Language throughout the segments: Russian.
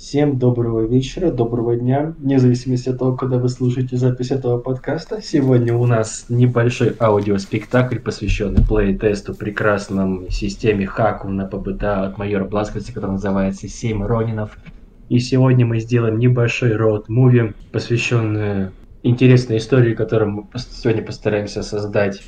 Всем доброго вечера, доброго дня, вне зависимости от того, когда вы слушаете запись этого подкаста. Сегодня у нас небольшой аудиоспектакль, посвященный плей-тесту прекрасном системе хаку на ПБТА от майора Бласковица, который называется «Семь Ронинов». И сегодня мы сделаем небольшой роуд-муви, посвященный интересной истории, которую мы сегодня постараемся создать.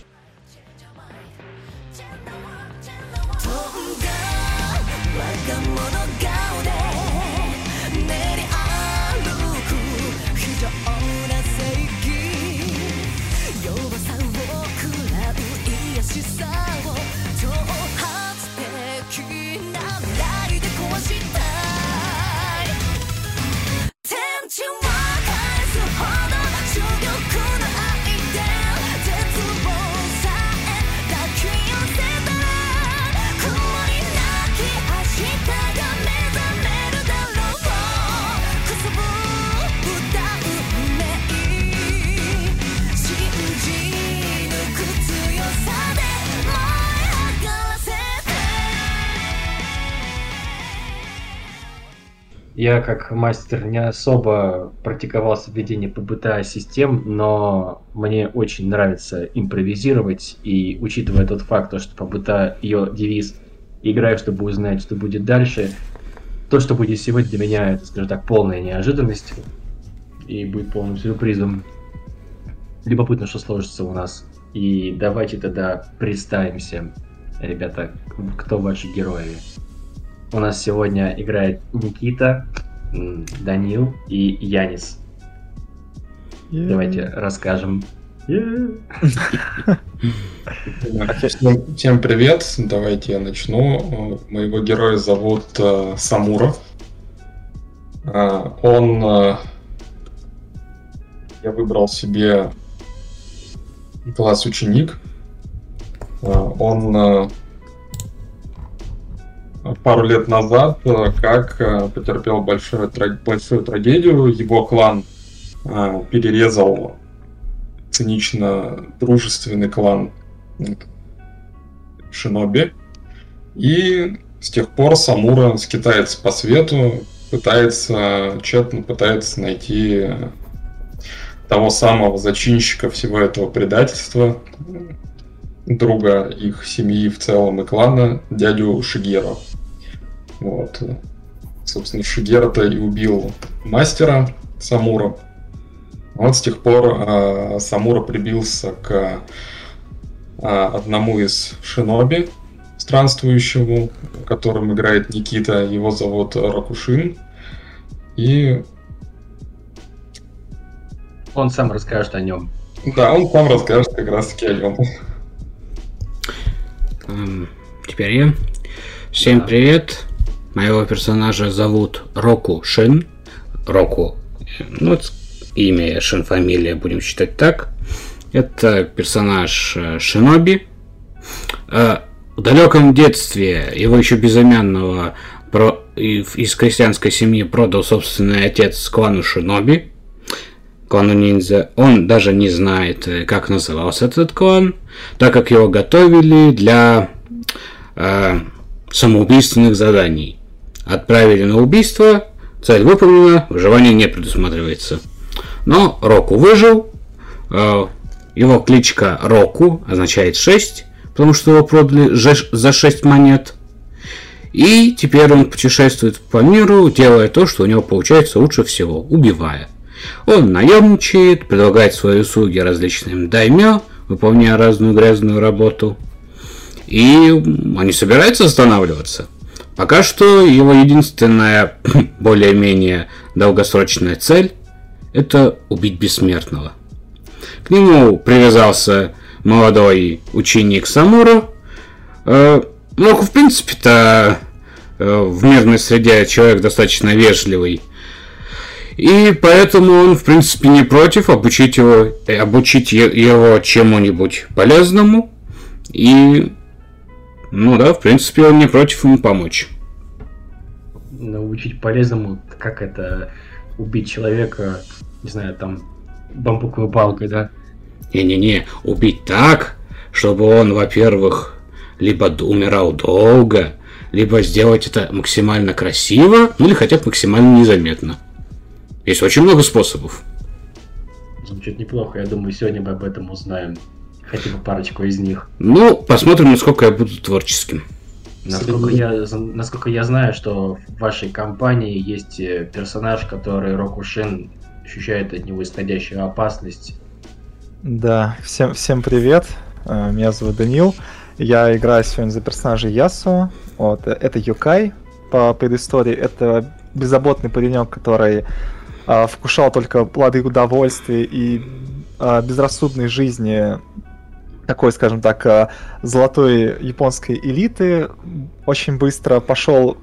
Я как мастер не особо практиковался в ведении ПБТА систем, но мне очень нравится импровизировать, и учитывая тот факт, что ПБТА ее девиз «Играй, чтобы узнать, что будет дальше», то, что будет сегодня для меня, это, скажем так, полная неожиданность и будет полным сюрпризом. Любопытно, что сложится у нас. И давайте тогда представимся, ребята, кто ваши герои. У нас сегодня играет Никита, Данил и Янис. Yeah. Давайте расскажем. Yeah. всем, всем привет, давайте я начну. Моего героя зовут uh, Самуров. Uh, он... Uh, я выбрал себе класс ученик. Он пару лет назад, э, как э, потерпел большую, большую трагедию. Его клан э, перерезал цинично дружественный клан Шиноби. И с тех пор Самура скитается по свету, пытается, тщетно пытается найти того самого зачинщика всего этого предательства, друга их семьи в целом и клана, дядю Шигера. Вот. Собственно, Шигера-то и убил мастера Самура. Вот с тех пор э, Самура прибился к э, одному из шиноби, странствующему, которым играет Никита. Его зовут Ракушин. И... Он сам расскажет о нем. Да, он сам расскажет как раз таки о нем. Теперь я. Всем да. привет. Моего персонажа зовут Року Шин. Року, ну, имя Шин, фамилия, будем считать так. Это персонаж э, Шиноби. Э, в далеком детстве его еще безымянного про, из крестьянской семьи продал собственный отец клану Шиноби, клану ниндзя. Он даже не знает, э, как назывался этот клан, так как его готовили для э, самоубийственных заданий. Отправили на убийство, цель выполнена, выживание не предусматривается. Но Року выжил, э, его кличка Року означает 6, потому что его продали за 6 монет. И теперь он путешествует по миру, делая то, что у него получается лучше всего, убивая. Он наемничает, предлагает свои услуги различным даймё, выполняя разную грязную работу. И он не собирается останавливаться. Пока что его единственная более-менее долгосрочная цель – это убить бессмертного. К нему привязался молодой ученик Самура. Э, ну, в принципе-то, э, в мирной среде человек достаточно вежливый. И поэтому он, в принципе, не против обучить его, э, обучить его чему-нибудь полезному. И ну да, в принципе, он не против ему помочь. Научить полезному, как это убить человека, не знаю, там, бамбуковой палкой, да? Не-не-не, убить так, чтобы он, во-первых, либо умирал долго, либо сделать это максимально красиво, ну или хотя бы максимально незаметно. Есть очень много способов. Звучит неплохо. Я думаю, сегодня мы об этом узнаем. Хотя бы парочку из них. Ну, посмотрим, насколько я буду творческим. Насколько я, насколько я знаю, что в вашей компании есть э, персонаж, который Рокушин ощущает от него исходящую опасность. Да, всем, всем привет. Э, меня зовут Данил. Я играю сегодня за персонажа Ясу. Вот, э, это Юкай по предыстории. Это беззаботный паренек, который вкушал только плоды удовольствия и безрассудной жизни такой, скажем так, э, золотой японской элиты. Очень быстро пошел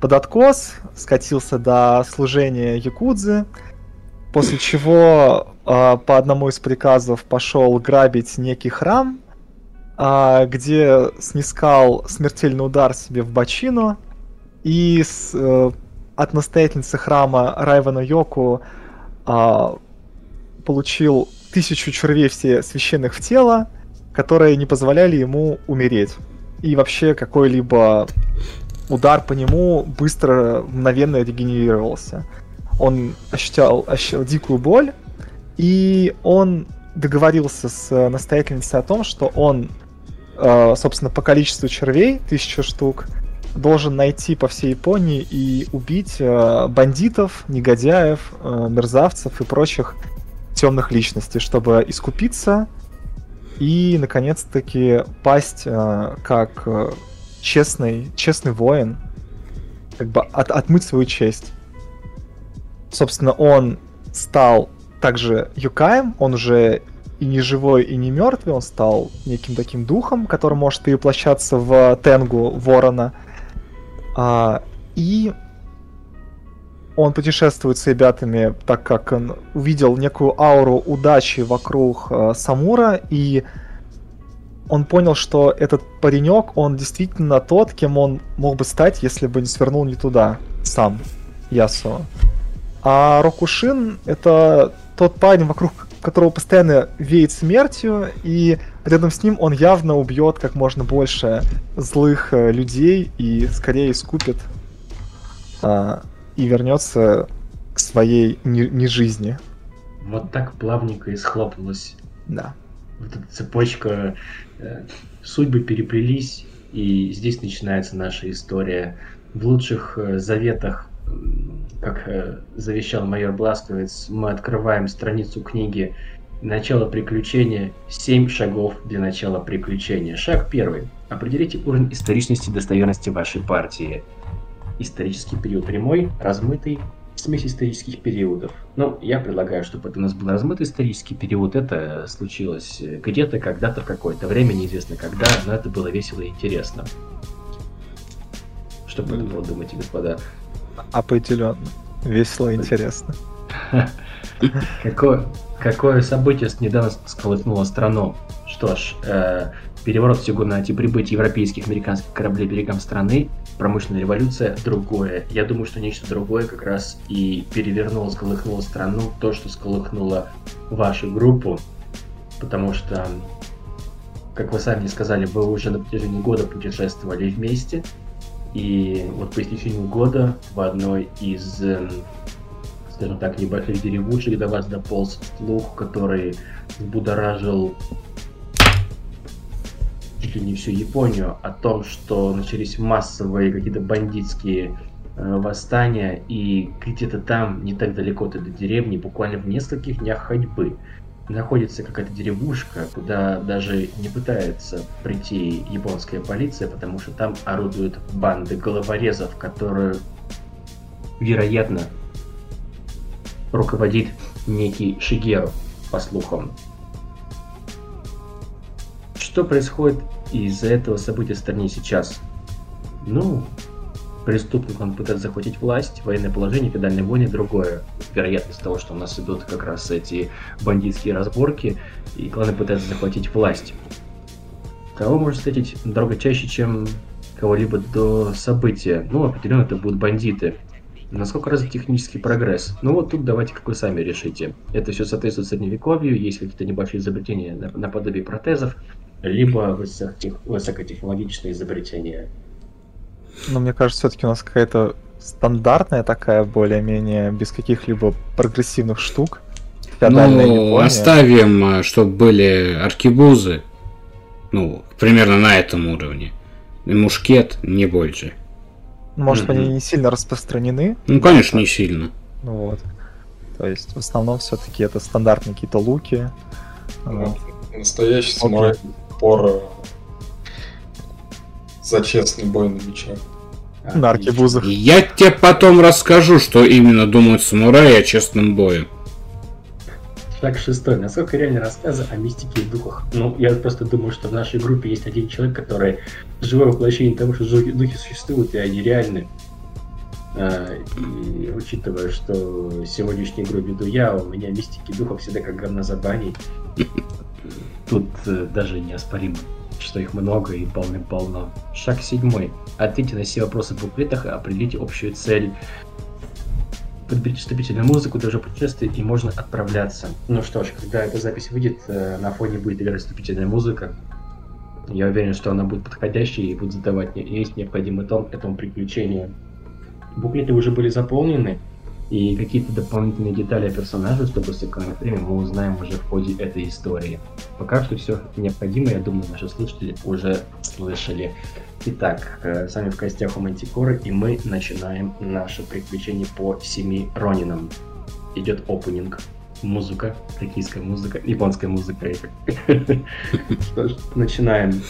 под откос, скатился до служения Якудзы, после чего э, по одному из приказов пошел грабить некий храм, э, где снискал смертельный удар себе в бочину, и с, от настоятельницы храма Райвана Йоку получил тысячу червей все священных в тело, которые не позволяли ему умереть. И вообще какой-либо удар по нему быстро, мгновенно регенерировался. Он ощущал, ощущал дикую боль, и он договорился с настоятельницей о том, что он, э, собственно, по количеству червей, тысячу штук, должен найти по всей Японии и убить э, бандитов, негодяев, э, мерзавцев и прочих темных личностей, чтобы искупиться и, наконец-таки, пасть э, как э, честный, честный воин, как бы от, отмыть свою честь. Собственно, он стал также Юкаем, он уже и не живой, и не мертвый, он стал неким таким духом, который может переплощаться в Тенгу Ворона. А, и он путешествует с ребятами, так как он увидел некую ауру удачи вокруг э, Самура, и он понял, что этот паренек, он действительно тот, кем он мог бы стать, если бы не свернул не туда сам, Ясуо. А Рокушин — это тот парень, вокруг которого постоянно веет смертью, и рядом с ним он явно убьет как можно больше злых э, людей и скорее искупит а, и вернется к своей не, не жизни. Вот так плавненько и схлопнулась. Да. Вот эта цепочка, э, судьбы переплелись, и здесь начинается наша история. В лучших э, заветах, как э, завещал майор Бласковец, мы открываем страницу книги Начало приключения. Семь шагов для начала приключения. Шаг первый. Определите уровень историчности и достоверности вашей партии исторический период прямой, размытый, смесь исторических периодов. Ну, я предлагаю, чтобы это у нас был размытый исторический период. Это случилось где-то, когда-то, в какое-то время, неизвестно когда, но это было весело и интересно. Что по этому думаете, господа? Определенно. Весело и интересно. Какое, какое событие недавно сколыхнуло страну? Что ж, э, переворот в Сигунате, прибытие европейских американских кораблей берегам страны промышленная революция другое. Я думаю, что нечто другое как раз и перевернуло, сколыхнуло страну, то, что сколыхнуло вашу группу, потому что, как вы сами сказали, вы уже на протяжении года путешествовали вместе, и вот по истечению года в одной из, эм, скажем так, небольших деревушек до вас дополз слух, который будоражил чуть ли не всю Японию о том, что начались массовые какие-то бандитские э, восстания, и где-то там, не так далеко от этой деревни, буквально в нескольких днях ходьбы, находится какая-то деревушка, куда даже не пытается прийти японская полиция, потому что там орудуют банды головорезов, которые, вероятно, руководит некий Шигеру, по слухам. Что происходит из-за этого события в стране сейчас? Ну, преступник, он пытается захватить власть, военное положение, федеральные войны, другое. Вероятность того, что у нас идут как раз эти бандитские разборки, и главное пытается захватить власть. Кого можно встретить дорого чаще, чем кого-либо до события? Ну, определенно это будут бандиты. Насколько развит технический прогресс? Ну вот тут давайте как вы сами решите. Это все соответствует средневековью, есть какие-то небольшие изобретения наподобие протезов, либо высокотехнологичные изобретения. Но мне кажется, все-таки у нас какая-то стандартная такая, более-менее, без каких-либо прогрессивных штук. Феодальная ну, Япония. оставим, а, чтобы были аркибузы. Ну, примерно на этом уровне. И мушкет, не больше. Может, mm-hmm. они не сильно распространены? Ну, конечно, не сильно. Ну вот. То есть, в основном, все-таки это стандартные какие-то луки. Ну, настоящий самурай пор за честный бой на мечах. На аркебузах. Я тебе потом расскажу, что именно думают самураи о честном бою. Шаг шестой. Насколько реально рассказы о мистике и духах? Ну, я просто думаю, что в нашей группе есть один человек, который живое воплощение того, что духи существуют, и они реальны. А, и учитывая, что сегодняшнюю игру веду я, у меня мистики духов всегда как говна за баней. Тут э, даже неоспоримо, что их много и полным-полно. Шаг седьмой. Ответьте на все вопросы в буклетах и определите общую цель подберите вступительную музыку для уже и можно отправляться. Ну что ж, когда эта запись выйдет, э, на фоне будет играть вступительная музыка. Я уверен, что она будет подходящей и будет задавать весь необходимый тон этому приключению. Буклеты уже были заполнены, и какие-то дополнительные детали о персонаже, чтобы сэкономить время, мы узнаем уже в ходе этой истории. Пока что все необходимое, я думаю, наши слушатели уже слышали. Итак, э, с вами в гостях у Мантикора, и мы начинаем наше приключение по семи Ронинам. Идет опенинг, музыка, токийская музыка, японская музыка. Начинаем.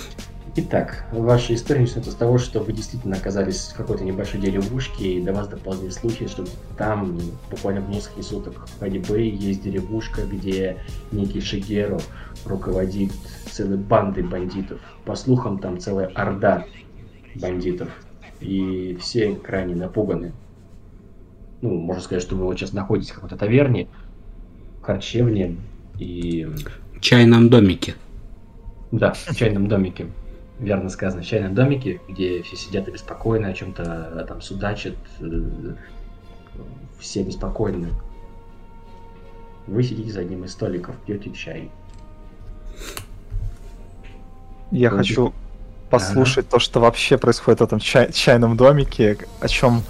Итак, ваша история начинается с того, что вы действительно оказались в какой-то небольшой деревушке, и до вас доползли слухи, что там буквально в несколько суток ходьбы есть деревушка, где некий Шигеру руководит целой бандой бандитов. По слухам, там целая орда бандитов. И все крайне напуганы. Ну, можно сказать, что вы вот сейчас находитесь в какой-то таверне, харчевне и... В чайном домике. Да, в чайном домике верно сказано, в чайном домике, где все сидят и беспокойно, о чем-то там судачат, э, все беспокойны. Вы сидите за одним из столиков, пьете чай. Я Вы... хочу послушать ага. то, что вообще происходит в этом чай- чайном домике, о чем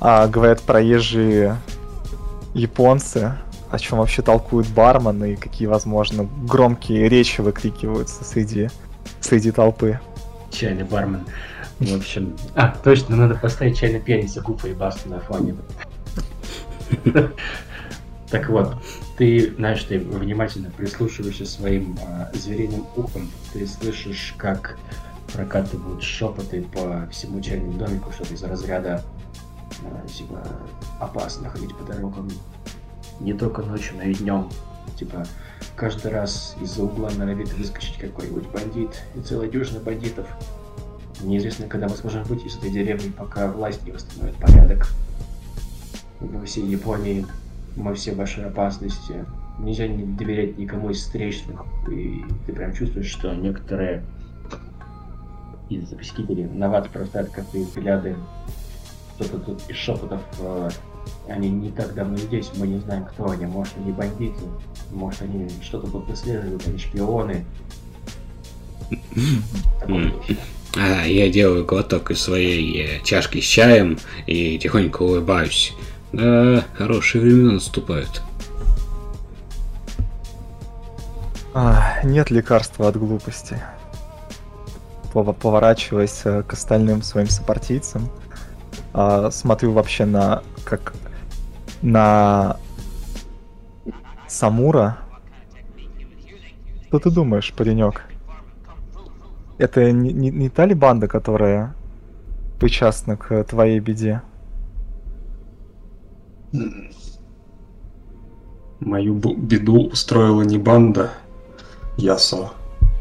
а, говорят проезжие японцы, о чем вообще толкуют бармены и какие, возможно, громкие речи выкрикиваются среди, среди толпы чайный бармен. В общем... А, точно, надо поставить чайный пианиста Гуфа и Баста на фоне. Так вот, ты, знаешь, ты внимательно прислушиваешься своим э, звериным ухом, ты слышишь, как прокатывают шепоты по всему чайному домику, что из разряда э, типа опасно ходить по дорогам не только ночью, но и днем. Типа, каждый раз из-за угла норовит выскочить какой-нибудь бандит и целая дюжина бандитов. Неизвестно, когда мы сможем выйти из этой деревни, пока власть не восстановит порядок. Во всей Японии мы все в вашей опасности. Нельзя не доверять никому из встречных. И ты прям чувствуешь, что некоторые из посетителей на вас бросают какие взгляды. Кто-то тут из шепотов э, они не так давно здесь, мы не знаем, кто они. Может, они бандиты, может, они что-то тут исследуют, они шпионы. А, я делаю глоток из своей э, чашки с чаем и тихонько улыбаюсь. Да, хорошие времена наступают. А, нет лекарства от глупости. Поворачиваясь э, к остальным своим сопартийцам, а, смотрю вообще на как на Самура. Что ты думаешь, паренек? Это не, не, не та ли банда, которая причастна к твоей беде? Мою беду устроила не банда Ясо.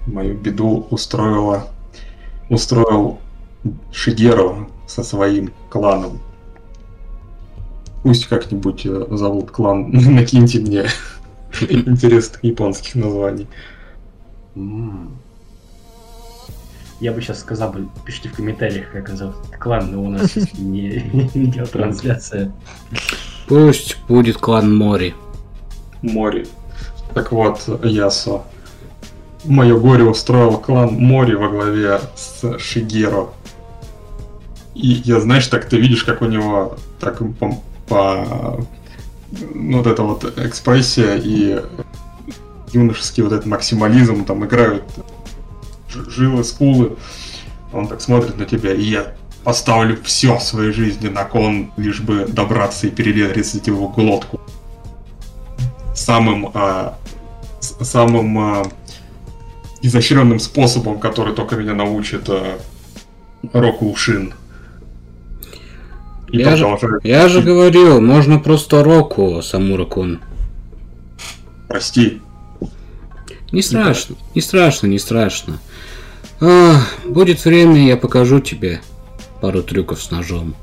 Мою беду устроила устроил Шигеру со своим кланом. Пусть как-нибудь э, зовут клан, накиньте мне интересных японских названий. Я бы сейчас сказал бы, пишите в комментариях, как называется клан, но у нас не видеотрансляция. Пусть будет клан Мори. Мори. Так вот, Ясо. Мое горе устроил клан Мори во главе с Шигеро. И я, знаешь, так ты видишь, как у него так по, по ну, вот эта вот экспрессия и юношеский вот этот максимализм, там играют жилы, скулы. Он так смотрит на тебя, и я поставлю все в своей жизни на кон, лишь бы добраться и перерезать его глотку. Самым, а, самым а, изощренным способом, который только меня научит а, Року Ушин. Я, же, я же говорил, можно просто Року, Самуракун. Прости. Не страшно, не страшно, не страшно. А, будет время, я покажу тебе пару трюков с ножом.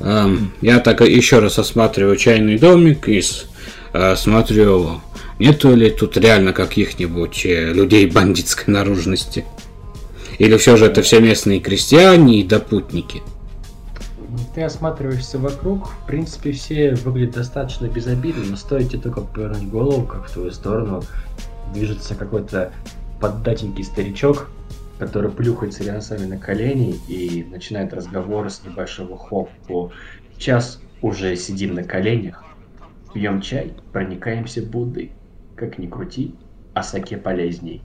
А, я так еще раз осматриваю чайный домик и а, смотрю, нету ли тут реально каких-нибудь э, людей бандитской наружности. Или все же это все местные крестьяне и допутники? Ты осматриваешься вокруг, в принципе, все выглядят достаточно безобидно, но стоит тебе только повернуть голову, как в твою сторону движется какой-то поддатенький старичок, который плюхается рядом с вами на колени и начинает разговор с небольшого хофу. Час уже сидим на коленях, пьем чай, проникаемся Буддой. Как ни крути, а саке полезней.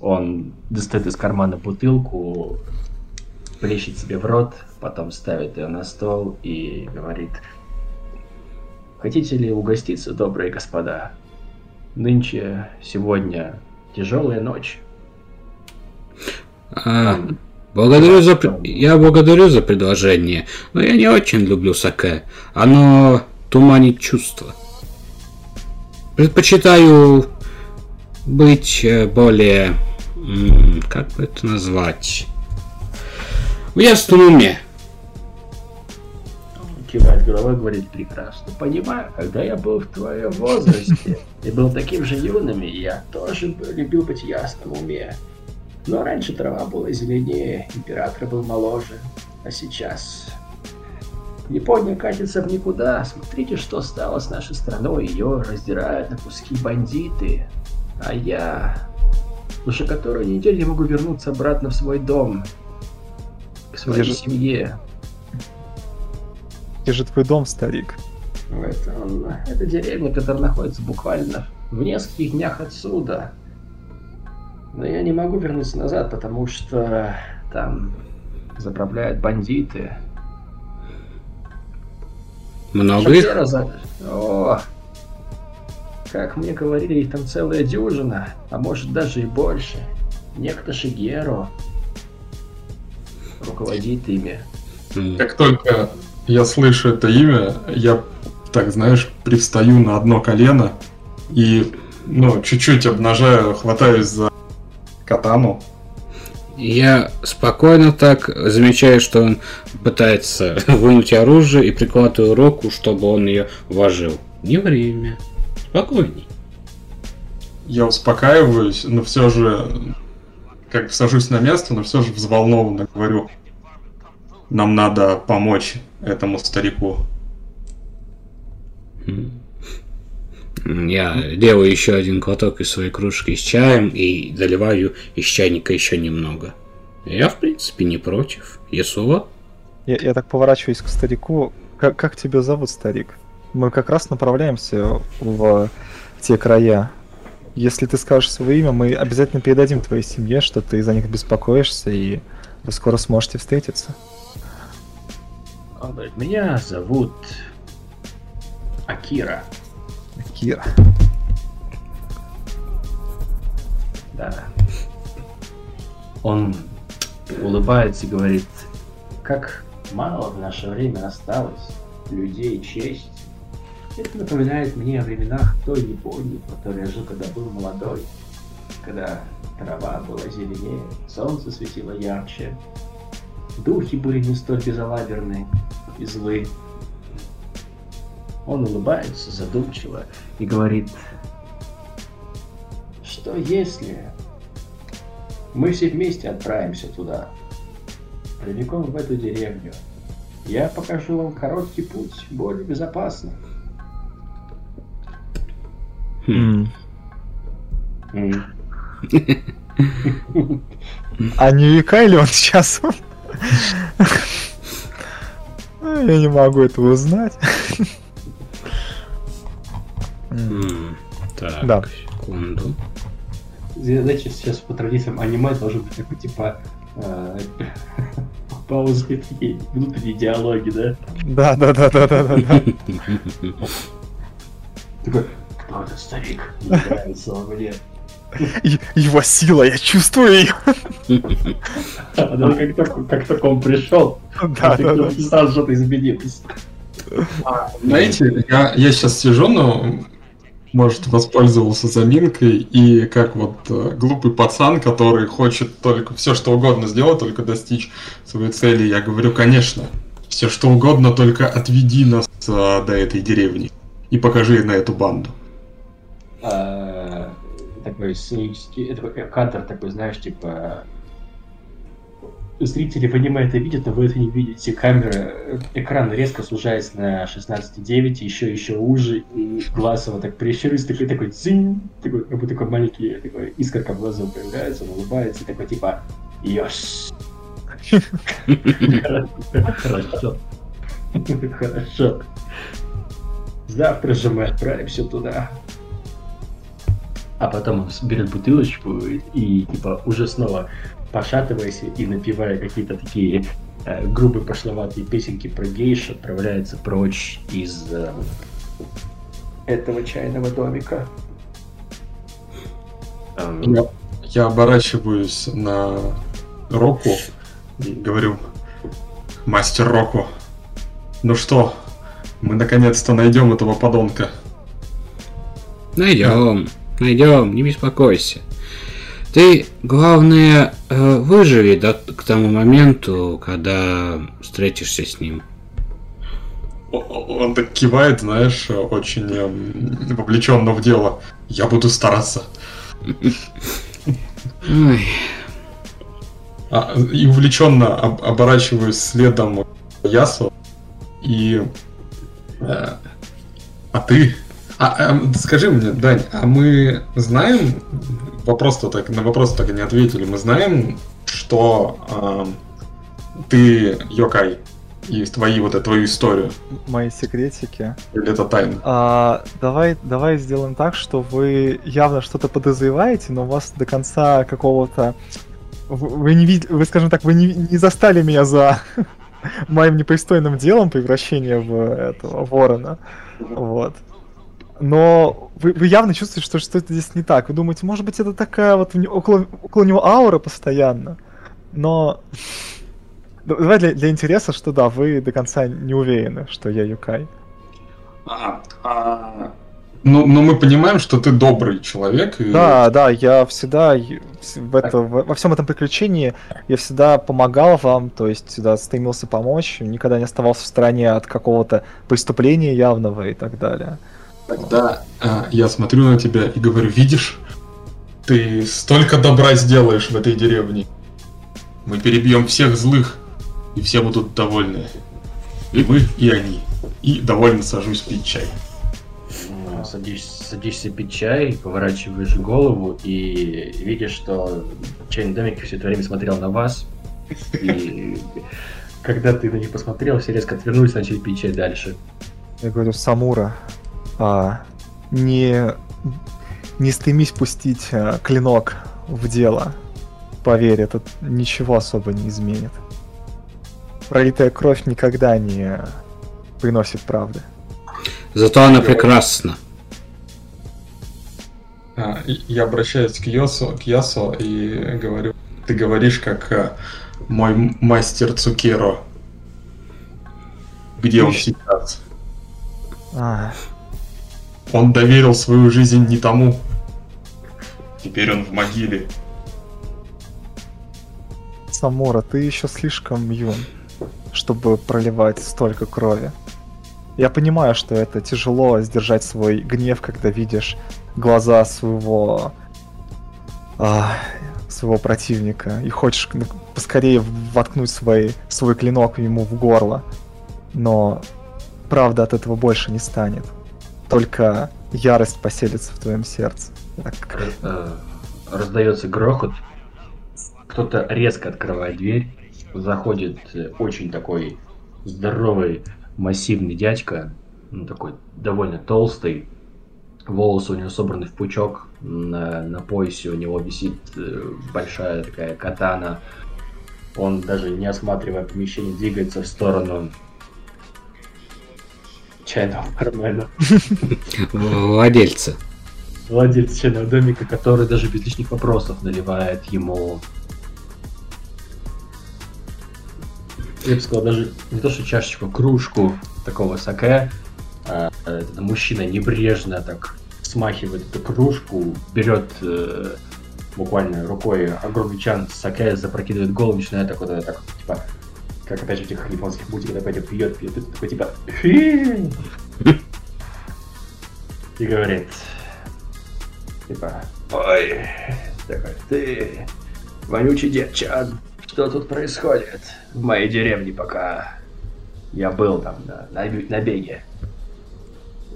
Он достает из кармана бутылку, плещет себе в рот, потом ставит ее на стол и говорит «Хотите ли угоститься, добрые господа? Нынче, сегодня тяжелая ночь». А, благодарю за... Я благодарю за предложение, но я не очень люблю саке. Оно туманит чувства. Предпочитаю быть э, более... Как бы это назвать? В ясном уме. Кивает головой, говорит прекрасно. Понимаю, когда я был в твоем возрасте и был таким же юным, я тоже любил быть в ясном уме. Но раньше трава была зеленее, император был моложе, а сейчас... Япония катится в никуда. Смотрите, что стало с нашей страной. Ее раздирают на куски бандиты. А я уже которую неделю не могу вернуться обратно в свой дом. К своей Где семье. Где же твой дом, старик? Это, он, это деревня, которая находится буквально в нескольких днях отсюда. Но я не могу вернуться назад, потому что там заправляют бандиты. Много их? Раза... О, как мне говорили, их там целая дюжина, а может даже и больше. Некто Шигеро руководит ими. Как только я слышу это имя, я, так знаешь, привстаю на одно колено и, ну, чуть-чуть обнажаю, хватаюсь за катану. Я спокойно так замечаю, что он пытается вынуть оружие и прикладываю руку, чтобы он ее вложил. Не время. Спокойней. Я успокаиваюсь, но все же как сажусь на место, но все же взволнованно говорю. Нам надо помочь этому старику. Я делаю еще один глоток из своей кружки с чаем и заливаю из чайника еще немного. Я, в принципе, не против. Ясува? Я, я так поворачиваюсь к старику. Как, как тебя зовут, старик? Мы как раз направляемся в те края. Если ты скажешь свое имя, мы обязательно передадим твоей семье, что ты за них беспокоишься, и вы скоро сможете встретиться. Меня зовут Акира. Акира. Да. Он улыбается и говорит, как мало в наше время осталось людей честь. Это напоминает мне о временах той Японии, в которой я жил, когда был молодой, когда трава была зеленее, солнце светило ярче, духи были не столь безалаберны и злы. Он улыбается задумчиво и говорит, что если мы все вместе отправимся туда, прямиком в эту деревню, я покажу вам короткий путь, более безопасно. Хм. А не Юкай ли он сейчас? Я не могу этого узнать. Так, Да. секунду. Знаете, сейчас по традициям аниме должен быть такой, типа, э, паузы такие, внутренние диалоги, да? Да, да, да, да, да, да, да. Такой, кто этот старик? Не нравится он мне. Его сила, я чувствую ее. А как только, он пришел, Да, да, да. сразу что-то изменилось. Знаете, я, я сейчас сижу, но может воспользовался заминкой и как вот э, глупый пацан, который хочет только все что угодно сделать, только достичь своей цели. Я говорю, конечно, все что угодно, только отведи нас э, до этой деревни и покажи на эту банду. А, такой сценический, такой кадр такой, знаешь, типа зрители аниме это видят, но вы это не видите. Камера, э, экран резко сужается на 16.9, еще еще уже, и глаз его так прищурится, такой такой цинь, такой, как будто такой маленький, такой искорка в глазу появляется, он улыбается, такой типа Ёш. Хорошо. Хорошо. Завтра же мы отправимся туда. А потом он берет бутылочку и, типа, уже снова пошатываясь и напевая какие-то такие э, грубые пошловатые песенки про гейш, отправляется прочь из э, этого чайного домика. Эм, Я, я оборачиваюсь на Року и говорю, мастер Року, ну что, мы наконец-то найдем этого подонка. Найдем, найдем, не беспокойся. Ты, главное, э, выживи до, к тому моменту, когда встретишься с ним. Он так кивает, знаешь, очень эм, вовлеченно в дело. Я буду стараться. Ой, А, и увлеченно об- оборачиваюсь следом Ясу. И... э, а ты? А, эм, скажи мне, Дань, а мы знаем... Вопрос-то так, на вопрос так и не ответили. Мы знаем, что эм, ты Йокай и твои вот эту твою историю. Мои секретики. Или это тайна? А, давай, давай сделаем так, что вы явно что-то подозреваете, но у вас до конца какого-то... Вы вы не видели, вы, скажем так, вы не, не застали меня за моим непристойным делом превращения в этого ворона. Вот. Но вы, вы явно чувствуете, что что-то здесь не так. Вы думаете, может быть, это такая вот около, около него аура постоянно. Но Да- давай для, для интереса, что да, вы до конца не уверены, что я Юкай. А, а, Ну, но мы понимаем, что ты добрый человек. И... Да, да, я всегда в это, в- во всем этом приключении я всегда помогал вам, то есть всегда стремился помочь, никогда не оставался в стороне от какого-то преступления явного и так далее. Тогда а, я смотрю на тебя и говорю, видишь, ты столько добра сделаешь в этой деревне. Мы перебьем всех злых, и все будут довольны. И мы, и они. И довольно сажусь пить чай. Ну, Садишься, садишься пить чай, поворачиваешь голову и видишь, что чайный домик все это время смотрел на вас. И когда ты на них посмотрел, все резко отвернулись, начали пить чай дальше. Я говорю, Самура, а, не, не стремись пустить а, клинок в дело. Поверь, это ничего особо не изменит. Пролитая кровь никогда не приносит правды. Зато она прекрасна. А, я обращаюсь к Йосу, к Ясу и говорю, ты говоришь как а, мой мастер Цукеро. Где он сейчас? А, Он доверил свою жизнь не тому. Теперь он в могиле. Самура, ты еще слишком юн, чтобы проливать столько крови. Я понимаю, что это тяжело сдержать свой гнев, когда видишь глаза своего а, своего противника и хочешь ну, поскорее воткнуть свой, свой клинок ему в горло. Но правда от этого больше не станет. Только ярость поселится в твоем сердце. Так, Э, раздается грохот, кто-то резко открывает дверь, заходит э, очень такой здоровый, массивный дядька, ну такой довольно толстый, волосы у него собраны в пучок, на, на поясе у него висит э, большая такая катана, он даже не осматривая помещение двигается в сторону чайного бармена. Владельца. Владелец чайного домика, который даже без лишних вопросов наливает ему я бы сказал, даже не то, что чашечку, кружку такого саке. А, этот мужчина небрежно так смахивает эту кружку, берет э, буквально рукой огромный чан саке, запрокидывает голову, начинает так вот, так, типа, как опять же в этих японских мультиках, такой, типа, пьет, пьет, пьет, такой, типа, и говорит, типа, ой, такой, ты, вонючий дед что тут происходит в моей деревне, пока я был там на, на, на беге.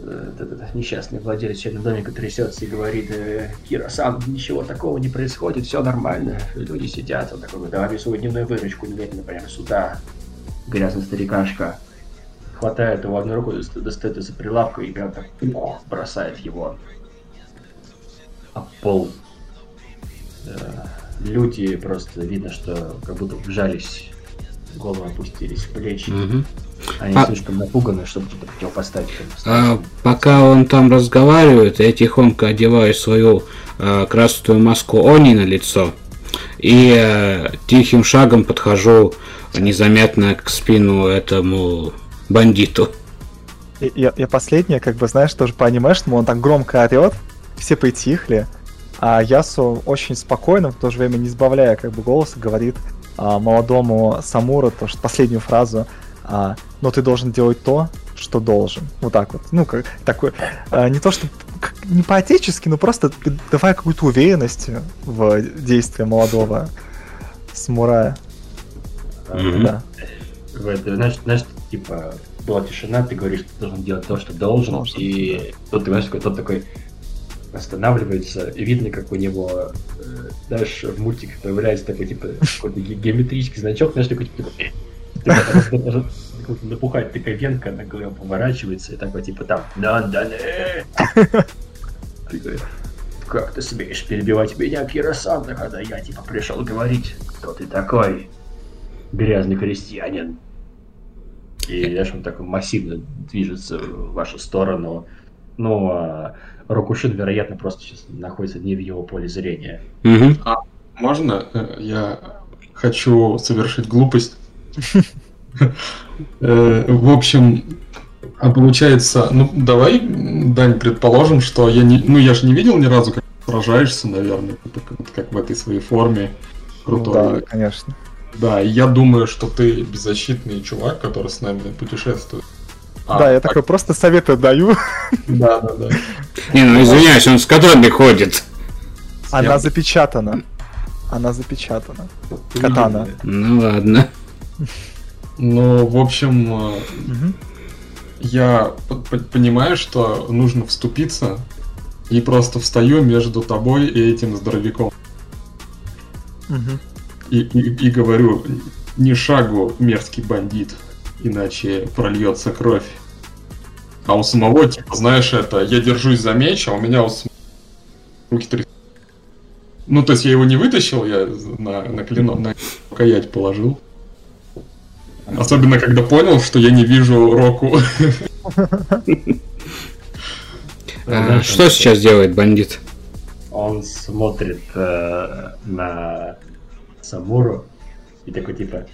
Этот несчастный владелец чайного домика трясется и говорит, э, Кира, сам ничего такого не происходит, все нормально. Люди сидят, он такой, давай свою дневную выручку немедленно прямо сюда. Грязный старикашка хватает его одной рукой, достает из-за прилавка и прям так бросает его. А пол э, люди просто видно, что как будто вжались, голову опустились плечи. Мгм. Они А- слишком напуганы, чтобы что-то противопоставить. А, пока он там разговаривает, я тихонько одеваю свою э, красную маску Они на лицо и э, тихим шагом подхожу незаметно к спину этому бандиту. И- Я, я последнее, как бы, знаешь, тоже по анимешному, он так громко орет, все притихли, а Ясу очень спокойно, в то же время не сбавляя как бы голоса, говорит а, молодому Самуру то, что последнюю фразу а, «но ты должен делать то, что должен». Вот так вот. Ну, как такой, а, не то что к- не по-отечески, но просто давая какую-то уверенность в действие молодого самурая. Мгм. Да. В это, знаешь, знаешь, типа, была тишина, ты говоришь, что ты должен делать то, что должен, Должен. и тут, ты знаешь, такой, тот такой останавливается, и видно, как у него, э, знаешь, в мультиках появляется такой, типа, какой-то ге- геометрический значок, знаешь, такой, типа, типа, там, даже какой-то напухает такая венка на голове поворачивается, и такой, типа, там, да, да, э». Такой, как ты смеешь перебивать меня, Кира-сан, когда я, типа, пришел говорить, кто ты такой? грязный крестьянин. И знаешь, он такой массивно движется в вашу сторону. Ну, а Рокушин, вероятно, просто сейчас находится не в его поле зрения. Мгм. Можно? Э, Я хочу совершить глупость. Э, В общем, а получается, ну давай, Дань, предположим, что я не, ну я же не видел ни разу, как ты сражаешься, наверное, как, как в этой своей форме Ну крутой. да, конечно. Да, и я думаю, что ты беззащитный чувак, который с нами путешествует. А, да, я так, такой просто советы даю. Да, да, да. Не, ну извиняюсь, он с кадрами ходит. Она запечатана. Она запечатана. Катана. Ну ладно. Ну, в общем, э, я понимаю, что нужно вступиться, и просто встаю между тобой и этим здоровяком. И, и- и говорю, ни шагу, мерзкий бандит, иначе прольется кровь. А у самого, типа, знаешь, это, я держусь за меч, а у меня у сам- руки тряс- Ну, то есть я его не вытащил, я на, на клинок, на рукоять положил. Особенно, когда понял, что я не вижу Року. А, что сейчас делает бандит? Он смотрит э, на Самуру и такой типа...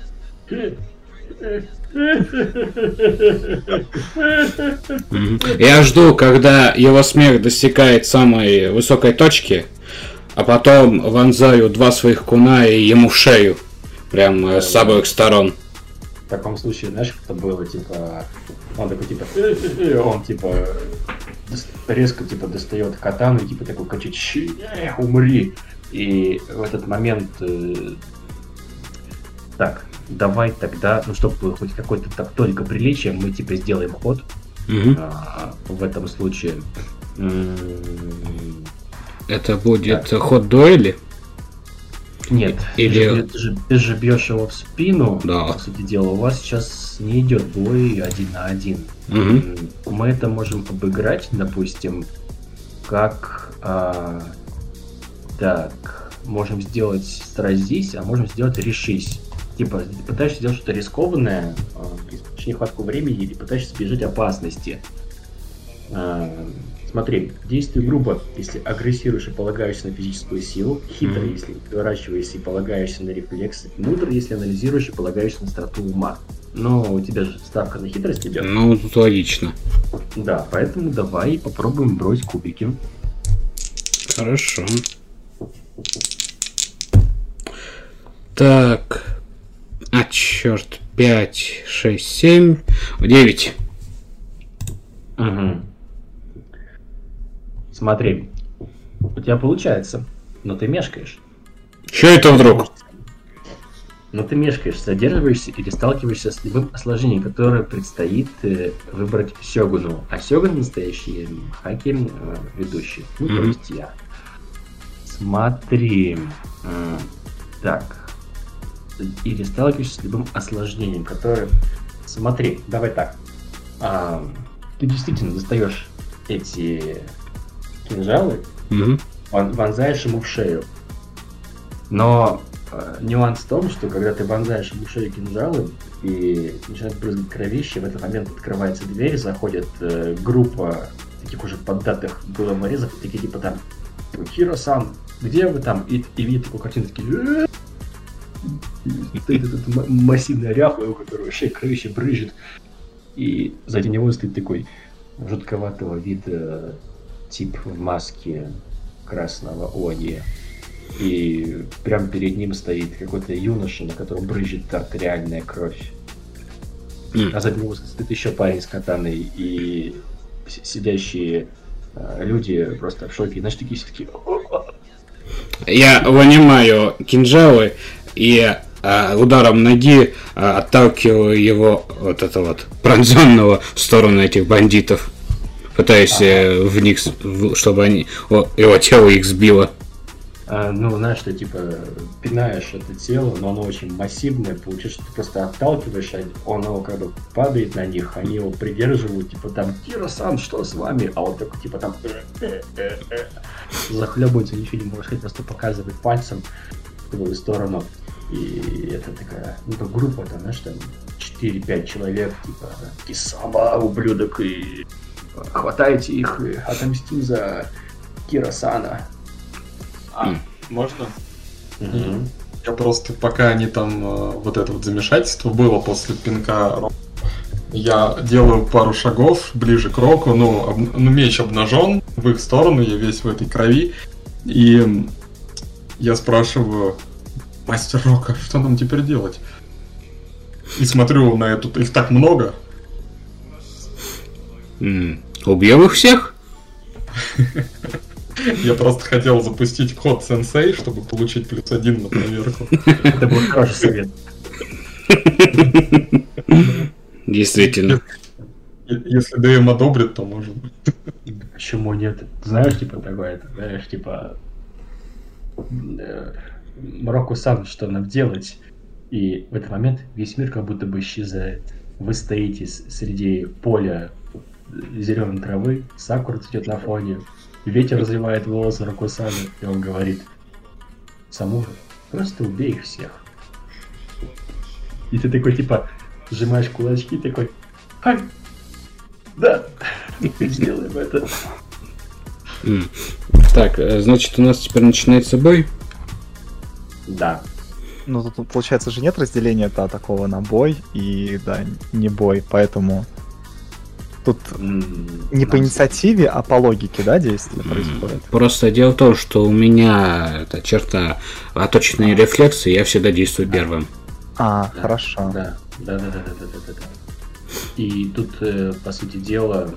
Я жду, когда его смех достигает самой высокой точки, а потом вонзаю два своих куна и ему в шею. Прям э, с обоих сторон. В таком случае, знаешь, как это было, типа, он такой, типа, «Э-э-э», он, типа, резко, типа, достает катану и, типа, такой кричит, «Щи, эх, умри. И в этот момент, э, так, давай тогда, ну, чтобы хоть какой-то так только приличие, мы, типа, сделаем ход. А, в этом случае это будет ход дуэли? Нет, Или... ты, же, ты же бьешь его в спину, да. по сути дела, у вас сейчас не идет бой один на один. Угу. Мы это можем обыграть, допустим, как а, так, можем сделать сразись, а можем сделать решись. Типа, пытаешься сделать что-то рискованное, э, нехватку времени или пытаешься избежать опасности. А, смотри, действуй грубо, если агрессируешь и полагаешься на физическую силу, хитро, mm-hmm. если выращиваешься и полагаешься на рефлексы, мудро, если анализируешь и полагаешься на страту ума. Но у тебя же ставка на хитрость идет. Ну, тут логично. Да, поэтому давай попробуем бросить кубики. Хорошо. Так. А, черт. 5, 6, 7, 9. Угу. Смотри, у тебя получается, но ты мешкаешь. Что это вдруг? Но ты мешкаешь, задерживаешься или сталкиваешься с любым осложнением, которое предстоит э, выбрать Сёгуну. А Сёгун настоящий хаки э, ведущий. Ну, mm-hmm. то есть я. Смотри. Так. Или сталкиваешься с любым осложнением, которое... Смотри, давай так. А, ты действительно достаешь эти кинжалы, mm-hmm. вонзаешь ему в шею. Но э, нюанс в том, что когда ты вонзаешь ему в шею кинжалы и начинает брызгать кровище, в этот момент открывается дверь, заходит э, группа таких уже поддатых голоморезов, такие типа там Хиро-сан, где вы там? И, и видит такую картину, такие... Стоит этот массивный ряхлый, у которого вообще кровище брызжет. И сзади него стоит такой жутковатого вида тип в маске красного Они. И прямо перед ним стоит какой-то юноша, на котором брызжет артериальная кровь. Mm. А сзади него стоит еще парень с катаной, и сидящие э, люди просто в шоке. Значит, такие все такие... Я вынимаю кинжалы и а, ударом ноги а, отталкиваю его вот это вот пронзенного в сторону этих бандитов. Пытаюсь ага. в них, чтобы они, о, его тело их сбило. А, ну, знаешь, что типа пинаешь это тело, но оно очень массивное, получается, ты просто отталкиваешь, а оно как бы падает на них, они его придерживают, типа там, Кира-сан, что с вами? А он такой, типа там, захлебывается, ничего не может просто показывает пальцем в твою сторону. И это такая, ну, как группа, там, знаешь, там 4-5 человек, типа, Кисама, ублюдок, и хватайте их и отомстим за Кирасана. А, можно? Я просто, пока они там, э, вот это вот замешательство было после пинка я делаю пару шагов ближе к Року, ну, об, ну, меч обнажен в их сторону, я весь в этой крови. И я спрашиваю, мастер Рока, что нам теперь делать? И смотрю на эту, их так много. Mm. Убьем их всех? Я просто хотел запустить код сенсей, чтобы получить плюс один на проверку. Это был хороший совет. Действительно. Если ДМ одобрит, то может быть. Почему нет? Знаешь, типа, такое, знаешь, типа... Марокко сам, что нам делать? И в этот момент весь мир как будто бы исчезает. Вы стоите среди поля зеленой травы, сакура цветет на фоне, ветер развивает волосы Рокусана, и он говорит, Самура, просто убей их всех. И ты такой, типа, сжимаешь кулачки, такой, Ай, да, сделаем это. Так, э, значит, у нас теперь начинается бой? Да. Ну, тут, получается же нет разделения-то такого на бой и, да, не бой, поэтому Тут не по инициативе, а по логике, да, действия происходит? Просто дело в том, что у меня эта черта оточенные рефлексы, я всегда действую первым. А, да, хорошо. Да, да, да, да, да, да, да, да. И тут, э, по сути дела,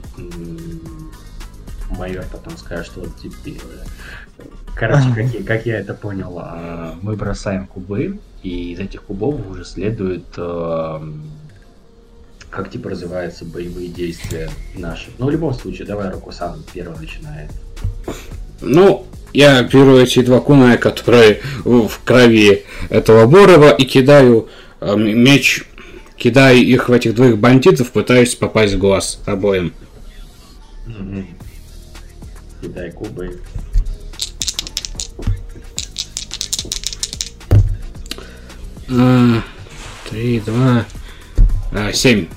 майор потом скажет, что вот теперь... Э, короче, как я, как я это понял, а, мы бросаем кубы, и из этих кубов уже следует эм, как типа развиваются боевые действия наши. Но в любом случае, давай Рокусан первым начинает. Ну, я беру эти два куная, которые в крови этого Борова, и кидаю э, меч, кидаю их в этих двоих бандитов, пытаюсь попасть в глаз обоим. Кидай кубы. А, Три, два, а, семь.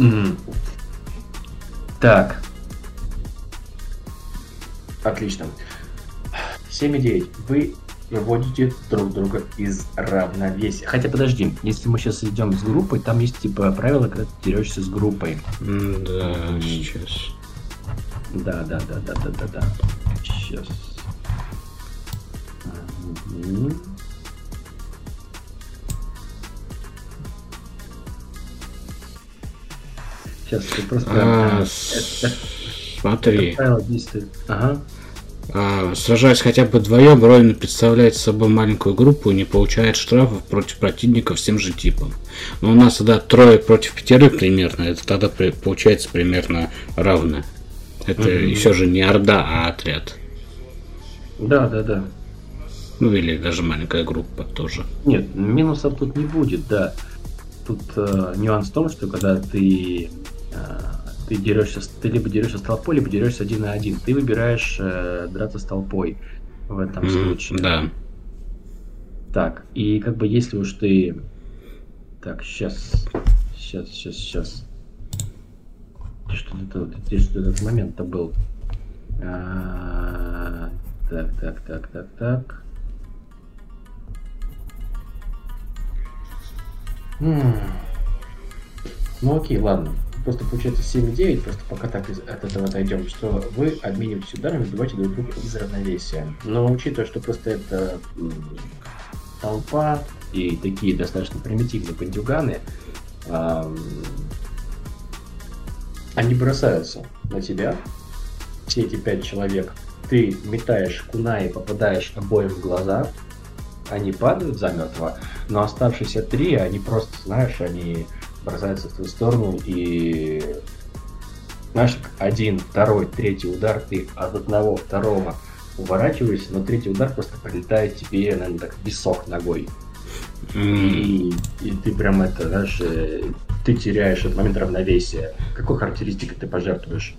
Мгм. Так. Отлично. 7,9. Вы выводите друг друга из равновесия. Хотя подожди, если мы сейчас идем с группой, там есть типа правило, когда ты дерешься с группой. Да, сейчас. Да, да, да, да, да, да, да. Сейчас. Сейчас ты просто... А, Смотри. Ага. А, сражаясь хотя бы вдвоем, Ролин представляет собой маленькую группу и не получает штрафов против противников с тем же типом. Но у нас тогда трое против пятерых примерно, это тогда при- получается примерно равно. Это Мгм. еще же не орда, а отряд. Да, да, да. Ну или даже маленькая группа тоже. Нет, минусов тут не будет, да. Тут э, нюанс в том, что когда ты ты дерешься, ты либо дерешься с толпой, либо дерешься один на один. Ты выбираешь э, драться с толпой в этом М, случае. Да. Так, и как бы если уж ты... Так, сейчас, сейчас, сейчас, сейчас. Что это, где что этот момент-то был? А, Так, так, так, так, так. М. Ну окей, ладно. Просто получается 7,9, просто пока так из- от этого отойдем, что вы обмениваетесь ударами, выбиваете друг друга из равновесия. Но учитывая, что просто это толпа и такие достаточно примитивные бандюганы, они бросаются на тебя, все эти пять человек. Ты метаешь куна и попадаешь обоим в глаза, они падают замертво, но оставшиеся три, они просто, знаешь, они бросаются в твою сторону и знаешь, один, второй, третий удар, ты от одного, второго уворачиваешься, но третий удар просто прилетает тебе, наверное, так в висок ногой. И, и ты прям это, знаешь, э, ты теряешь этот момент равновесия. Какой характеристикой ты пожертвуешь?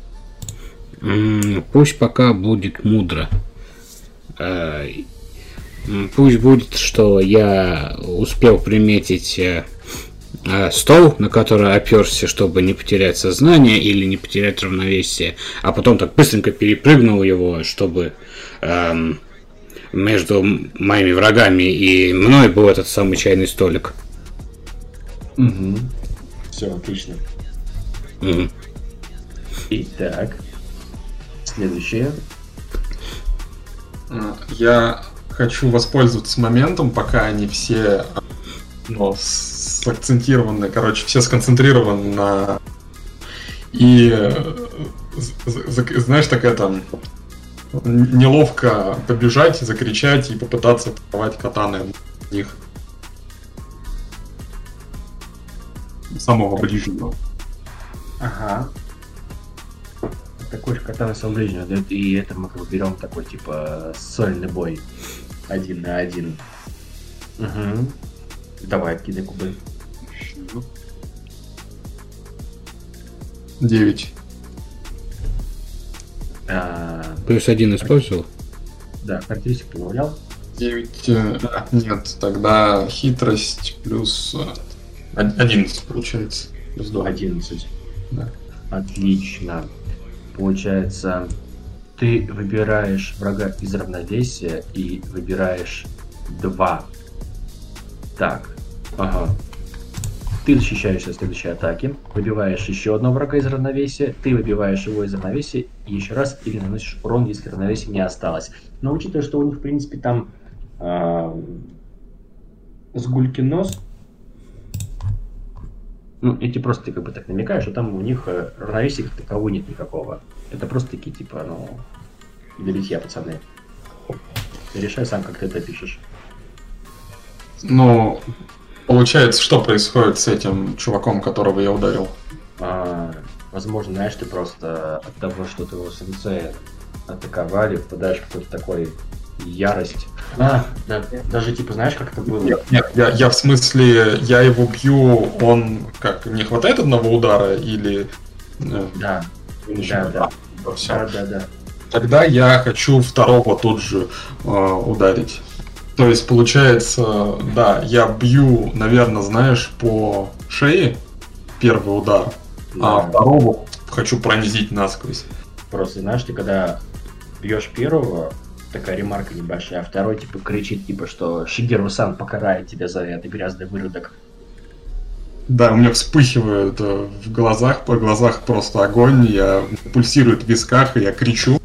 Пусть пока будет мудро. М, Пусть будет, что я успел приметить э, э, стол, на который оперся, чтобы не потерять сознание или не потерять равновесие, а потом так быстренько перепрыгнул его, чтобы эм, между моими врагами и мной был этот самый чайный столик. Угу. Все, отлично. Мгм. Итак, следующее. А, Я хочу воспользоваться моментом, пока они все ну, сакцентированы, короче, все сконцентрированы на... И, знаешь, такая там неловко побежать, закричать и попытаться атаковать катаны в них. Самого ближнего. Ага. Такой же катана самого ближнего, и это мы как бы берем такой, типа, сольный бой. Один на один. Угу. Давай, откидай кубы. Девять. А, Плюс один использовал. да, характеристику добавлял. 9. Нет, тогда хитрость плюс э, од- 11 получается. Плюс 2. 11. Да. Отлично. Получается, ты выбираешь врага из равновесия и выбираешь два. Так. Ага. Ты защищаешься следующей атаки, выбиваешь еще одного врага из равновесия, ты выбиваешь его из равновесия еще раз или наносишь урон, если равновесия не осталось. Но учитывая, что у них, в принципе, там а, сгулькин нос, ну, эти просто ты как бы так намекаешь, что там у них э, равновесия как такового нет никакого. Это просто такие, типа, ну, для битья, пацаны. Решай сам, как ты это пишешь. Ну, получается, что происходит с этим чуваком, которого я ударил? А, возможно, знаешь, ты просто от того, что твоего сенсея атаковали, впадаешь в какой-то такой ярость. А, да, даже типа, знаешь, как это было? Нет, нет, я, я в смысле, я его бью, он как, не хватает одного удара или... э, Да, да, да. Да, да, да. Тогда я хочу второго тут же э, ударить. То есть, получается, да, я бью, наверное, знаешь, по шее первый удар, а Да. второго хочу пронзить насквозь. Просто, знаешь, ты когда бьешь первого, такая ремарка небольшая, а второй, типа, кричит, типа, что Шигеру-сан покарает тебя за это, грязный выродок. Да, у меня вспыхивает э, в глазах, по глазах просто огонь, я пульсирует в висках, и я кричу.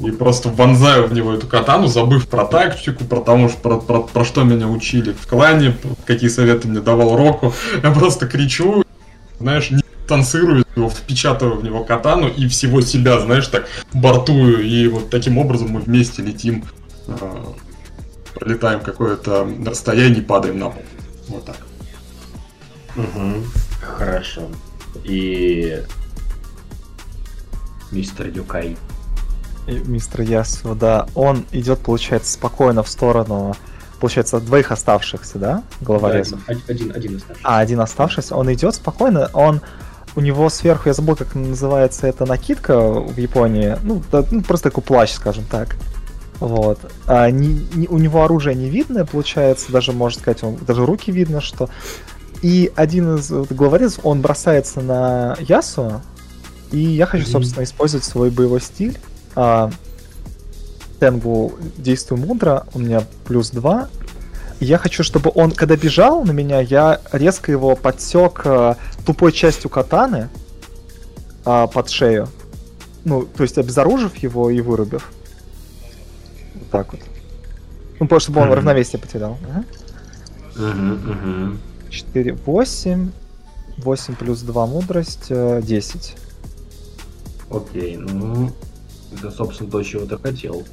И просто вонзаю в него эту катану, забыв про тактику, про, тому, что- про, про, про что меня учили в клане, какие советы мне давал Року. Я просто кричу, знаешь, не танцирую, его впечатываю в него катану и всего себя, знаешь, так бортую. И вот таким образом мы вместе летим, э, пролетаем какое-то расстояние и падаем на пол. Вот так. Угу. Хорошо. И... Мистер Юкай. Мистер Ясу, да, он идет, получается, спокойно в сторону, получается, двоих оставшихся, да, головорезов? Да, один, один оставшийся. А, один оставшийся, он идет спокойно, он у него сверху, я забыл, как называется эта накидка в Японии, ну, да, ну, просто такой плащ, скажем так. Вот. А, не- не- у него оружие не видно, получается, даже, можно сказать, он, даже руки видно, что... И один из вот, главорезов, он бросается на Ясу, и я хочу, собственно, использовать свой боевой стиль. А, Тенгу действую мудро, у меня плюс 2. И я хочу, чтобы он, когда бежал на меня, я резко его подсек э, тупой частью катаны а, под шею. Ну, то есть обезоружив его и вырубив. Вот так вот. Ну, просто чтобы он Мгм. равновесие потерял. Ага. Угу. 4, 8. 8 плюс 2 мудрость, э, 10. Окей, ну... Это, собственно, то, чего ты хотел.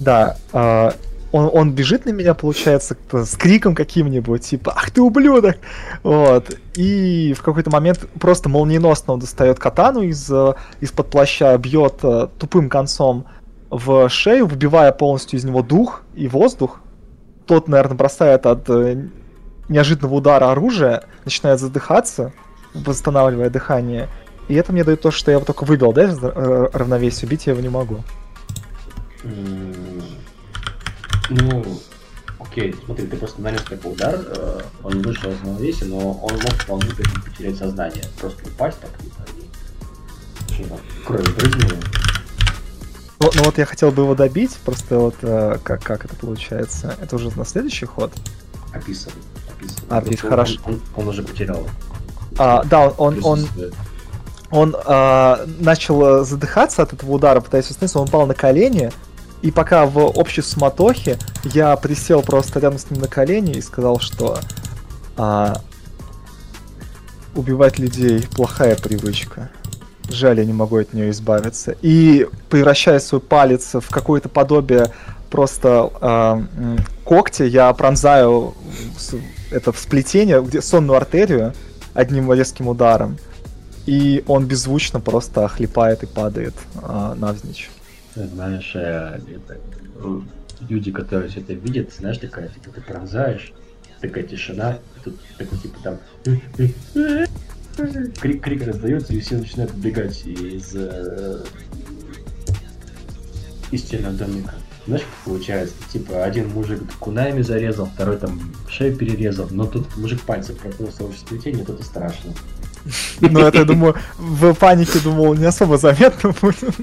Да, а, он, он бежит на меня, получается, с криком каким-нибудь, типа «Ах ты ублюдок!» Вот. И в какой-то момент просто молниеносно он достает катану из, э, из-под плаща, бьет э, тупым концом в шею, выбивая полностью из него дух и воздух. Тот, наверное, бросает от э, неожиданного удара оружие, начинает задыхаться, восстанавливая дыхание. И это мне дает то, что я его только выбил, да, э, равновесия, убить я его не могу. Ну, окей, смотри, ты просто нанес такой удар, э, он вышел из равновесия, но он мог вполне потерять сознание. Просто упасть так и... Там, кровь брызнула. Ну, ну вот я хотел бы его добить, просто вот э, как, как это получается? Это уже на следующий ход? Описан. описан. А, Просто видишь, он- хорошо. Он, он уже потерял. А, да, он, он, присутствие. Он а, начал э, задыхаться от этого удара, пытаясь восстановиться, он упал на колени, и пока в общей суматохе я присел просто рядом с ним на колени и сказал, что а, убивать людей плохая привычка. Жаль, я не могу от нее избавиться. И превращая свой палец в какое-то подобие просто а, м, когтя, я пронзаю это в сплетение, где сонную артерию одним резким ударом. И он беззвучно просто хлипает и падает а, навзничь. Ты знаешь, э, это, э, люди, которые все это видят, знаешь, такая, типа, ты пронзаешь, такая тишина, тут такой, типа, там, крик, крик раздается, и все начинают убегать из, э, из стенного домика. Знаешь, как получается? Типа, один мужик кунами зарезал, второй там шею перерезал, но тут мужик пальцем прокнулся в сплетение, тут и страшно. Ну, это, я думаю, в панике думал, не особо заметно будет.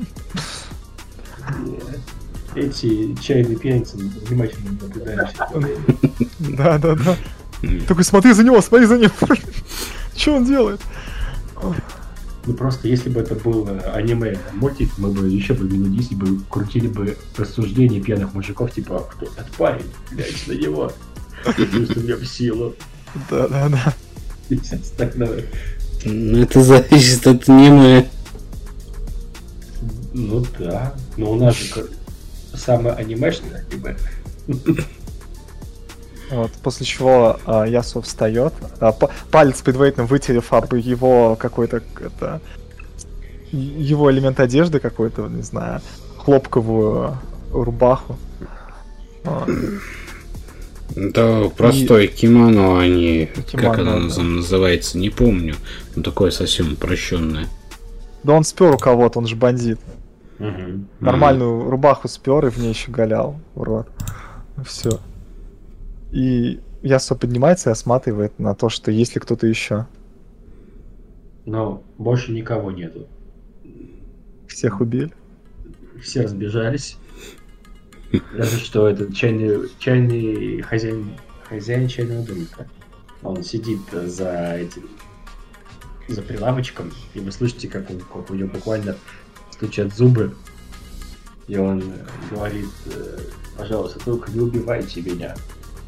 Эти чайные пьяницы внимательно это. Да, да, да. Такой, смотри за него, смотри за ним. Что он делает? Ну просто если бы это был аниме мультик, мы бы еще бы минут 10 бы крутили бы рассуждения пьяных мужиков, типа, «А кто этот парень? Глянь на него. Чувствую в силу. Да, да, да. И все остальное. Ну, это зависит от аниме. Ну да. Но у нас же как- самое анимешное аниме. Вот, после чего а, Ясу встает, а, п- палец предварительно вытерев об его какой-то это, его элемент одежды какой-то, не знаю. хлопковую рубаху. Вот. Это простой кимоно, а не как Кимоно, оно да. называется, не помню. Ну такое совсем упрощенное. Да он спер у кого-то, он же бандит. Мгм. Нормальную рубаху спер и в ней еще галял, урод. Все. И Ясо поднимается и осматривает на то, что есть ли кто-то еще. Но больше никого нету. Всех убили. Все разбежались. Даже что этот чайный, чайный хозяин, хозяин чайного домика. Он сидит за этим, за прилавочком, и вы слышите, как, он, как у него буквально стучат зубы. И он э, говорит, э, пожалуйста, только не убивайте меня.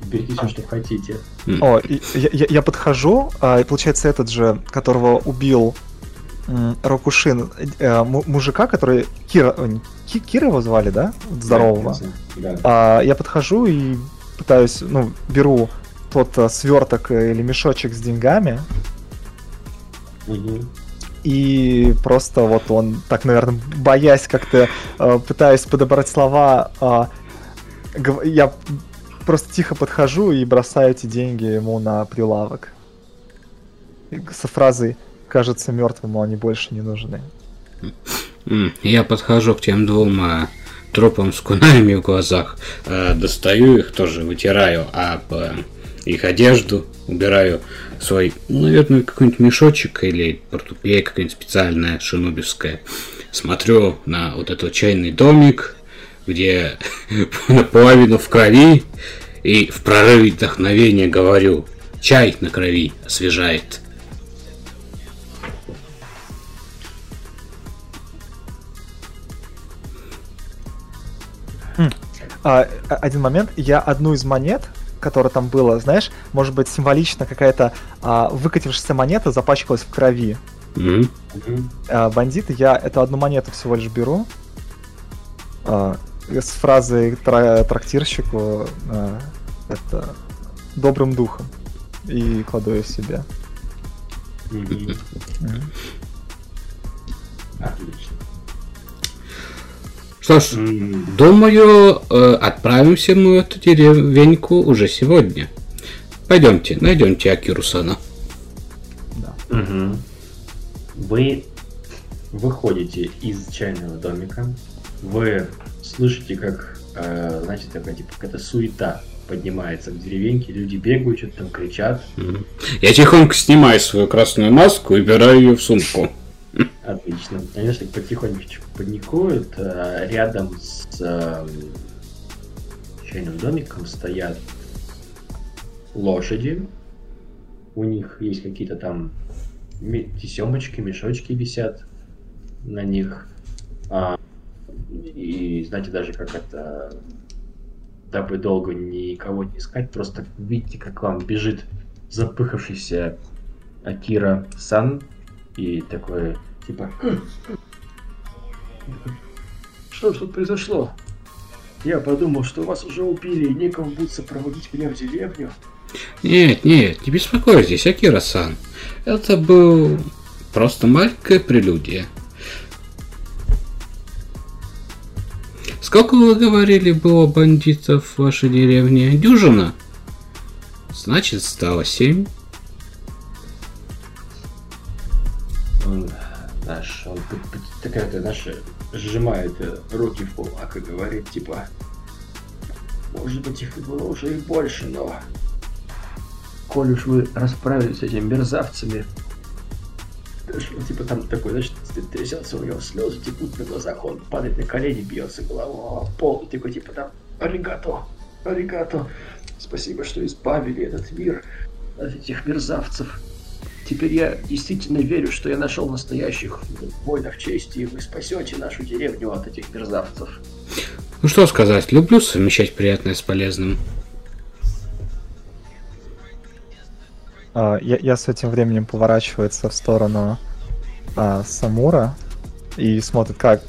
Берите все, что хотите. О, я, я- я подхожу, а, и получается этот же, которого убил Рокушин, э, му- мужика, который... Кира, э, Кира его звали, да? Здорового. Да. А, я подхожу и пытаюсь, ну, беру тот а, сверток э, или мешочек с деньгами, и просто вот он, так, наверное, боясь как-то, э, пытаясь подобрать слова, а, я просто тихо подхожу и бросаю эти деньги ему на прилавок. Со фразой «кажется мертвому они больше не нужны». Я подхожу к тем двум а, трупам с кунами в глазах, а, достаю их тоже, вытираю об а, их одежду, убираю свой, ну, наверное, какой-нибудь мешочек или портупея какая-нибудь специальная шинобивская. Смотрю на вот этот чайный домик, где наполовину в крови, и в прорыве вдохновения говорю, чай на крови освежает. А, а- один момент, я одну из монет, которая там была, знаешь, может быть символично какая-то а, выкатившаяся монета запачкалась в крови. Мгм. А, бандиты, я эту одну монету всего лишь беру. а, с фразой тра- трактирщику а, это добрым духом. И кладу ее себе. Мгм. Мгм. Отлично. Что ж, Думаю, э, отправимся мы в эту деревеньку уже сегодня. Пойдемте, найдемте Акирусана. Мгм. Вы выходите из чайного домика, вы слышите, как, э, знаете, такая типа какая-то суета поднимается в деревеньке, люди бегают, что-то там кричат. Мгм. Я тихонько снимаю свою красную маску и убираю ее в сумку. Отлично. Знаешь, так потихонечку паникуют. э, Рядом с э, чайным домиком стоят лошади. У них есть какие-то там тесемочки, мешочки висят на них. А, и знаете, даже как это, дабы долго никого не искать, просто видите, как вам бежит запыхавшийся Акира Сан и такой, типа, что ж тут произошло? Я подумал, что вас уже убили, и некому будет сопроводить меня в деревню. Нет, нет, не беспокойтесь, Акира-сан. Это был просто маленькая прелюдия. Сколько вы говорили было бандитов в вашей деревне? Дюжина? Значит, стало семь. Он, наш, он такая, ты, знаешь, сжимает э, руки в кулак и говорит, типа, может быть, их было уже и больше, но... Коль уж вы расправились с этими мерзавцами, Знаешь, он, типа там такой, значит, трясется у него слезы текут на глазах, он падает на колени, бьется головой о пол, и такой, типа там, аригато, аригато, спасибо, что избавили этот мир от этих мерзавцев. Теперь я действительно верю, что я нашел настоящих воинов чести, и вы спасете нашу деревню от этих мерзавцев. Ну что сказать, люблю совмещать приятное с полезным. А, я, я с этим временем поворачивается в сторону а, Самура и смотрит, как.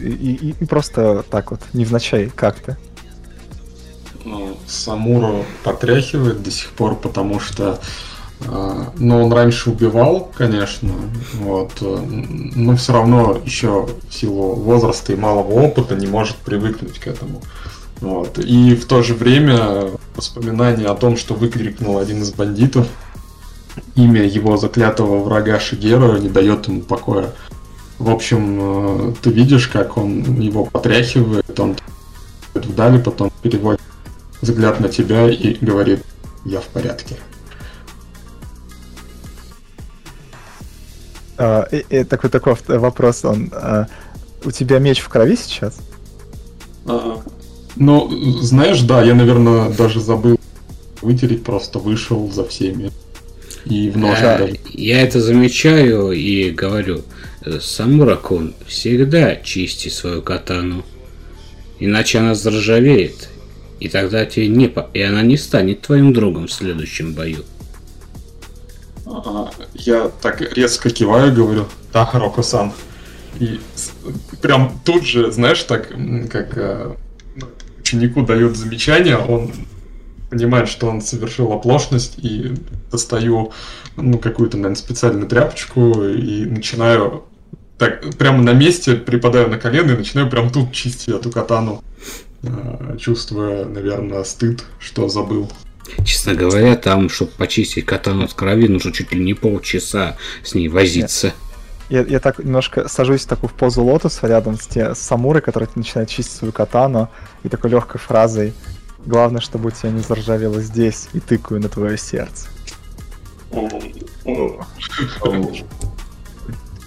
И, и- и просто так вот, невзначай, как ты. Ну, Самуру потряхивает до сих пор, потому что но он раньше убивал, конечно, вот, но все равно еще в силу возраста и малого опыта не может привыкнуть к этому. Вот. И в то же время воспоминание о том, что выкрикнул один из бандитов, имя его заклятого врага Шигера не дает ему покоя. В общем, э, ты видишь, как он его потряхивает, он вдали, потом переводит взгляд на тебя и говорит, я в порядке. Такой такой вопрос, он, а, у тебя меч в крови сейчас? А, ну, знаешь, да, я, наверное, даже забыл вытереть, просто вышел за всеми. И в нож а, даже. Я это замечаю и говорю, Самуракун, всегда чисти свою катану. Иначе она заржавеет, и тогда тебе не по... и она не станет твоим другом в следующем бою. Я так резко киваю, говорю, да, Роко-сан. И прям тут же, знаешь, так, как э, ученику дают замечание, он понимает, что он совершил оплошность, и достаю ну, какую-то, наверное, специальную тряпочку и начинаю так прямо на месте припадаю на колено и начинаю прям тут чистить эту катану, э, чувствуя, наверное, стыд, что забыл. Честно говоря, там, чтобы почистить катану от крови, нужно чуть ли не полчаса с ней возиться. Я, я так немножко сажусь такую в позу лотоса рядом с, те, с Самурой, который начинает чистить свою катану, и такой легкой фразой «Главное, чтобы у тебя не заржавело здесь, и тыкаю на твое сердце».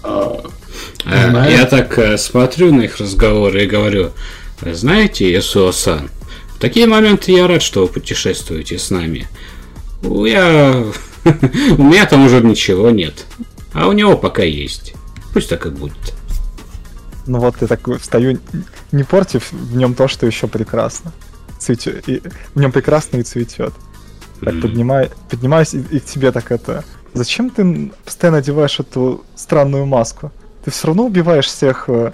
А, я так э, смотрю на их разговоры и говорю, знаете, Исуо-сан, в такие моменты я рад, что вы путешествуете с нами. Я... у меня там уже ничего нет. А у него пока есть. Пусть так и будет. Ну вот я так встаю, не порти в нем то, что еще прекрасно. Цветет. И в нем прекрасно и цветет. Так mm. поднимаю, поднимаюсь и, и к тебе так это. Зачем ты постоянно одеваешь эту странную маску? Ты все равно убиваешь всех э,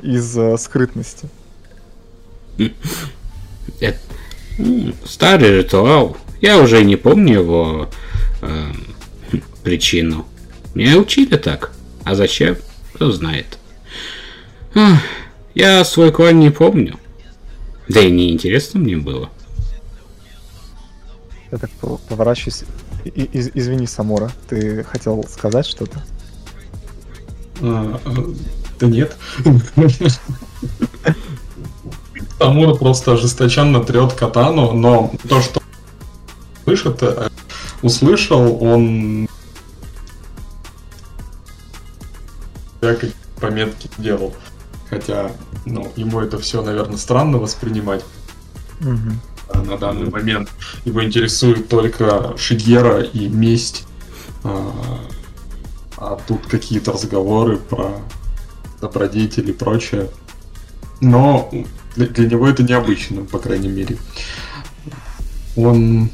из э, скрытности. Это старый ритуал. Я уже не помню его э, причину. Меня учили так. А зачем? Кто знает. Я свой клан не помню. Да и неинтересно мне было. Я так поворачиваюсь. И, из, извини, Самора, ты хотел сказать что-то? А, а, да нет. Самура просто ожесточенно трет катану, но то, что слышит, э, услышал, он я как пометки делал. Хотя, ну, ему это все, наверное, странно воспринимать. Угу. На данный момент его интересует только Шигера и месть. А, а тут какие-то разговоры про добродетели и прочее. Но для, для него это необычно, по крайней мере. Он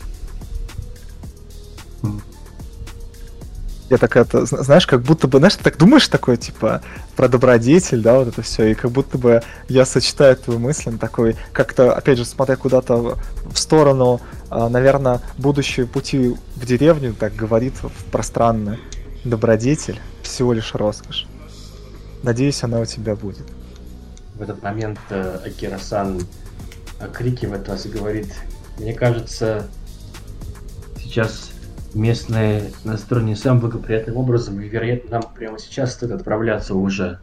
я так это, знаешь, как будто бы, знаешь, ты так думаешь такой, типа, про добродетель, да, вот это все, и как будто бы я сочетаю твою мысль такой, как-то, опять же, смотря куда-то в сторону, а, наверное, будущие пути в деревню, так говорит в пространно, добродетель всего лишь роскошь. Надеюсь, она у тебя будет. В этот момент э, Акира-сан окрикивает вас и говорит, мне кажется, сейчас местные настроены самым благоприятным образом, и, вероятно, нам прямо сейчас стоит отправляться уже.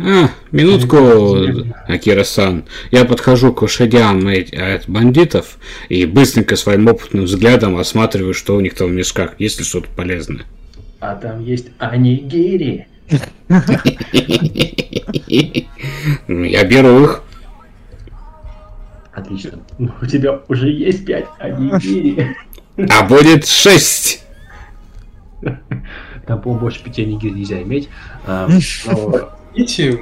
А, минутку, Акира-сан. Я подхожу к лошадям от бандитов и быстренько своим опытным взглядом осматриваю, что у них там в мешках, есть ли что-то полезное. А там есть анигири. Я беру их. Отлично. У тебя уже есть пять анигири. А будет шесть. Там, по-моему, больше пяти анигири нельзя иметь. Идите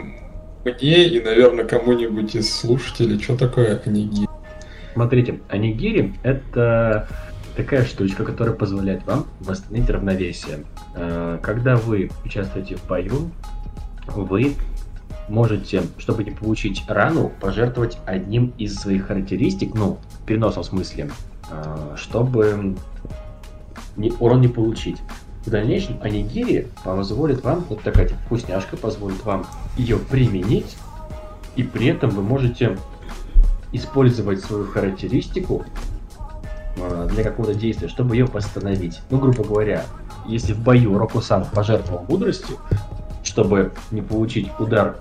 мне и, наверное, кому-нибудь из слушателей, что такое анигири? Смотрите, анигири — это такая штучка, которая позволяет вам восстановить равновесие. А, когда вы участвуете в бою, вы можете, чтобы не получить рану, пожертвовать одним из своих характеристик, ну, в переносном смысле, а, чтобы не, урон не получить. В дальнейшем анигири позволит вам, вот такая типа, вкусняшка позволит вам ее применить, и при этом вы можете использовать свою характеристику э, для какого-то действия, чтобы ее восстановить. Ну, грубо говоря, если в бою Рокусан пожертвовал мудростью, чтобы не получить удар,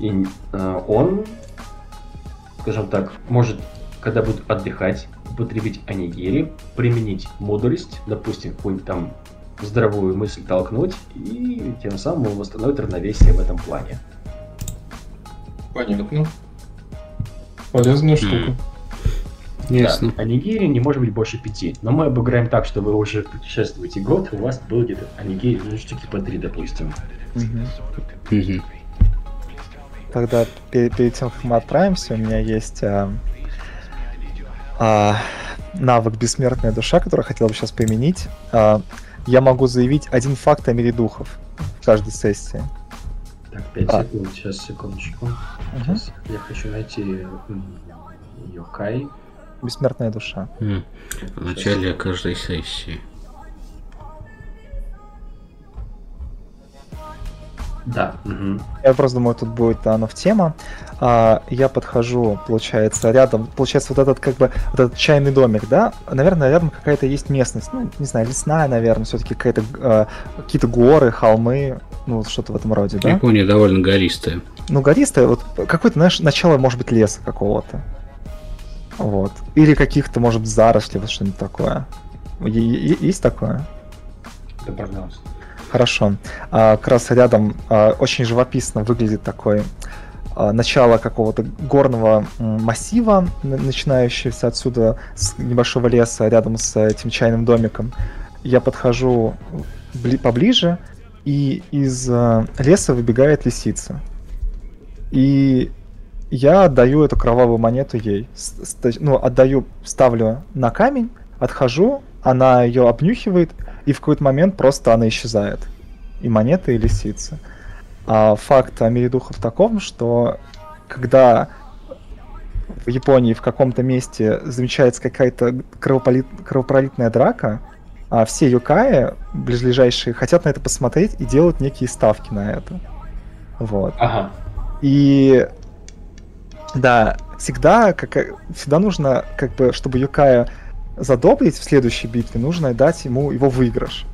и, э, он, скажем так, может, когда будет отдыхать, употребить анигири, применить мудрость, допустим, какую-нибудь там здоровую мысль толкнуть, и тем самым он восстановит равновесие в этом плане. Понятно. Полезная штука. Ясно. Да, анигири не может быть больше пяти. Но мы обыграем так, что вы уже путешествуете год, у вас было где-то анигири ну, штуки по три, допустим. Мгм. Тогда перед, перед тем, как мы отправимся, у меня есть а, а, навык бессмертная душа, который я хотел бы сейчас применить. А, я могу заявить один факт о мире духов в каждой сессии. Так, 5 А. секунд, сейчас, секундочку. Сейчас я хочу найти Йокай. Бессмертная душа. В начале каждой сессии. Да. мгм. Я просто думаю, тут будет оно в тема. А, я подхожу, получается, рядом, получается, вот этот, как бы, вот этот чайный домик, да? Наверное, рядом какая-то есть местность, ну, не знаю, лесная, наверное, все-таки какая-то, а, какие-то горы, холмы, ну, вот что-то в этом роде, да? Япония довольно гористая. Ну, гористая, вот какое-то, знаешь, начало, может быть, леса какого-то. Вот. Или каких-то, может зарослей, вот что-нибудь такое. Есть такое? Да, пожалуйста. Хорошо. А, как раз рядом а, очень живописно выглядит такой а, начало какого-то горного массива, начинающегося отсюда с небольшого леса рядом с этим чайным домиком. Я подхожу бли- поближе, и из а, леса выбегает лисица. И я отдаю эту кровавую монету ей. С- с- Ну, отдаю, ставлю на камень, отхожу, она ее обнюхивает, и в какой-то момент просто она исчезает. И монета, и лисица. А факт о мире духов таком, что когда в Японии в каком-то месте замечается какая-то кровополит- кровопролитная драка, а все юкаи ближайшие хотят на это посмотреть и делают некие ставки на это. Вот. Ага. И да, всегда, как, всегда нужно, как бы, чтобы Юкая задобрить в следующей битве, нужно дать ему его выигрыш.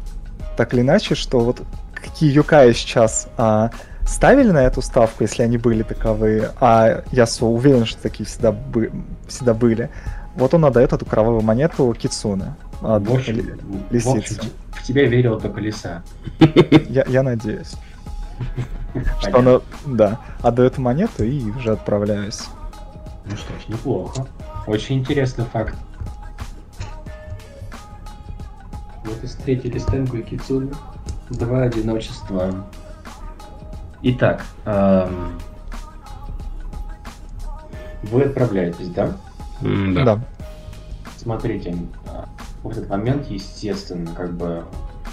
Так или иначе, что вот какие Юкаи сейчас а, ставили на эту ставку, если они были таковые, а Ясу уверен, что такие всегда, бы, всегда были, вот он отдает эту кровавую монету Кицуне. В общем, в общем, в тебя верила только лиса. я, я надеюсь, что она, да, отдает монету и уже отправляюсь. Ну что ж, неплохо. Очень интересный факт. Вот и встретили Стенку и Кицуну. Два одиночества. Итак, эм, вы отправляетесь, да? Да. да. Смотрите, а, в этот момент, естественно, как бы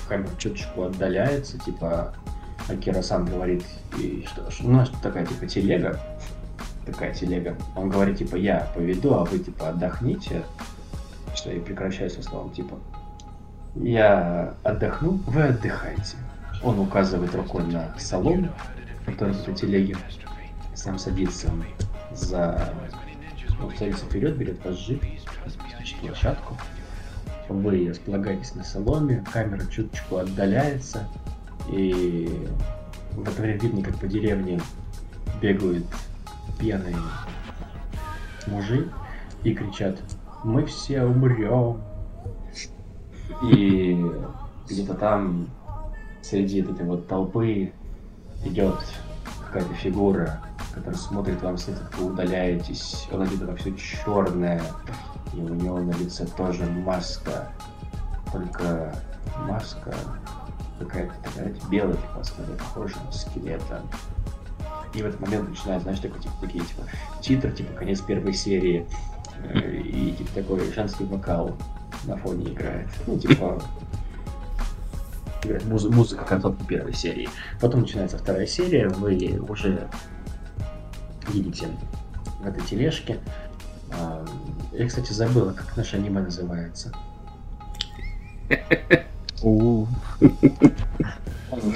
камера чуточку отдаляется, типа Акира сам говорит, и что, ну, такая, типа, телега, такая телега. Он говорит, типа, я поведу, а вы, типа, отдохните, что и прекращаю со словом, типа, я отдохну, вы отдыхайте. Он указывает рукой на салон, который по телеге, сам садится за... Он садится вперед, берет вожжи, стучит площадку. Вы располагаетесь на соломе, камера чуточку отдаляется, и время видно, как по деревне бегают пьяные мужи и кричат «Мы все умрем!» И где-то там среди этой вот толпы идет какая-то фигура, которая смотрит вам вслед, как вы удаляетесь. Он одет во все черное, и у него на лице тоже маска. Только маска какая-то такая, белая, типа, скорее похожа на скелета. И в этот момент начинают, знаешь, такой, типа, такие, типа, титр, типа, конец первой серии. Э, И, типа, такой женский вокал на фоне играет. Ну, типа, играет муз- музыка концовки первой серии. Потом начинается вторая серия, вы уже едете в этой тележке. А, Я, кстати, забыла, как наше аниме называется.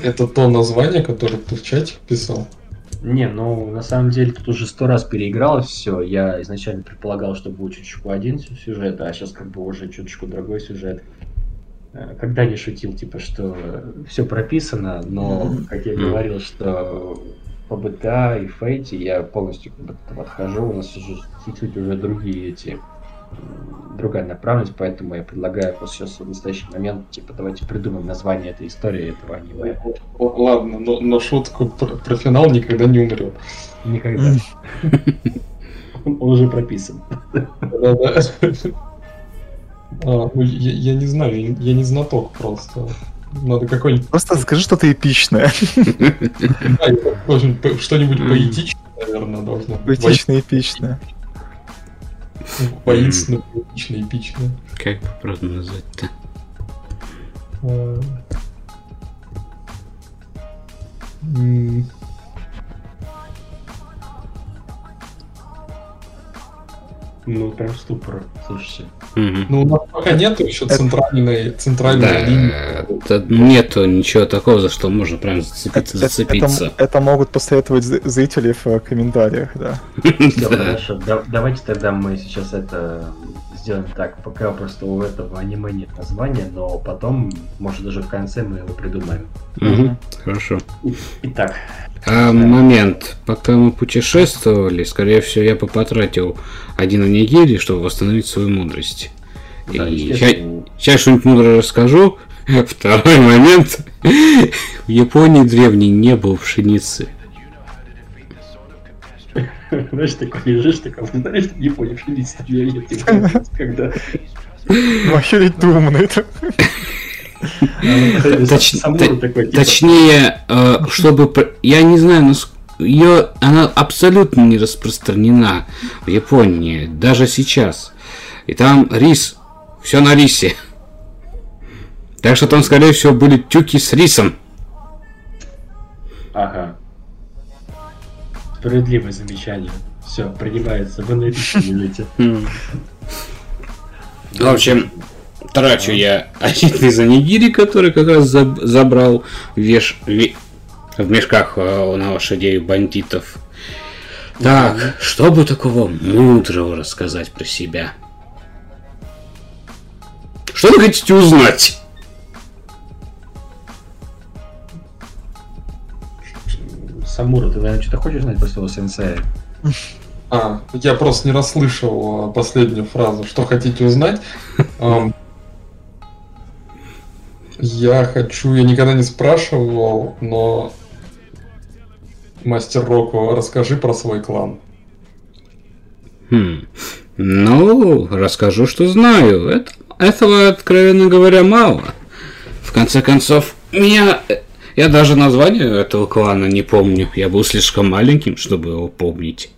Это то название, которое ты в чате писал? Не, ну на самом деле тут уже сто раз переигралось все. Я изначально предполагал, что будет чуточку один сюжет, а сейчас как бы уже чуточку другой сюжет. Э, когда не шутил, типа, что все прописано, но, как я говорил, что по БТА и Фейте я полностью как бы отхожу, у нас уже чуть-чуть уже другие эти другая направленность, поэтому я предлагаю вот сейчас в настоящий момент, типа, давайте придумаем название этой истории, этого аниме. Ладно, но, но шутку про, про финал никогда не умрет. Никогда. Он уже прописан. Да-да. А, ну, я, я не знаю, я, я не знаток просто. Надо какой-нибудь... Просто скажи что-то эпичное. Да, что-нибудь поэтичное, наверное, должно быть. Поэтичное, эпичное. Воинственно, эпично, эпично. Как бы правда назвать-то? Ну, прям ступор, слушайте. Угу. Ну, у нас пока нет еще центральной, центральной да, линии. Это, нету ничего такого, за что можно прям зацепиться, это, зацепиться. Это, это могут посоветовать зрители в комментариях, да. Все, хорошо. давайте тогда мы сейчас это сделаем так. Пока просто у этого аниме нет названия, но потом, может, даже в конце мы его придумаем. Угу, хорошо. Итак, а, момент. Пока мы путешествовали, скорее всего, я потратил один анигири, чтобы восстановить свою мудрость. Да, и сейчас, сейчас что-нибудь мудрое расскажу. Второй момент. В Японии древней не было пшеницы. Знаешь, такой лежишь, такой, знаешь, в Японии пшеницы когда... Ну, охереть думно это. Точнее, э, чтобы... Я не знаю, ее она абсолютно не распространена в Японии, даже сейчас. И там рис, все на рисе. Так что там, скорее всего, были тюки с рисом. Ага. Справедливое замечание. Все, принимается. Вы на рисе живете. В общем, Трачу я один из анигири, который как раз забрал веш... в мешках э, на лошадей бандитов. Так, что бы такого мудрого рассказать про себя? Что вы хотите узнать? Самура, ты, наверное, что-то хочешь знать про своего сенсея? А, я просто не расслышал последнюю фразу. Что хотите узнать? Я хочу, я никогда не спрашивал, но Мастер Року, расскажи про свой клан. Хм. Ну, расскажу, что знаю. Это, этого, откровенно говоря, мало. В конце концов, меня... Я даже название этого клана не помню. Я был слишком маленьким, чтобы его помнить.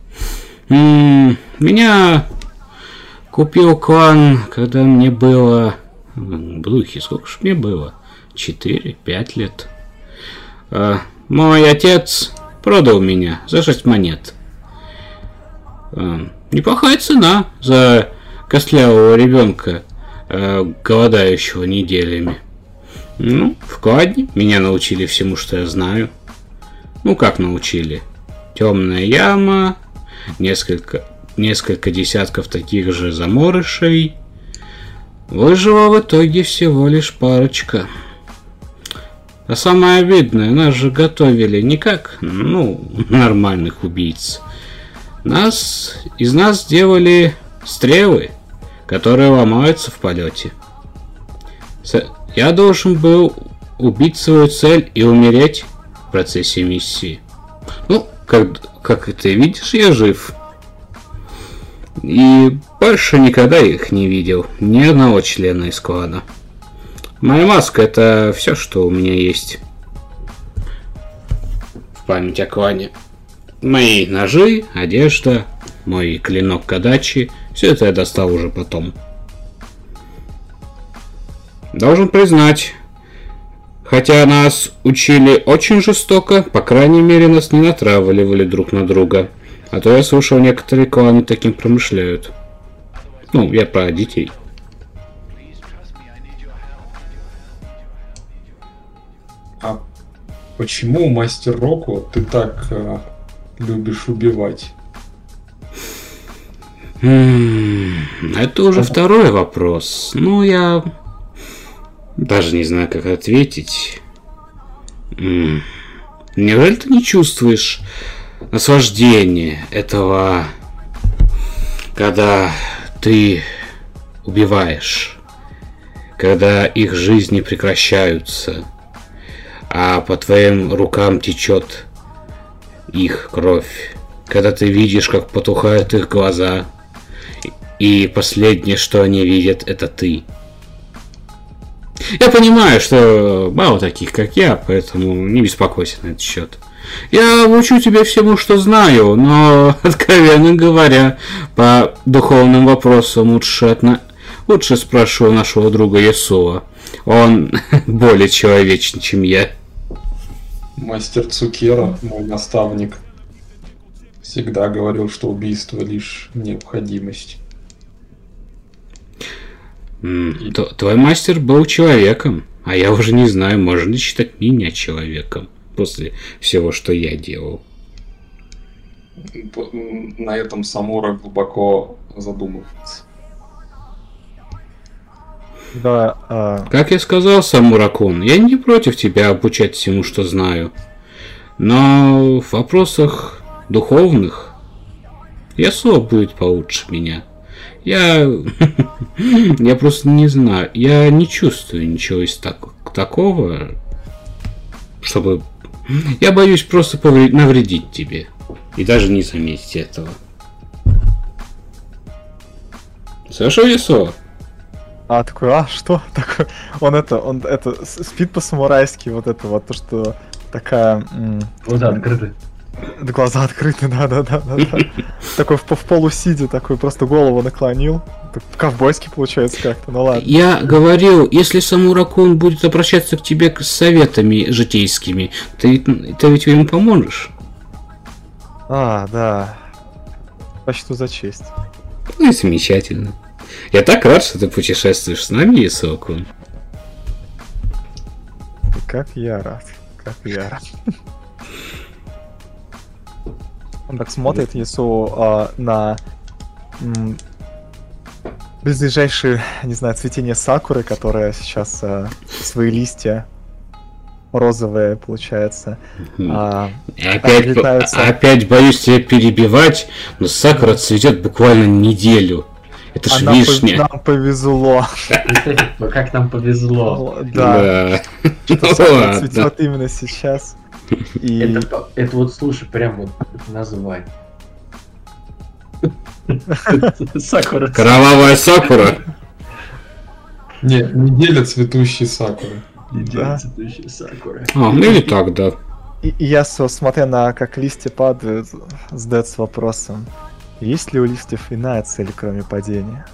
М -м, меня купил клан, когда мне было Блухи, сколько ж мне было? 4-5 лет. А, мой отец продал меня за 6 монет. А, неплохая цена за костлявого ребенка, а, голодающего неделями. Ну, вкладни. Меня научили всему, что я знаю. Ну, как научили? Темная яма, несколько, несколько десятков таких же заморышей, Выжила в итоге всего лишь парочка. А самое обидное, нас же готовили не как, ну, нормальных убийц. Нас, из нас сделали стрелы, которые ломаются в полете. Я должен был убить свою цель и умереть в процессе миссии. Ну, как, как ты видишь, я жив. И больше никогда их не видел. Ни одного члена из клана. Моя маска это все, что у меня есть. В память о клане. Мои ножи, одежда, мой клинок Кадачи. Все это я достал уже потом. Должен признать, хотя нас учили очень жестоко, по крайней мере нас не натравливали друг на друга. А то я слышал, некоторые кланы таким промышляют. Ну, я про детей. А почему, мастер Року, ты так э, любишь убивать? Это уже второй вопрос. Ну, я даже не знаю, как ответить. Неужели ты не чувствуешь наслаждение этого, когда ты убиваешь, когда их жизни прекращаются, а по твоим рукам течет их кровь, когда ты видишь, как потухают их глаза, и последнее, что они видят, это ты. Я понимаю, что мало таких, как я, поэтому не беспокойся на этот счет. Я учу тебя всему, что знаю, но, откровенно говоря, по духовным вопросам лучше, отна... лучше спрошу нашего друга Ясуа. Он более человечен, чем я. Мастер Цукера, мой наставник, всегда говорил, что убийство лишь необходимость. Твой мастер был человеком, а я уже не знаю, можно ли считать меня человеком после всего, что я делал. На этом Самура глубоко задумывается. Да. А... Как я сказал, Самуракун, я не против тебя обучать всему, что знаю. Но в вопросах духовных Ясуа будет получше меня. Я... я просто не знаю. Я не чувствую ничего из так... такого, чтобы... Я боюсь просто повред... навредить тебе. И даже не заметить этого. Саша Весо. А, такой, а, что? Такой, он это, он это, спит по-самурайски, вот это вот, то, что такая... Вот, да, открытый. Глаза открыты, да, да, да, да. Такой в, в полусиде, такой просто голову наклонил. Ковбойский получается как-то, ну ладно. Я говорил, если Самуракун будет обращаться к тебе с советами житейскими, ты, ты ведь ему поможешь. А, да. Почту за честь. Ну и замечательно. Я так рад, что ты путешествуешь с нами, Исокун. Как я рад. Как я рад. Он так смотрит Ясу а, на м, близлежащие, не знаю, цветение сакуры, которая сейчас а, свои листья розовые, получается. А, опять, опять боюсь тебя перебивать, но сакура цветет буквально неделю. Это ж вишня. Нам повезло. Как нам повезло. Да. Что цветет именно сейчас. И... Это, это вот, слушай, прям вот называй. Сакура. Кровавая сакура. Не, неделя цветущей сакуры. Неделя цветущей сакуры. А, ну или так, да. И, и я, смотря на как листья падают, задается вопросом, есть ли у листьев иная цель, кроме падения?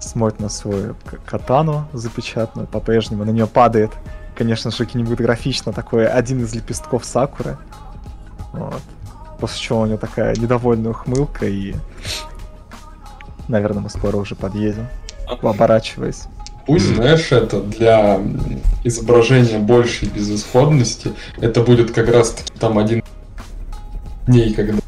Смотрит на свою катану запечатанную, по-прежнему на нее падает конечно же, кинематографично такой один из лепестков Сакуры. Вот. После чего у него такая недовольная ухмылка и... Наверное, мы скоро уже подъедем, оборачиваясь. Пусть, знаешь, это для изображения большей безысходности, это будет как раз таки там один дней, когда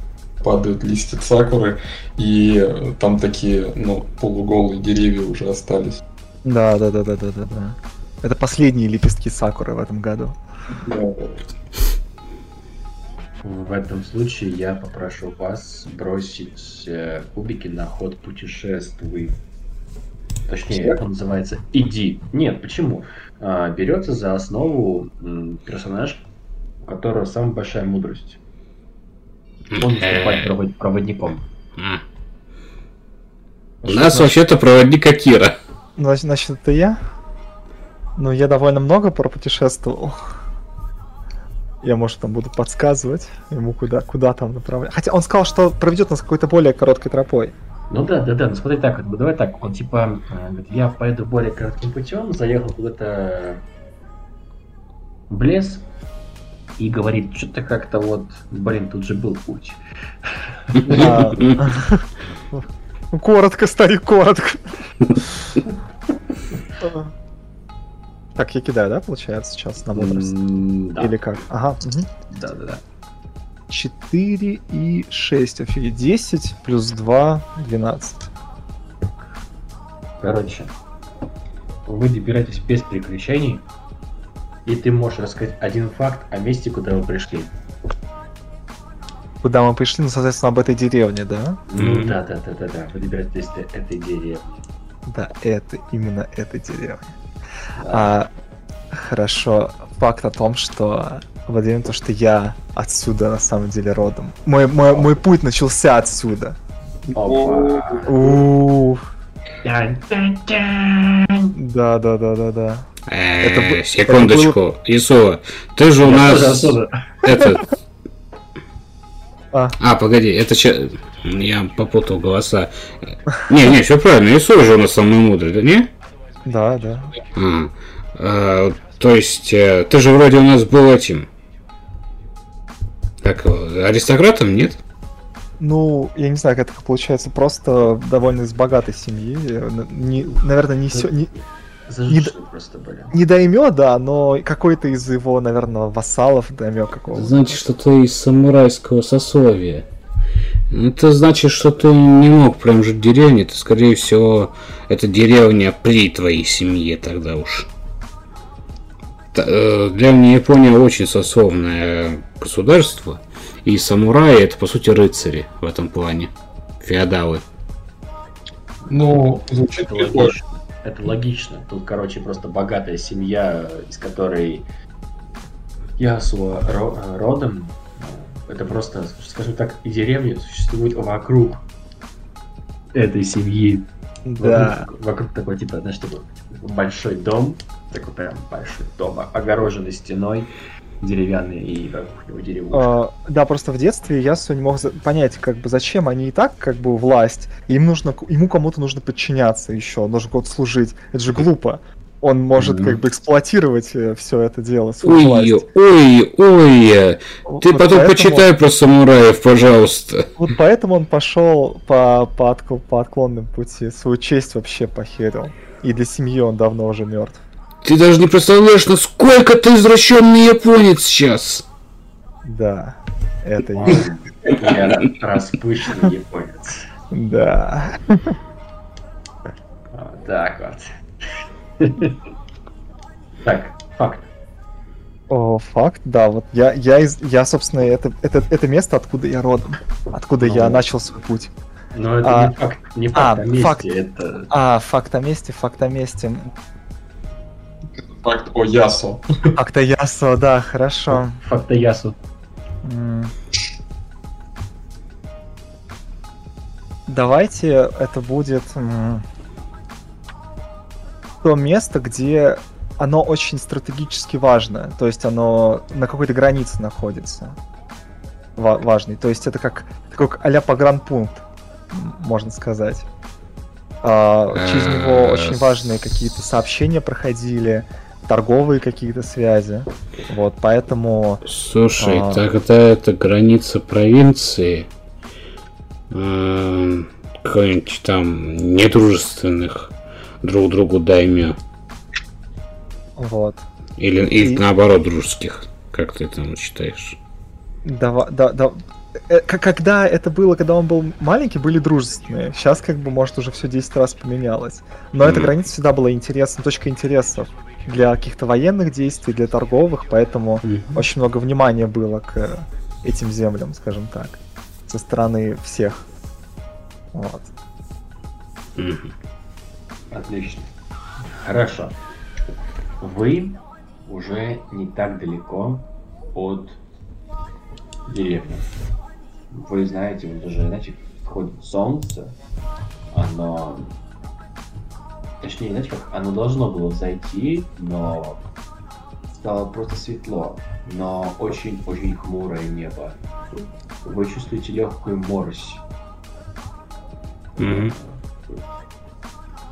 падают листья сакуры, и там такие, ну, полуголые деревья уже остались. Да, да, да, да, да, да, да. Это последние лепестки сакуры в этом году. В этом случае я попрошу вас бросить э, кубики на ход путешествуй. Точнее, это называется «Иди». Нет, почему? А, берется за основу м, персонаж, у которого самая большая мудрость. Он выступает провод- проводником. У нас вообще-то проводник Акира. Значит, это я? Ну, я довольно много пропутешествовал. Я, может, там буду подсказывать ему, куда, куда там направлять. Хотя он сказал, что проведет нас какой-то более короткой тропой. Ну да, да, да, ну смотри так, вот, давай так, он типа, э, говорит, я поеду более коротким путем, заехал куда-то в лес и говорит, что-то как-то вот, блин, тут же был путь. Коротко, старик, коротко. Так, я кидаю, да, получается, сейчас на возраст? М, Да, Или как? Ага. да, да, да. 4 и 6, офигеть. 10 плюс 2, 12. Короче, вы добираетесь без приключений, и ты можешь рассказать один факт о месте, куда вы пришли. Куда мы пришли, ну, соответственно, об этой деревне, да? Ну да, да, да, да, да. Вы добираетесь до этой деревни. Да, это именно эта деревня. А, хорошо, факт о том, что Владимир, то, что я отсюда на самом деле родом. Мой, мой, мой путь начался отсюда. Да, да, да, да, да. Это Э, бы- Секундочку, Исуа, ты же у нас этот. А. А, погоди, это че... Я попутал голоса. Не, не, все правильно, Исуа же у нас самый мудрый, да не? Да, да. А, а, то есть, э, ты же вроде у нас был этим. Как аристократом, нет? Ну, я не знаю, как это получается, просто довольно из богатой семьи. Не, наверное, не, сё- не, Зажившие просто были. не даймё, да, но какой-то из его, наверное, вассалов даймё какого-то. Значит, что ты из самурайского сословия. Это значит, что ты не мог прям жить в деревне, ты, скорее всего, это деревня при твоей семье тогда уж. Э, Древняя Япония очень сословное государство, и самураи это, по сути, рыцари в этом плане. Феодалы. Ну, звучит Это логично. Это логично. Тут, короче, просто богатая семья, из которой Ясуа ро- родом. Это просто, скажем так, и деревня существует вокруг этой семьи. Да. Вокруг, вокруг такой, типа, знаешь, такой большой дом, такой прям большой дом, огороженный стеной деревянный и него деревушка. А, да, просто в детстве я не мог понять, как бы зачем они и так, как бы власть, им нужно, ему кому-то нужно подчиняться еще, нужно кому-то служить. Это же глупо. Он может как бы эксплуатировать все это дело, Ой, власть. ой, ой. Вот Ты потом поэтому- почитай про самураев, пожалуйста. Вот поэтому он пошел по, по, отк- по отклонным пути, свою честь вообще похерил. И для семьи он давно уже мертв. Ты даже не представляешь, насколько ты извращенный японец сейчас. Да, это. Я распущенный японец. Да. Вот так вот. Так, факт. О, факт, да, вот я, я, из, я собственно, это, это, это место, откуда я родом, откуда я Ну. начал свой путь. Но это А, не факт, не а, факт о месте, факт. это... А, факт о месте, факт о месте. Факт о Ясо. Факт о Ясо, да, хорошо. Факт о Ясу. Давайте это будет то место, где оно очень стратегически важно. То есть оно на какой-то границе находится. Ва- важный. То есть это как такой а-ля погранпункт, можно сказать. А, через него Э, очень важные какие-то сообщения проходили, торговые какие-то связи. Вот, поэтому Слушай, А. тогда это граница провинции. Эм, Какой-нибудь там недружественных друг другу даймё. вот. Или, или И- наоборот дружеских. Как ты там считаешь? Дава- да, да. Э, Когда это было, когда он был маленький, были дружественные. Сейчас, как бы, может, уже все 10 раз поменялось. Но эта Мгм. граница всегда была интересна, точка интересов для каких-то военных действий, для торговых, поэтому очень много внимания было к этим землям, скажем так, со стороны всех. Вот. Мгм. Отлично. Хорошо. Вы уже не так далеко от деревни. Вы знаете, вот уже, знаете, входит солнце. Оно... Точнее, знаете как, оно должно было зайти, но стало просто светло, но очень-очень хмурое небо. Вы чувствуете легкую морось. Мгм.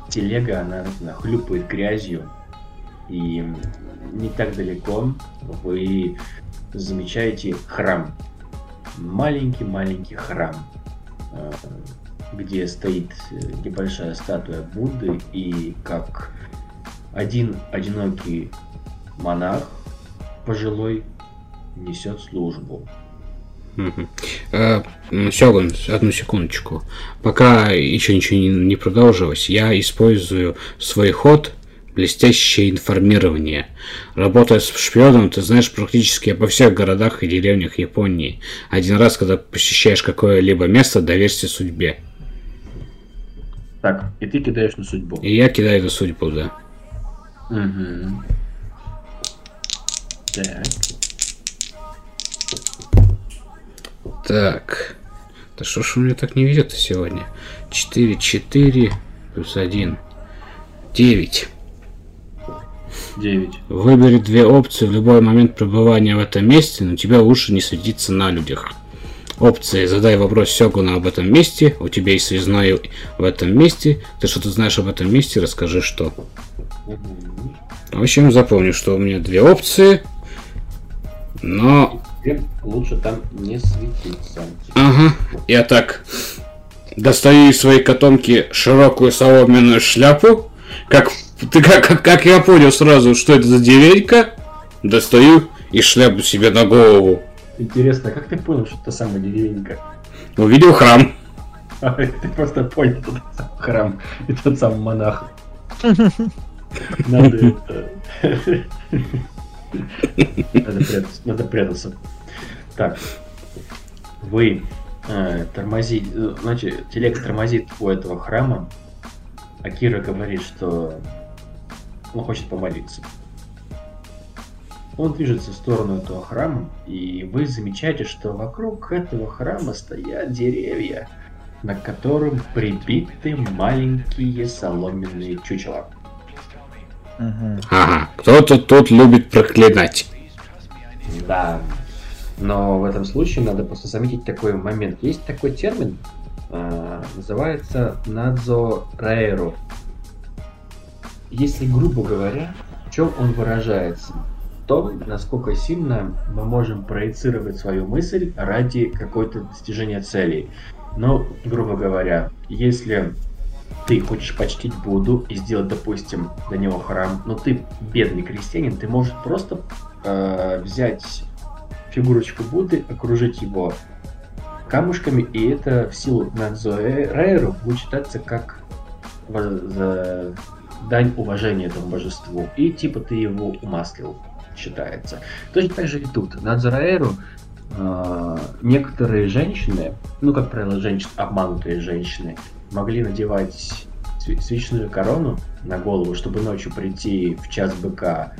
Телега, она, она хлюпает грязью, и не так далеко вы замечаете храм. Маленький-маленький храм, э, где стоит э, небольшая статуя Будды, и как один одинокий монах пожилой несет службу. М, Сёгун, одну секундочку. Пока еще ничего не, не продолжилось, я использую свой ход блестящее информирование. Работая с шпионом, ты знаешь практически обо всех городах и деревнях Японии. Один раз, когда посещаешь какое-либо место, доверься судьбе. Так, и ты кидаешь на судьбу. И я кидаю на судьбу, да. Мгм. Так. Так. Да что ж у меня так не везет сегодня? 4, 4 плюс 1. 9. 9. Выбери две опции в любой момент пребывания в этом месте, но тебе лучше не светиться на людях. Опции «Задай вопрос Сёгуна об этом месте», «У тебя есть связной в этом месте», «Ты что-то знаешь об этом месте, расскажи что». В общем, запомни, что у меня две опции, но... Тебе лучше там не светиться. Ага, я так достаю из своей котомки широкую соломенную шляпу, как, ты, как, как, я понял сразу, что это за деревенька, достаю и шляпу себе на голову. Интересно, как ты понял, что это самая деревенька? Увидел храм. А, Ты просто понял тот самый храм и тот самый монах. Надо это... Надо прятаться. Так. Вы э, тормозите... э, Значит, телега тормозит у этого храма. Акира говорит, что он хочет помолиться. Он движется в сторону этого храма, и вы замечаете, что вокруг этого храма стоят деревья, на котором прибиты маленькие соломенные чучела. Ага, кто-то тут любит проклинать. Да. Но в этом случае надо просто заметить такой момент. Есть такой термин, а, называется надзо раэру. Если грубо говоря, в чем он выражается? В том, насколько сильно мы можем проецировать свою мысль ради какой-то достижения целей. Но, грубо говоря, если ты хочешь почтить Будду и сделать, допустим, для него храм, но ты бедный крестьянин, ты можешь просто э, взять фигурочку Будды, окружить его камушками, и это в силу Надзоэру будет считаться как за дань уважения этому божеству. И типа ты его умаслил, считается. Точно так же и тут. Надзораэру э, некоторые женщины, ну, как правило, женщины, обманутые женщины, могли надевать свечную корону на голову, чтобы ночью прийти в час быка,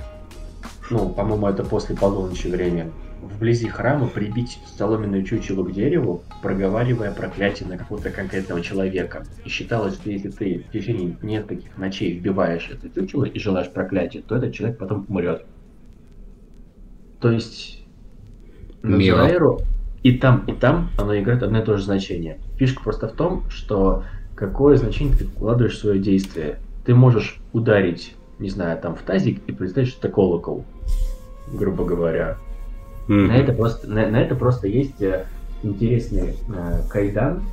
ну, по-моему, это после полуночи время, вблизи храма прибить соломенную чучело к дереву, проговаривая проклятие на какого-то конкретного человека. И считалось, что если ты в течение нескольких ночей вбиваешь это чучело и желаешь проклятия, то этот человек потом умрет. То есть. Назаэру и там, и там оно играет одно и то же значение. Фишка просто в том, что какое значение ты вкладываешь в свое действие. Ты можешь ударить, не знаю, там в тазик и представить, что это колокол, грубо говоря. Мгм. На это просто, на, на это просто есть э, интересный э, кайдан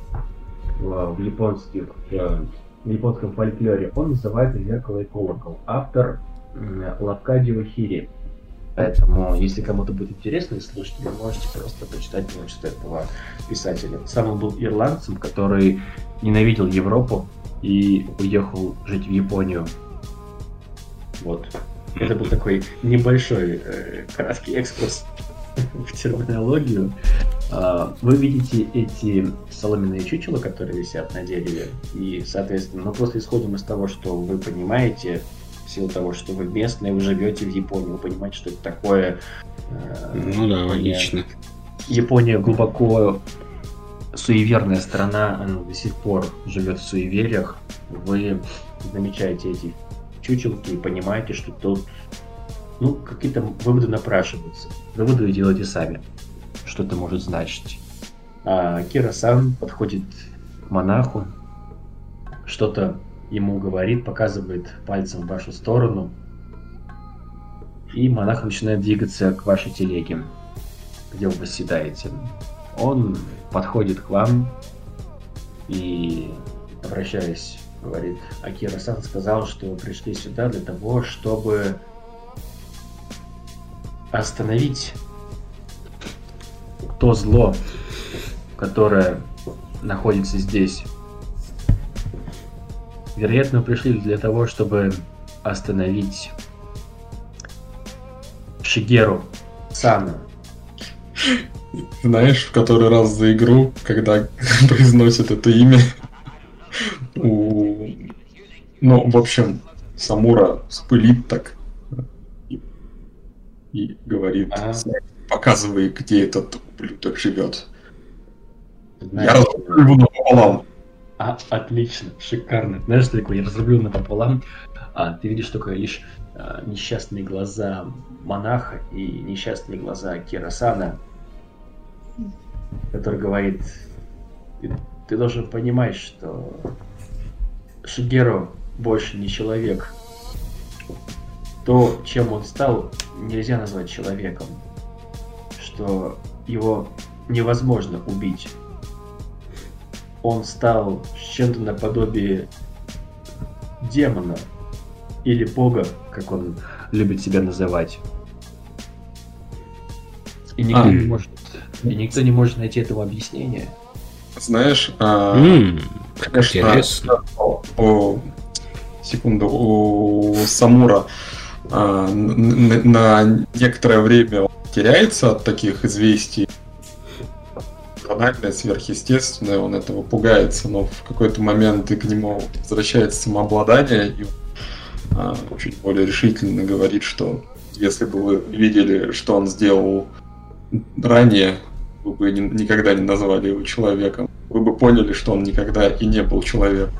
в, в японских, э, в японском фольклоре. Он называется «Зеркало и колокол». Автор м, Лавкадио Хири. Поэтому, если кому-то будет интересно слушать, вы можете просто почитать творчество этого писателя. Сам он был ирландцем, который ненавидел Европу и уехал жить в Японию. Вот. Это был такой небольшой э, краткий экскурс в терминологию. А, Вы видите эти соломенные чучела, которые висят на дереве, и, соответственно, ну просто исходом из того, что вы понимаете, в силу того, что вы местные, вы живете в Японии, вы понимаете, что это такое. э, Ну да, логично. Япония глубоко суеверная страна, она до сих пор живет в суевериях. Вы замечаете эти чучелки и понимаете, что тут ну, какие-то выводы напрашиваются. Выводы вы делаете сами. Что это может значить. А Кира-сан подходит к монаху, что-то ему говорит, показывает пальцем в вашу сторону. И монах начинает двигаться к вашей телеге где вы восседаете. Он подходит к вам и, обращаясь говорит, Акира-сан сказал, что вы пришли сюда для того, чтобы остановить то зло, которое находится здесь. Вероятно, пришли для того, чтобы остановить Шигеру Сана. Знаешь, в который раз за игру, когда произносят это имя, у... ну, в общем, Самура спылит так и говорит, Ага. показывай, где этот ублюдок живет. Знаешь, Я разрублю его напополам. А, отлично, шикарно. Знаешь, что такое? Я разрублю напополам. А, ты видишь только лишь а, несчастные глаза монаха и несчастные глаза Кирасана, который говорит, ты, ты должен понимать, что Шигеру больше не человек. То, чем он стал, нельзя назвать человеком. Что его невозможно убить он стал чем-то наподобие демона или бога, как он любит себя называть. И никто, А. не, может, и никто не может найти этому объяснения. Знаешь, а, как конечно, интересно. о- о- секунду, у Самура н- на некоторое время теряется от таких известий. Банальное, сверхъестественное, он этого пугается, но в какой-то момент и к нему возвращается самообладание, и он а, чуть более решительно говорит, что если бы вы видели, что он сделал ранее, вы бы ни- никогда не назвали его человеком. Вы бы поняли, что он никогда и не был человеком.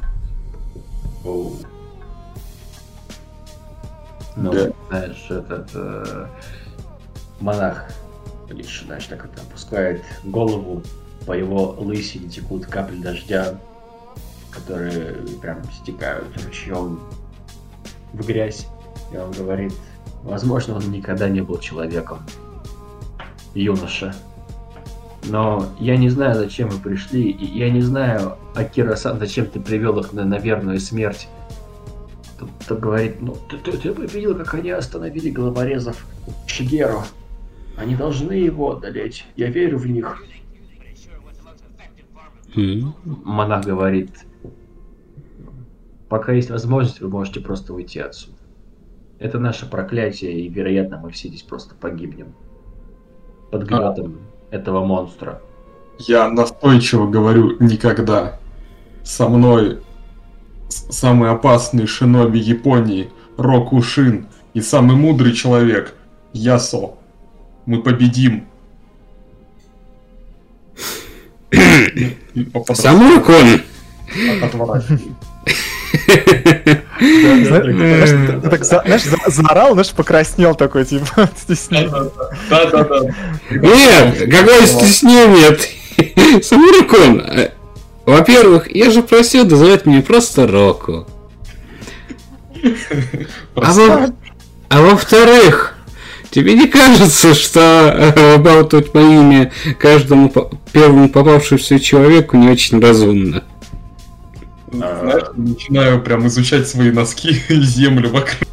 Ну, Да. знаешь, этот э, монах лишь, знаешь, так это опускает голову, по его лысине текут капли дождя, которые прям стекают ручьем в грязь. И он говорит, возможно, он никогда не был человеком. Юноша. Но я не знаю, зачем вы пришли, и я не знаю, Акира-сан, зачем ты привел их на, на верную смерть. Тот говорит, ну ты, ты, ты бы видел, как они остановили головорезов Шигеру. Они должны его одолеть. Я верю в них. М, Монах говорит, пока есть возможность, вы можете просто уйти отсюда. Это наше проклятие, и, вероятно, мы все здесь просто погибнем. Под гнетом этого монстра. Я настойчиво говорю никогда. Со мной самый опасный шиноби Японии, Року Шин, и самый мудрый человек, Ясо. Мы победим. Самуракон! Отворачиваю. Знаешь, заорал, знаешь, покраснел такой, типа, стеснение. Да-да-да. Нет, какое стеснение. Самуракон, во-первых, я же просил называть меня просто Року. А, во- а во-вторых, тебе не кажется, что э, болтать по имя каждому по- первому попавшемуся человеку не очень разумно? Знаешь, начинаю прям изучать свои носки и землю вокруг.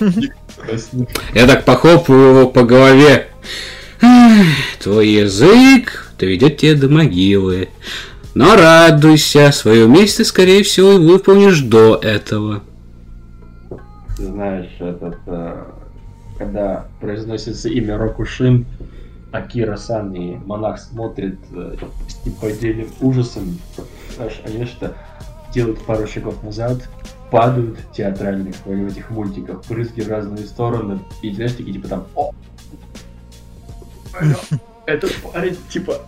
Я так похлопаю его по голове. «Ах, Твой язык доведет тебя до могилы. Но радуйся, свою месть ты, скорее всего, и выполнишь до этого. Ты знаешь, этот, э, когда произносится имя Рокушин, Акира Сан и монах смотрит э, с неподдельным ужасом. Знаешь, они что делают пару шагов назад, падают театральных в этих мультиках, брызги в разные стороны, и знаешь, такие типа там, о, этот парень, типа,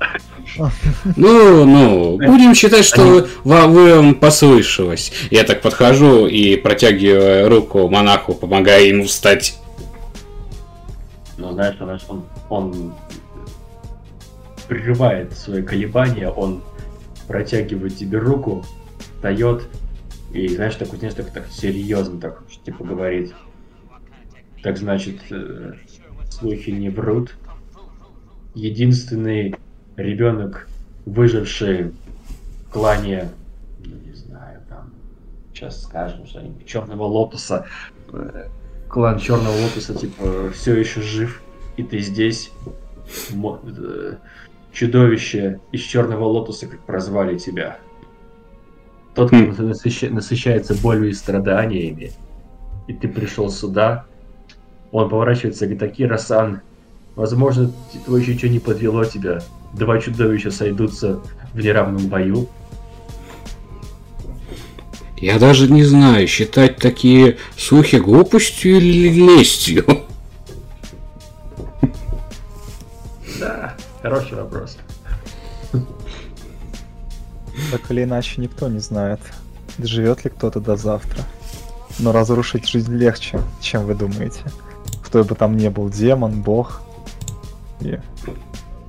Ну, ну, будем считать, что ва- вам послышалось. Я так подхожу и протягиваю руку монаху, помогая ему встать. Ну, знаешь, он, он, он прерывает свои колебания, он протягивает тебе руку, дает, и, знаешь, такой, знаешь, так, так серьезно, так, типа, говорит. Так значит, э, слухи не врут. Единственный ребенок, выживший в клане, ну, не знаю, там, сейчас скажем что-нибудь. Черного лотоса. Э, клан Черного лотоса, типа, все еще жив, и ты здесь. Э, чудовище из Черного лотоса, как прозвали тебя. Тот, кто хм. насыща... насыщается болью и страданиями, и ты пришел сюда, он поворачивается и говорит, Акира-сан, возможно, твое чутье не подвело тебя. Два чудовища сойдутся в неравном бою. Я даже не знаю, считать такие слухи глупостью или лестью. Да, хороший вопрос. Так или иначе, никто не знает, живет ли кто-то до завтра. Но разрушить жизнь легче, чем вы думаете. Кто бы там ни был, демон, бог. И...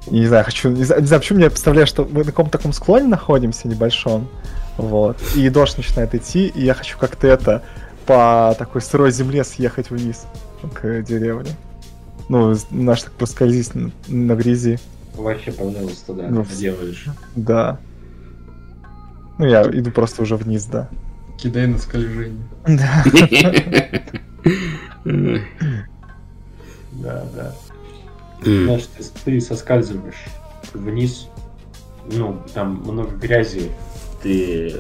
и не знаю, хочу. Не знаю, не знаю, почему мне представляю, что мы на каком-то таком склоне находимся небольшом. Вот. И дождь начинает идти, и я хочу как-то это по такой сырой земле съехать вниз к деревне. Ну, наш так проскользить на, на грязи. Вообще, пожалуйста, да, ну, делаешь. Да. Ну, я иду просто уже вниз, да. Кидай на скольжение. Да. Да, да. Знаешь, ты, ты соскальзываешь вниз, ну, там много грязи, ты,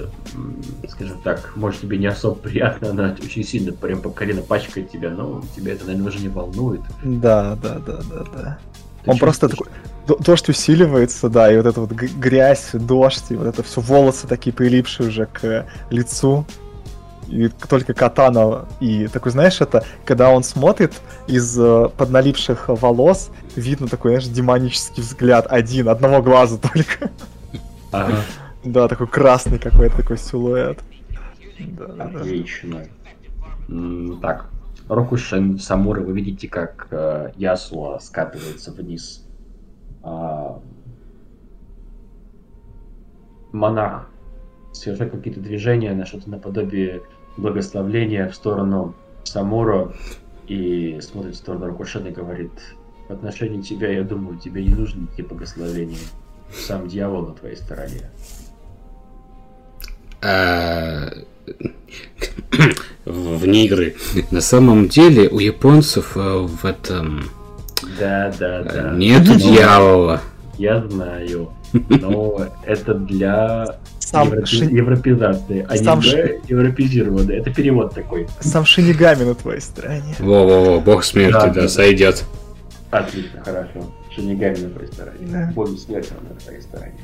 скажем так, может тебе не особо приятно, она очень сильно прям по колено пачкает тебя, но тебя это, наверное, уже не волнует. Да, да, да, да, да. Ты Он просто такой, дождь усиливается, да, и вот эта вот грязь, дождь, и вот это все волосы такие прилипшие уже к лицу. И только катана и такой, знаешь, это когда он смотрит из э, подналипших волос, видно такой, знаешь, демонический взгляд один, одного глаза только. Ага. Да, такой красный какой-то такой силуэт. Да, Отлично. Да. Так, Рокушин Самуры, вы видите, как э, Ясуа скатывается вниз а, монах совершает какие-то движения на что-то наподобие благословления в сторону Самура и смотрит в сторону Рокушена и говорит, в отношении тебя, я думаю, тебе не нужны никакие благословения. Сам дьявол на твоей стороне. А... Вне игры. На самом деле у японцев э, в этом да, да, да. Нет но... дьявола. Я знаю. Но это для Сам европе... ши... европеизации, а Сам не ш... европезированный. Это перевод такой. Сам Шинигами на твоей стороне. Во-во-во, бог смерти, да, да, да, сойдет. Отлично, хорошо. Шинигами на твоей стороне. Да. Бог смерти на твоей стороне.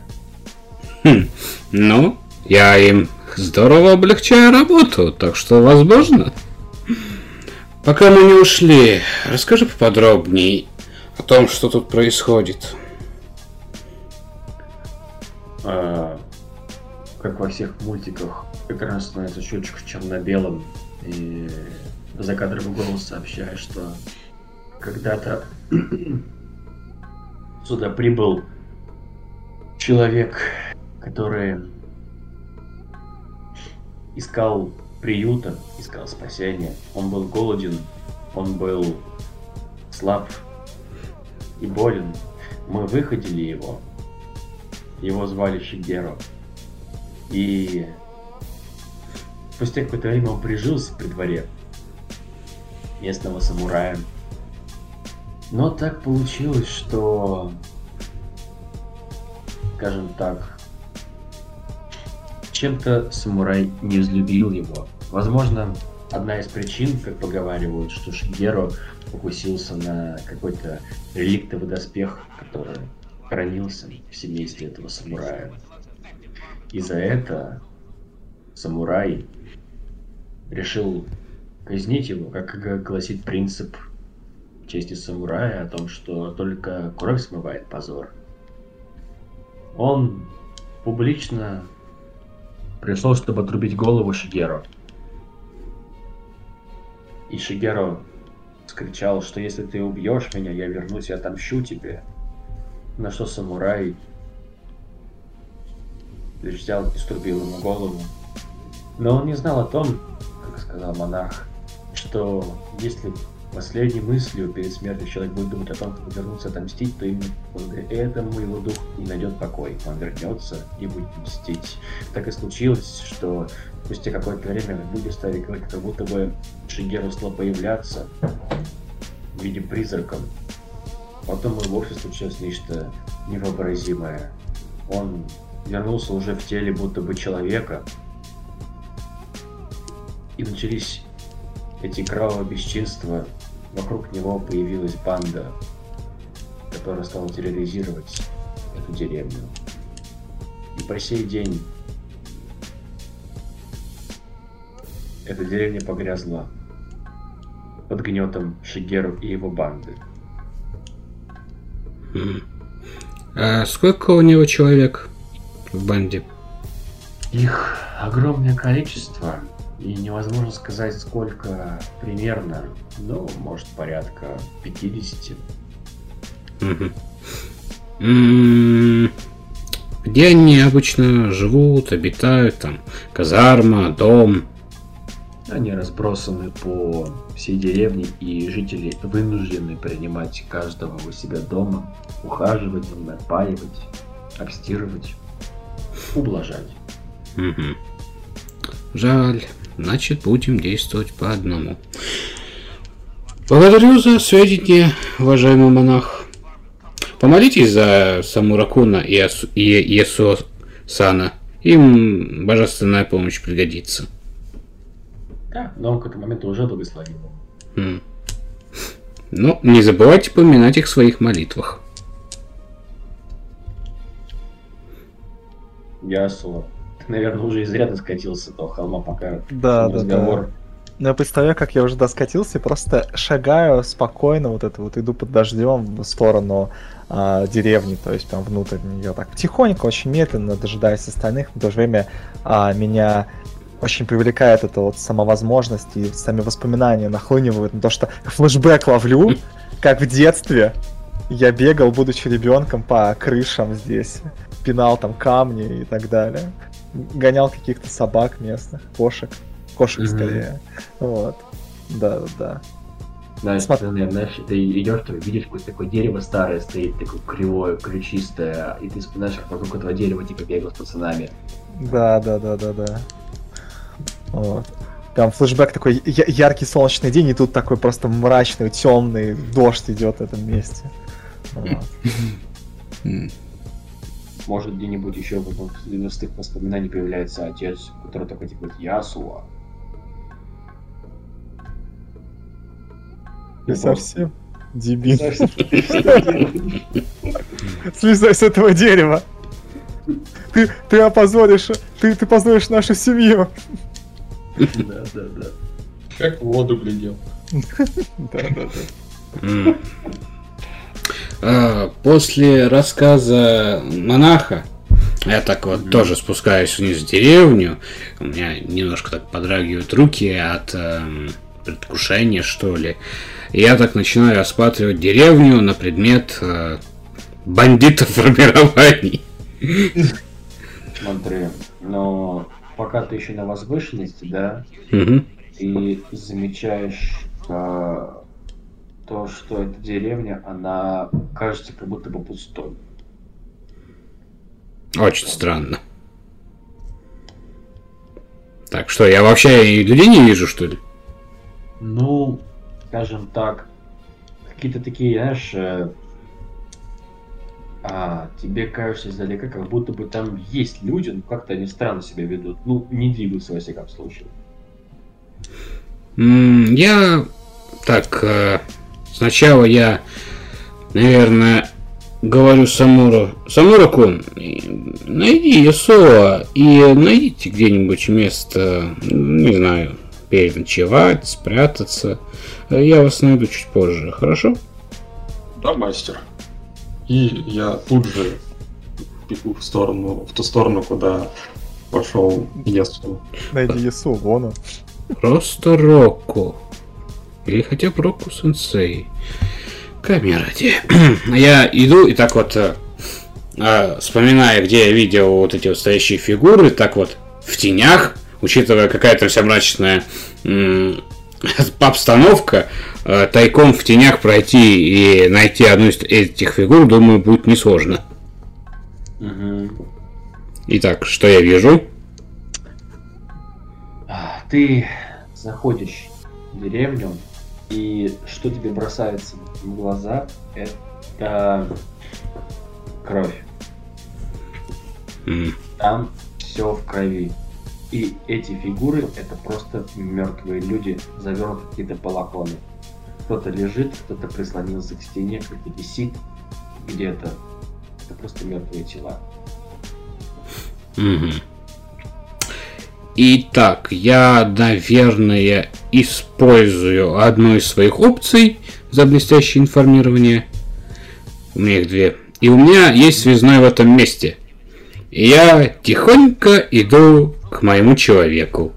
Хм. Ну, я им здорово облегчаю работу, так что возможно. Пока мы не ушли, расскажи поподробнее о том, что тут происходит. А, как во всех мультиках, экран становится счетчик в черно-белом, и закадровый голос сообщает, что когда-то сюда прибыл человек, который искал приюта, искал спасения. Он был голоден, он был слаб, и болен. Мы выходили его. Его звали Шигеро. И спустя какое-то время он прижился при дворе местного самурая. Но так получилось, что, скажем так, чем-то самурай не взлюбил его. Возможно, одна из причин, как поговаривают, что Шигеро покусился на какой-то реликтовый доспех, который хранился в семействе этого самурая. И за это самурай решил казнить его, как гласит принцип чести самурая о том, что только кровь смывает позор. Он публично пришел, чтобы отрубить голову Шигеру. И Шигеру скричал, что если ты убьешь меня, я вернусь и отомщу тебе. На что самурай лишь взял и струбил ему голову. Но он не знал о том, как сказал монарх, что если последней мыслью перед смертью человек будет думать о том, как вернуться отомстить, то именно этому его дух не найдет покой. Он вернется и будет мстить. Так и случилось, что спустя какое-то время люди стали говорить, как будто бы Шигеру стал появляться в виде призрака. Потом и вовсе случилось нечто невообразимое. Он вернулся уже в теле будто бы человека. И начались эти кровавые бесчинства. Вокруг него появилась банда, которая стала терроризировать эту деревню. И по сей день эта деревня погрязла под гнетом Шигеру и его банды. А сколько у него человек в банде? Их огромное количество, и невозможно сказать, сколько примерно, ну, может, порядка 50. Мгм. М, Где они обычно живут, обитают? Там казарма, дом. Они разбросаны по всей деревне, и жители вынуждены принимать каждого у себя дома, ухаживать, напаивать, обстирывать, ублажать. Мгм. Жаль. Значит, будем действовать по одному. Благодарю за сведения, уважаемый монах. Помолитесь за Самуракуна и, Асу- Есо Сана. Им божественная помощь пригодится. Да, но он к этому моменту уже благословил. М. Но не забывайте поминать их в своих молитвах. Ясула. Ты, наверное, уже изрядно скатился с этого холма, пока Да, да, разговор. да. Ну, я представляю, как я уже доскатился и просто шагаю спокойно, вот это вот иду под дождем в сторону а, деревни, то есть прям внутрь нее так тихонько, очень медленно, дожидаясь остальных, в то же время а, меня очень привлекает эта вот самовозможность и сами воспоминания нахлынивают на то, что флешбэк ловлю, как в детстве я бегал, будучи ребенком, по крышам здесь, пинал там камни и так далее, гонял каких-то собак местных, кошек, кошек Мгм. скорее, вот, да, да, да. Да, Смотри. ты, наверное, знаешь, ты идешь, ты видишь какое-то такое дерево старое стоит, такое кривое, ключистое, и ты вспоминаешь, как вокруг этого дерева типа бегал с пацанами. Да, да, да, да, да. Вот. Там флешбэк такой яркий солнечный день, и тут такой просто мрачный, темный дождь идет в этом месте. Может, где-нибудь еще в одном из tych воспоминаний появляется отец, который такой типа Ясуа. Ты совсем дебил. Слезай с этого дерева. Ты, ты опозоришь, ты, ты позоришь нашу семью. Да, да, да. Как в воду глядел. Да, да, да. А, После рассказа монаха я так вот тоже спускаюсь вниз в деревню. У меня немножко так подрагивают руки от эм, предвкушения, что ли. И я так начинаю осматривать деревню на предмет э, бандитов формирований. Смотри, но пока ты еще на возвышенности, да, Мгм. ты замечаешь а, то, что эта деревня, она кажется как будто бы пустой. Очень странно. Так, что, я вообще и людей не вижу, что ли? Ну, скажем так, какие-то такие, знаешь, э, а, тебе кажется издалека, как будто бы там есть люди, но как-то они странно себя ведут. Ну, не двигаются во всяком случае. М, Я так, э, сначала я, наверное, говорю Самуру, Самура-кун, найди Ясуа и найдите где-нибудь место, не знаю, переночевать, спрятаться. Я вас найду чуть позже, хорошо? Да, мастер. И я тут же бегу в сторону, в ту сторону, куда пошел Ясу. Найди Ясу, вон он. Просто Рокку. Или хотя бы Рокку Сенсей. Камера ради. Я иду и так вот, э, э, вспоминая, где я видел вот эти вот стоящие фигуры, так вот в тенях, учитывая какая-то вся мрачная обстановка, э, тайком в тенях пройти и найти одну из этих фигур, думаю, будет несложно. Угу. Итак, что я вижу? Ты заходишь в деревню, и что тебе бросается в глаза, это кровь. М. Там все в крови. И эти фигуры это просто мертвые люди, завернуты какие-то балахоны. Кто-то лежит, кто-то прислонился к стене, кто-то висит где-то. Это просто мертвые тела. Мгм. Итак, я, наверное, использую одну из своих опций за блестящее информирование. У меня их две. И у меня есть связной в этом месте. И я тихонько иду к моему человеку.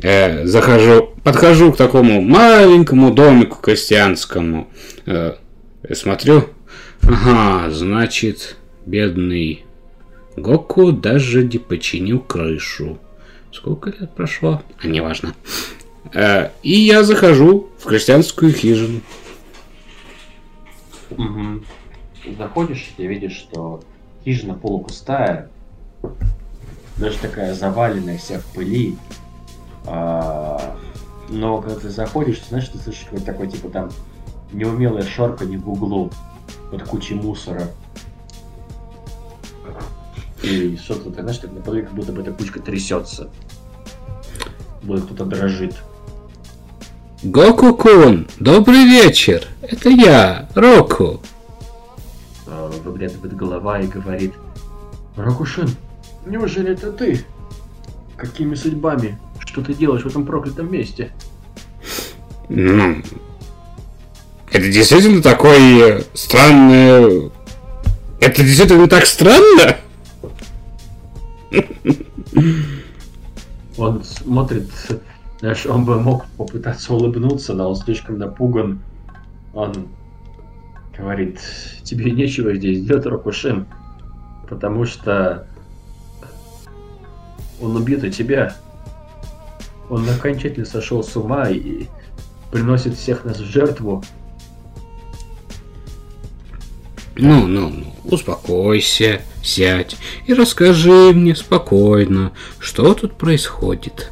Э, захожу, подхожу к такому маленькому домику крестьянскому. Э, смотрю. Ага, значит, бедный Гоку даже не починил крышу. Сколько лет прошло? А, неважно. Э, и я захожу в крестьянскую хижину. Угу. Заходишь и видишь, что хижина полупустая, даже такая заваленная вся в пыли. А, но когда ты заходишь, ты знаешь, ты слышишь какой-то такой, типа там, неумелое шорканье в углу под кучей мусора. И что-то, ты знаешь, так наподобие, как будто бы эта кучка трясется. Будто кто-то дрожит. Гоку-кун, добрый вечер. Это я, Року. А, Выглядывает голова и говорит, Рокушин, неужели это ты? Какими судьбами? Что ты делаешь в этом проклятом месте? Ну, это действительно такой э, странный... Это действительно так странно? Он смотрит, знаешь, он бы мог попытаться улыбнуться, но он слишком напуган. Он говорит, тебе нечего здесь делать, Рокушин, потому что он убьет и тебя. Он окончательно сошел с ума и приносит всех нас в жертву. Ну, ну, ну, успокойся, сядь и расскажи мне спокойно, что тут происходит.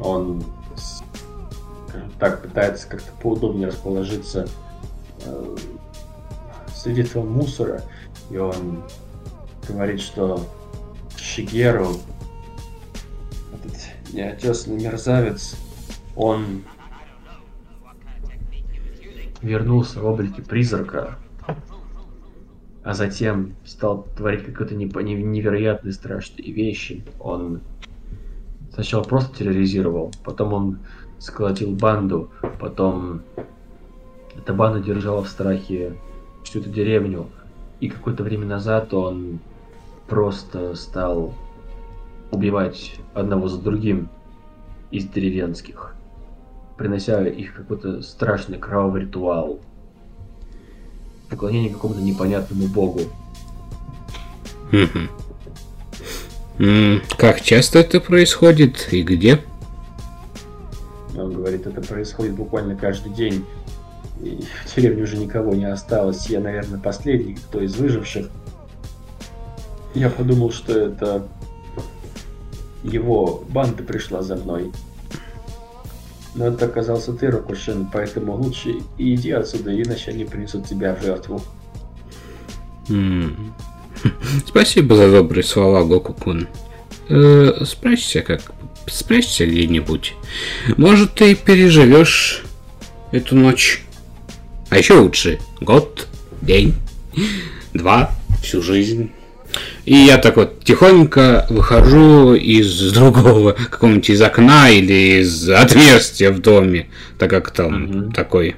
Он так пытается как-то поудобнее расположиться э, среди этого мусора, и он говорит, что Шигеру, этот неотесанный мерзавец, он вернулся в облике призрака, а затем стал творить какие-то невероятные страшные вещи. Он сначала просто терроризировал, потом он сколотил банду, потом эта банда держала в страхе всю эту деревню, и какое-то время назад он просто стал убивать одного за другим из деревенских, принося их какой-то страшный кровавый ритуал. Поклонение какому-то непонятному богу. Как часто это происходит и где? Он говорит, это происходит буквально каждый день. И в деревне уже никого не осталось. Я, наверное, последний, кто из выживших. Я подумал, что это его банда пришла за мной. Но это оказался ты, Рокушин, поэтому лучше иди отсюда, иначе они принесут тебя в жертву. М. Спасибо за добрые слова, Гокукун. Э, спрячься как... Спрячься где-нибудь. Может, ты переживешь эту ночь. А еще лучше. Год, день, два, всю жизнь. И я так вот тихонько выхожу из другого какого-нибудь из окна или из отверстия в доме, так как там Мгм. такой.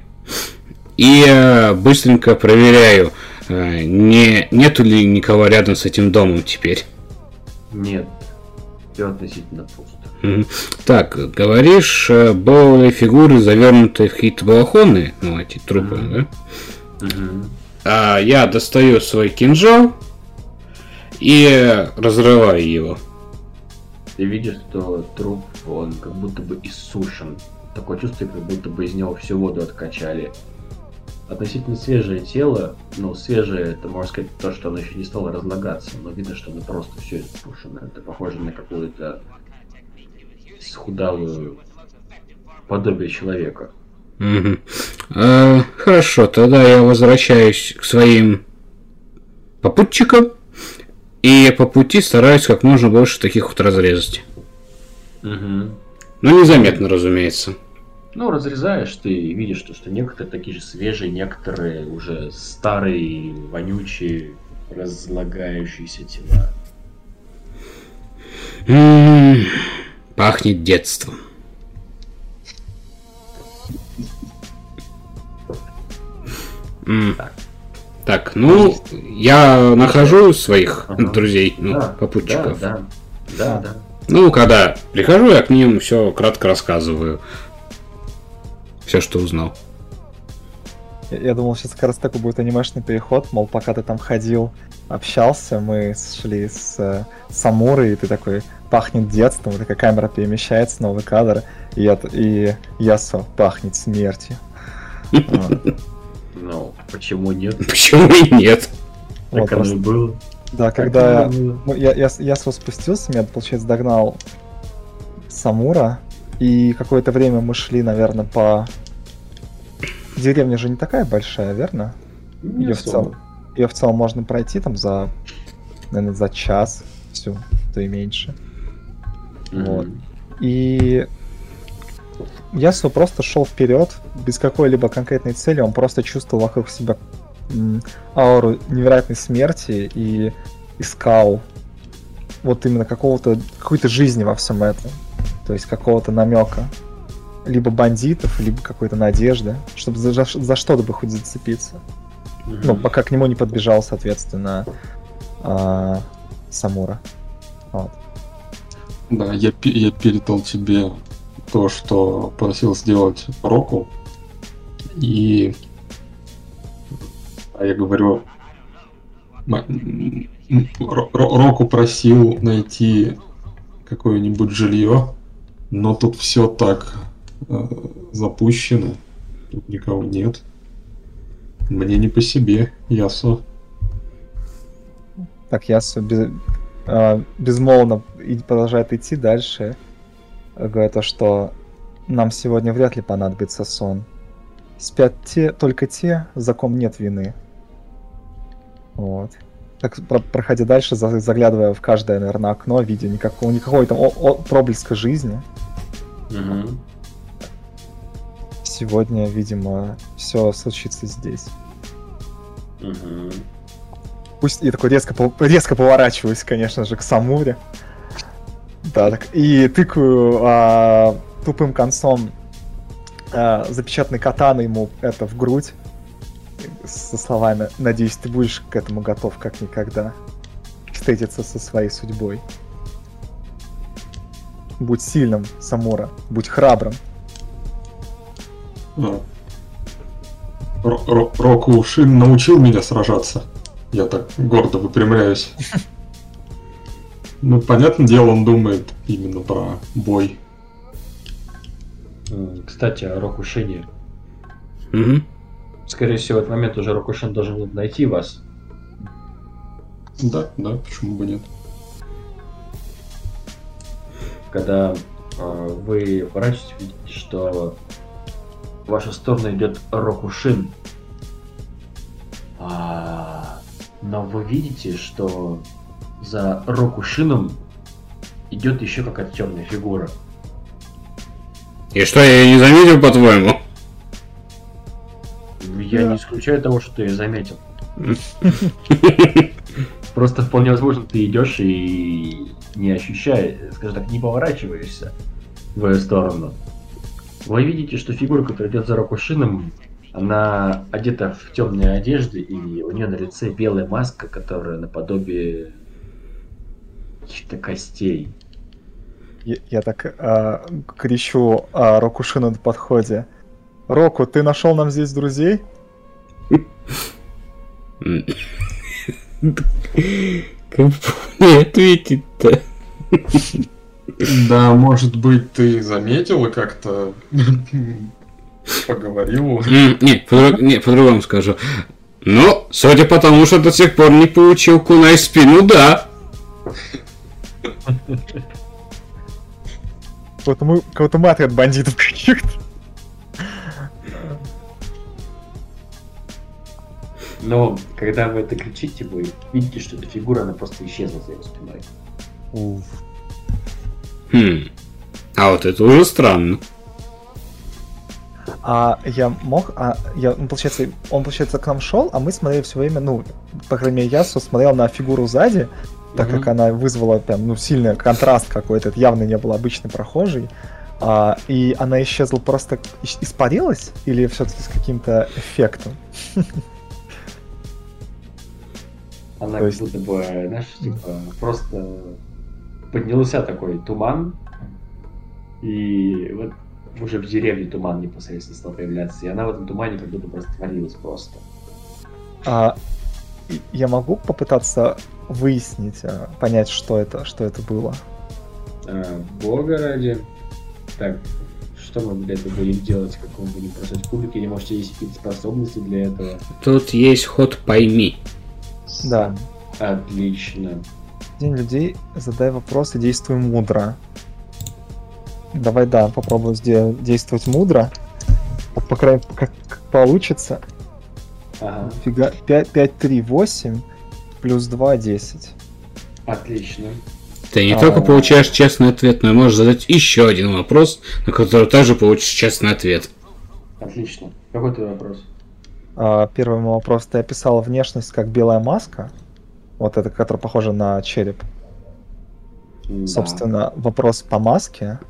И э, быстренько проверяю, э, не, нету ли никого рядом с этим домом теперь. Нет, все относительно пусто. Так, говоришь, э, были фигуры, завернутые в какие-то балахоны, ну, эти трупы, Мгм. да? А я достаю свой кинжал и разрываю его. Ты видишь, что труп, он как будто бы иссушен. Такое чувство, как будто бы из него всю воду откачали. Относительно свежее тело, ну, свежее, это можно сказать то, что оно еще не стало разлагаться, но видно, что оно просто все иссушено. Это похоже на какую-то схудалую подобие человека. Угу. А, хорошо, тогда я возвращаюсь к своим попутчикам. И по пути стараюсь как можно больше таких вот разрезать. Угу. Ну, незаметно, разумеется. Ну, разрезаешь, ты видишь, что, что некоторые такие же свежие, некоторые уже старые, вонючие, разлагающиеся тела. М-м-м, пахнет детством. Так. Так, ну, я нахожу своих ага. друзей, ну, да, попутчиков. Да, да, да, да. Ну, когда прихожу, я к ним все кратко рассказываю. Все, что узнал. Я, я думал, сейчас как раз такой будет анимешный переход, мол, пока ты там ходил, общался, мы шли с э, Самурой, и ты такой, пахнет детством, и такая камера перемещается, новый кадр, и, это, и Ясо пахнет смертью. Ну, почему нет? Почему и нет? Так оно и было. Да, когда я, я, я спустился, меня, получается, догнал Самура, и какое-то время мы шли, наверное, по... Деревня же не такая большая, верно? Не ее, в целом, ее в целом можно пройти там за, наверное, за час, всю, то и меньше. Mm-hmm. Вот. И Ясу просто шел вперед, без какой-либо конкретной цели, он просто чувствовал вокруг себя ауру невероятной смерти и искал вот именно какого-то какой-то жизни во всем этом. То есть какого-то намека. Либо бандитов, либо какой-то надежды, чтобы за, за что-то бы хоть зацепиться. Mm-hmm. Ну, пока к нему не подбежал, соответственно, э, Самура. Вот. Да, я, я передал тебе то, что просил сделать Року. И а я говорю, Року просил найти какое-нибудь жилье, но тут все так э, запущено, тут никого нет. Мне не по себе, Ясо. Так, Ясо без, э, безмолвно продолжает идти дальше. Говорит то, что нам сегодня вряд ли понадобится сон. Спят те, только те, за ком нет вины. Вот. Так, про проходя дальше, заглядывая в каждое, наверное, окно, видя никакого, никакой там о -о проблеска жизни. Угу. Сегодня, видимо, все случится здесь. Угу. Пусть и такой резко, резко поворачиваюсь, конечно же, к Самуре. Да, так, и тыкаю а, тупым концом а, запечатанной катаны ему это в грудь со словами «Надеюсь, ты будешь к этому готов как никогда встретиться со своей судьбой». Будь сильным, Самура, будь храбрым. Року Шин научил меня сражаться. Я так гордо выпрямляюсь. Ну, понятное дело, он думает именно про бой. Кстати, о Рокушине. Угу. Скорее всего, в этот момент уже Рокушин должен найти вас. Да, да, почему бы нет. Когда э, вы поворачиваетесь, видите, что в вашу сторону идет Рокушин. А, но вы видите, что за Рокушином идет еще какая-то темная фигура. И что, я ее не заметил, по-твоему? Я да. не исключаю того, что ты ее заметил. Просто вполне возможно, ты идешь и не ощущая, скажем так, не поворачиваешься в ее сторону. Вы видите, что фигура, которая идет за Рокушином, она одета в темные одежды, и у нее на лице белая маска, которая наподобие каких-то костей. Я, я так а, кричу а, Рокушину на подходе. Року, ты нашел нам здесь друзей? Как мне ответить-то? Да, может быть, ты заметил и как-то поговорил. Не, не, по-другому скажу. Ну, судя по тому, что до сих пор не получил кунай спину, да. Какого-то мы, отряд бандитов каких-то. Но когда вы это кричите, вы видите, что эта фигура, она просто исчезла за его спиной. Уф. Хм. А вот это уже странно. А я мог, а я, ну, получается, он, получается, к нам шел, а мы смотрели все время, ну, по крайней мере, я смотрел на фигуру сзади, так как она вызвала прям, ну, сильный контраст какой-то, это явно не был обычный прохожий. А, и она исчезла просто ис- испарилась или все-таки с каким-то эффектом? Она как будто бы, знаешь, типа, просто поднялся такой туман, и вот уже в деревне туман непосредственно стал появляться, и она в этом тумане как будто просто творилась просто. А, я могу попытаться выяснить, а, понять, что это, что это было. А, бога ради. Так, что мы для этого будем делать, как мы будем бросать кубики, или может есть какие-то способности для этого? Тут есть ход пойми. Да. Отлично. День людей, задай вопросы, действуй мудро. Давай, да, попробую сде- действовать мудро. По крайней мере, как, как получится. Ага, Фига, 5, 5, 3, 8, плюс 2, 10. отлично. Ты не А. только получаешь честный ответ, но и можешь задать еще один вопрос, на который также получишь честный ответ. Отлично. Какой твой вопрос? А, первый мой вопрос. Ты описала внешность как белая маска. Вот это, которая похожа на череп. М, Собственно, вопрос по маске.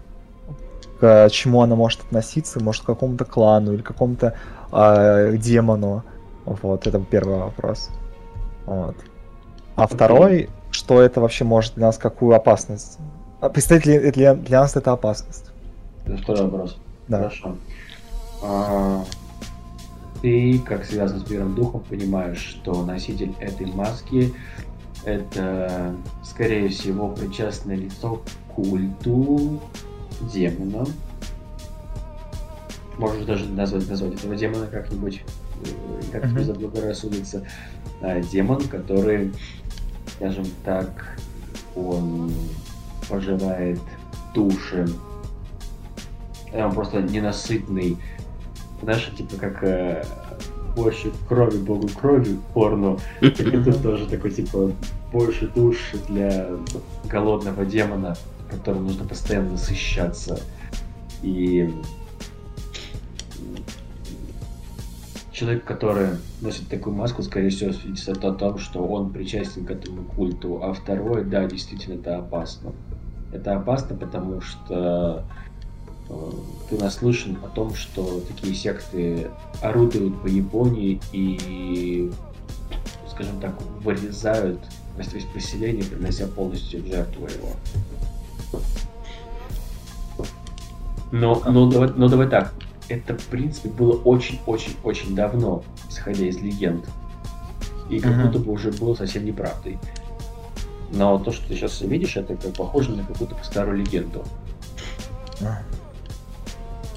К чему она может относиться? Может, к какому-то клану или какому-то а, демону? Вот, это первый вопрос. Вот. А второй, что это вообще может для нас, какую опасность? А Представляет ли для, для нас это опасность? Это второй вопрос. Да. Хорошо. А, ты, как связан с миром духом, понимаешь, что носитель этой маски это, скорее всего, причастное лицо к культу демона. Можешь даже назвать, назвать этого демона как-нибудь, э, как тебе Мгм. заблагорассудится. А, демон, который, скажем так, он пожирает души Э, он просто ненасытный. Знаешь, типа как э, больше крови богу крови порно. Это тоже такой типа больше душ для голодного демона, которому нужно постоянно насыщаться. И человек, который носит такую маску, скорее всего, свидетельствует о том, что он причастен к этому культу. А второе, да, действительно, это опасно. Это опасно, потому что э, ты наслышан о том, что такие секты орудуют по Японии и, скажем так, вырезают весь поселение, принося полностью в жертву его. Но, но, давай, но давай так, это, в принципе, было очень-очень-очень давно, исходя из легенд. И как будто бы уже было совсем неправдой. Но то, что ты сейчас видишь, это как похоже на какую-то старую легенду.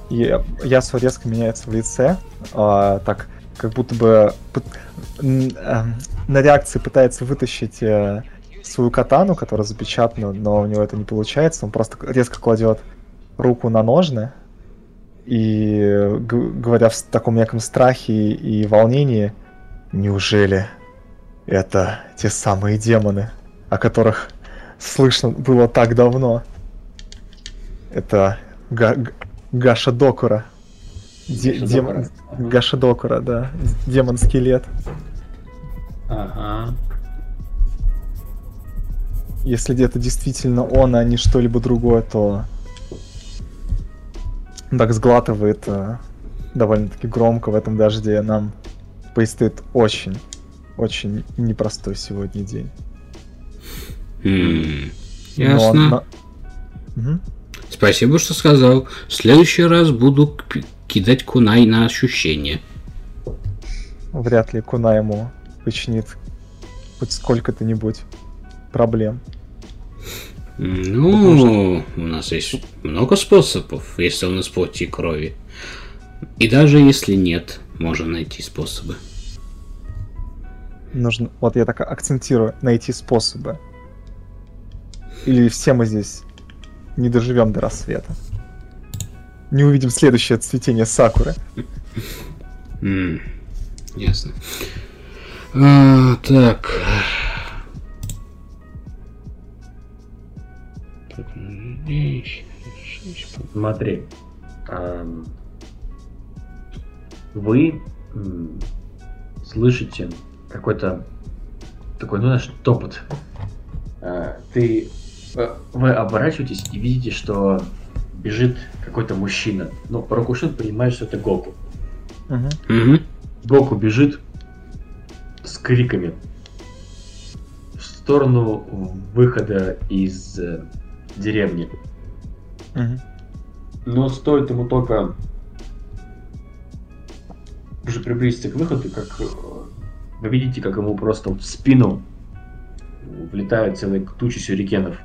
И Ясу резко меняется в лице, а, так как будто бы эм, на реакции пытается вытащить э, свою катану, которая запечатана, но у него это не получается. Он просто резко кладет руку на ножны и, говоря в таком неком страхе и, волнении, неужели это те самые демоны, о которых слышно было так давно? Это Га- Гаша Докура. Де- Гаша дем- Докура. Ага. Гаша Докура, да. Демон-скелет. Ага. Если это действительно он, а не что-либо другое, то так сглатывает э, довольно-таки громко в этом дожде. Нам предстоит очень, очень непростой сегодня день. Но Ясно. на- Мгм. Спасибо, что сказал. В следующий раз буду кидать кунай на ощущение. Вряд ли Куна ему починит хоть сколько-то-нибудь проблем. Ну, у нас есть много способов, если он из плоти и крови. И даже если нет, можно найти способы. Нужно, вот я так акцентирую, найти способы. Или все мы здесь не доживем до рассвета. не увидим следующее цветение сакуры. Ясно. А. Так, Смотри. Вы слышите какой-то такой, ну, знаешь, топот. А, Ты... э, Вы оборачиваетесь и видите, что бежит какой-то мужчина. Ну, Рокушин понимает, что это Гоку. Мгм. Гоку бежит с криками в сторону выхода из деревни. Мгм. Но стоит ему только уже приблизиться к выходу, как э, вы видите, как ему просто в спину влетает целая туча сюрикенов.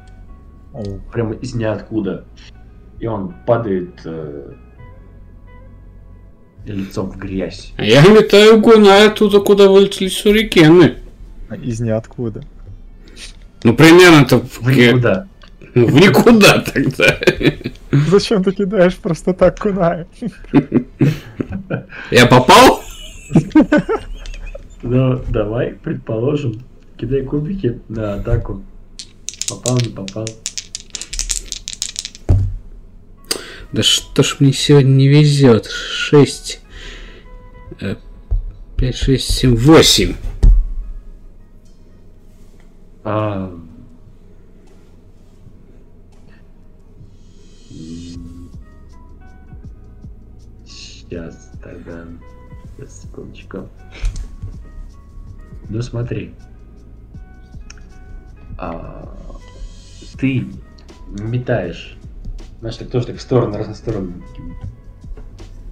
Оу. Прямо из ниоткуда. И он падает э, лицом в грязь. А я летаю гуная оттуда, куда вылетели сюрикены. Из ниоткуда. Ну, примерно-то никуда. Ну, в никуда тогда. Зачем ты кидаешь просто так кунай? Я попал? Ну, давай, предположим, кидай кубики на атаку. Попал, не попал. Да что ж мне сегодня не везет? 6, 5, 6, 7, 8. А... Сейчас тогда. Сейчас, секундочку. Ну смотри. А, Ты метаешь. Знаешь, так тоже так в сторону, разные стороны. таким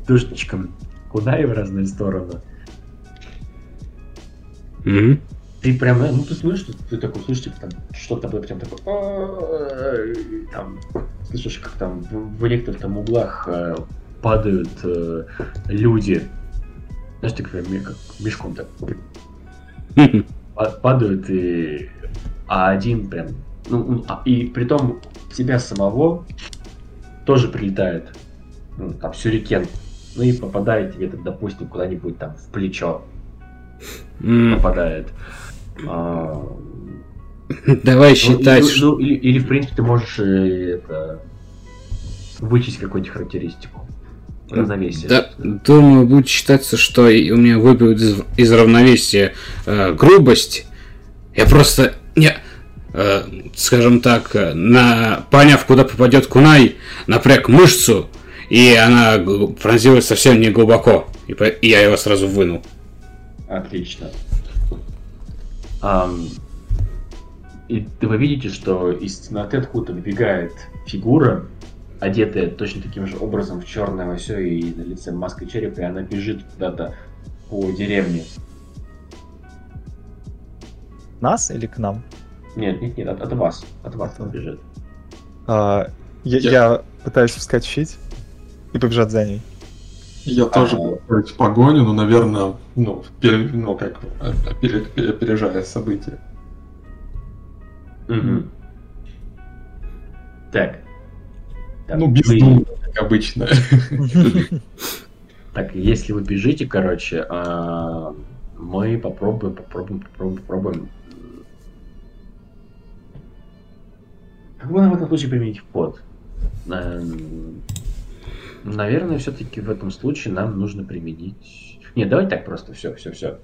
Душечком. Куда и в разные стороны. Мгм. Ты прям, ну ты слышишь, ты такой слышишь, типа, там что-то было прям такое, там, слышишь, как там в, в некоторых там углах э, падают э, люди, знаешь, так прям как мешком так. Па- падают, и, а один прям, ну, а- и при том тебя самого тоже прилетает, ну, там, сюрикен, ну и попадает тебе, там, допустим, куда-нибудь там в плечо. Попадает. А, Давай ну, считать, ну, ну, или, или, в принципе, ты можешь э, это, вычесть какую-нибудь характеристику. Равновесие. Да, думаю, будет считаться, что у меня выбьют из, из равновесия э, грубость. Я просто не, э, скажем так, э, на поняв, куда попадет кунай, напряг мышцу, и она пронзилась совсем не глубоко, и, по- и я его сразу вынул. Отлично. Ам, и вы видите, что из темноты откуда выбегает фигура, одетая точно таким же образом в черное все и на лице маска черепа, и она бежит куда-то по деревне. Нас или к нам? Нет, нет, нет, от, от вас. От вас она бежит. А, я, Я- я пытаюсь вскочить и побежать за ней. Я тоже Ага. буду в погоню, но, наверное, ну, пере- ну как, опере- опережая события. Мгм. Так. Так, Ну, вы- бездумно, как обычно. Так, если вы бежите, короче, а, мы попробуем, попробуем, попробуем, попробуем. Как бы нам в этом случае применить вход? Эм, Наверное, все-таки в этом случае нам нужно применить... Нет, давайте так просто, все, все, все.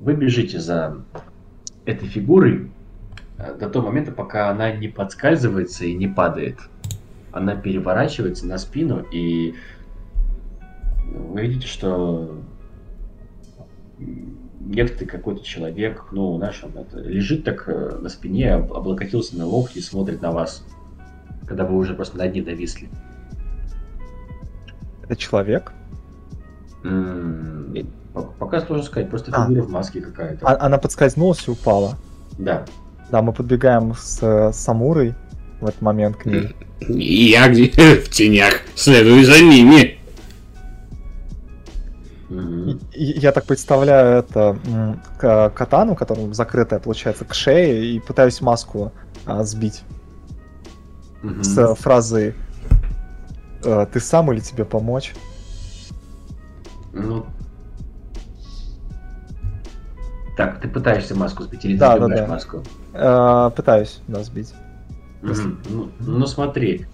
Вы бежите за этой фигурой э, до того момента, пока она не подскальзывается и не падает. Она переворачивается на спину и вы видите, что некто какой-то человек, ну, наш, он это, лежит так э, на спине, об- облокотился на локти и смотрит на вас, когда вы уже просто над ним нависли. Это человек? М, и по- Пока сложно сказать, просто А. фигура в маске какая-то. А- она подскользнулась и упала. Да. Да, мы подбегаем с э, Самурой в этот момент к ней. И я где в тенях следую за ними. Я так представляю это катану, которая закрытая, получается, к шее, и пытаюсь маску а, сбить Мгм. с фразой э, ты сам или тебе помочь? Ну... Так, ты пытаешься маску сбить или Да, ты да, да. маску? Э, пытаюсь, да, сбить. Ну, ну смотри,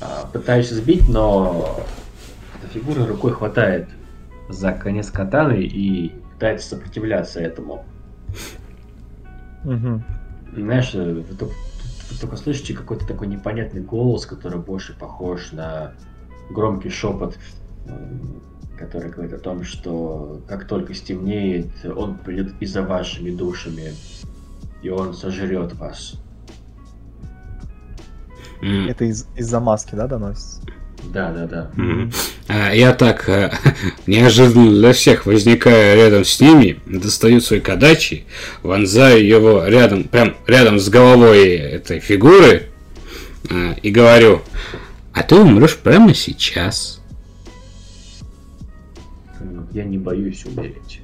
А, пытаешься сбить, но эта фигура рукой хватает за конец катаны и пытается сопротивляться этому. Знаешь, э, вы только, вы только слышите какой-то такой непонятный голос, который больше похож на громкий шепот, который говорит о том, что как только стемнеет, он придет и за вашими душами, и он сожрет вас. Это из- из-за маски, да, доносится? Да, да, да. А, Я так э, неожиданно для всех возникаю рядом с ними, достаю свой кадачи, вонзаю его рядом, прям рядом с головой этой фигуры э, и говорю, а ты умрешь прямо сейчас. Ну, Я не боюсь умереть.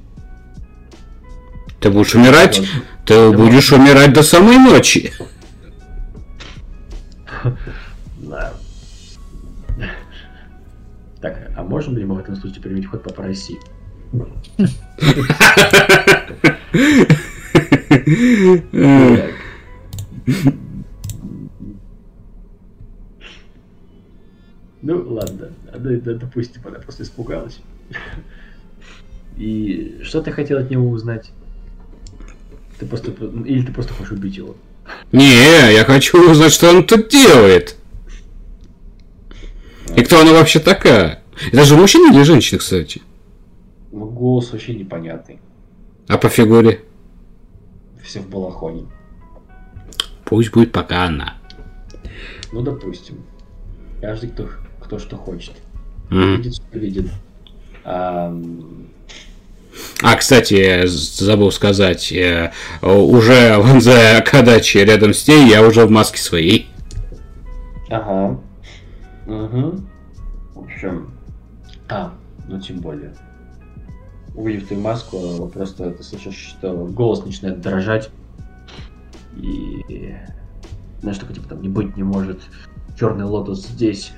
Ты будешь умирать, ты будешь умирать до самой ночи. Так, а можем ли мы в этом случае применить ход попроси? Э, Ну, ладно. Да, Допустим, она просто испугалась. И что ты хотел от него узнать? Ты просто... Или ты просто хочешь убить его? Не, я хочу узнать, что он тут делает. И кто она вообще такая? Это же мужчина или женщина, кстати? Ну, голос вообще непонятный. А по фигуре? Все в балахоне. Пусть будет пока она. Ну, допустим. Каждый, кто, кто что хочет. М. Видит, что видит. Ам, А, кстати, забыл сказать, э, уже вонзая Кадачи рядом с ней, я уже в маске своей. Ага. Угу. В общем. А, ну тем более. Увидев твою маску, просто ты слышишь, что голос начинает дрожать. И знаешь, такой типа там не быть не может. Черный лотос здесь.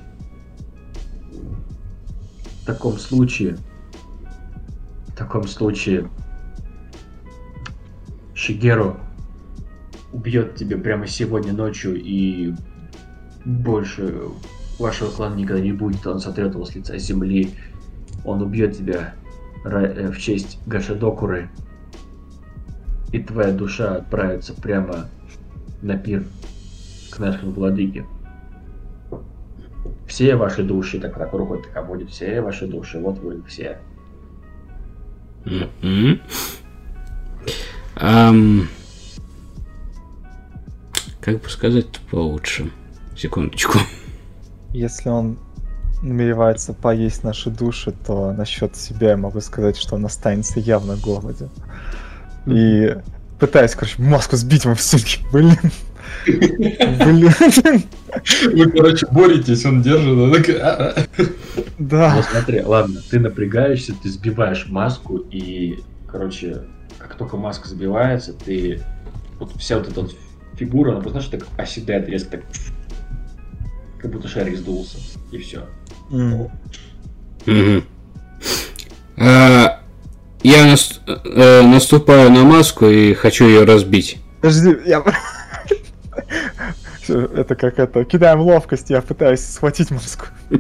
В таком случае. В таком случае. Шигеру убьет тебя прямо сегодня ночью и больше вашего клана никогда не будет, он сотрет его с лица земли. Он убьет тебя э, в честь Гашадокуры. И твоя душа отправится прямо на пир к нашему владыке. Все ваши души, так так рукой так обводит, все ваши души, вот вы все. Ам, Как бы сказать получше? Секундочку. Если он намеревается поесть наши души, то насчет себя я могу сказать, что он останется явно голоден. И пытаюсь, короче, маску сбить ему все Блин. Блин. Вы, короче, боретесь, он держит. «А, а». Ну Да. смотри, ладно, ты напрягаешься, ты сбиваешь маску, и, короче, как только маска сбивается, ты... Вот вся вот эта вот фигура, она просто, знаешь, так оседает резко, так... Как будто шарик сдулся, и все. А, Я э, наступаю на маску и хочу ее разбить. Подожди, я... Это как это, кидаем ловкость, я пытаюсь схватить маску.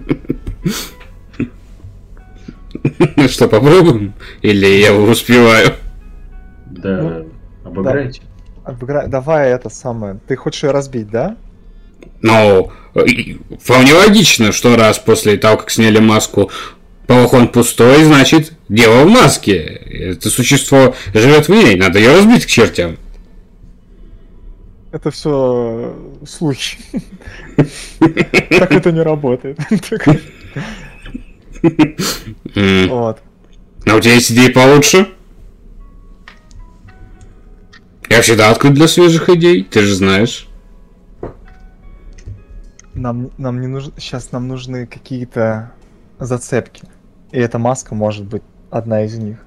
Что, попробуем? Или я успеваю? Да, обыграйте. Обыгра- Давай это самое. Ты хочешь ее разбить, да? Ну, вполне логично, что раз после того, как сняли маску, балахон пустой, значит, дело в маске. Это существо живет в ней, надо ее разбить к чертям. Это все слухи. Так это не работает. Вот. А у тебя есть идеи получше? Я всегда открыт для свежих идей, ты же знаешь. Нам, нам не нужно. Сейчас нам нужны какие-то зацепки. И эта маска может быть одна из них.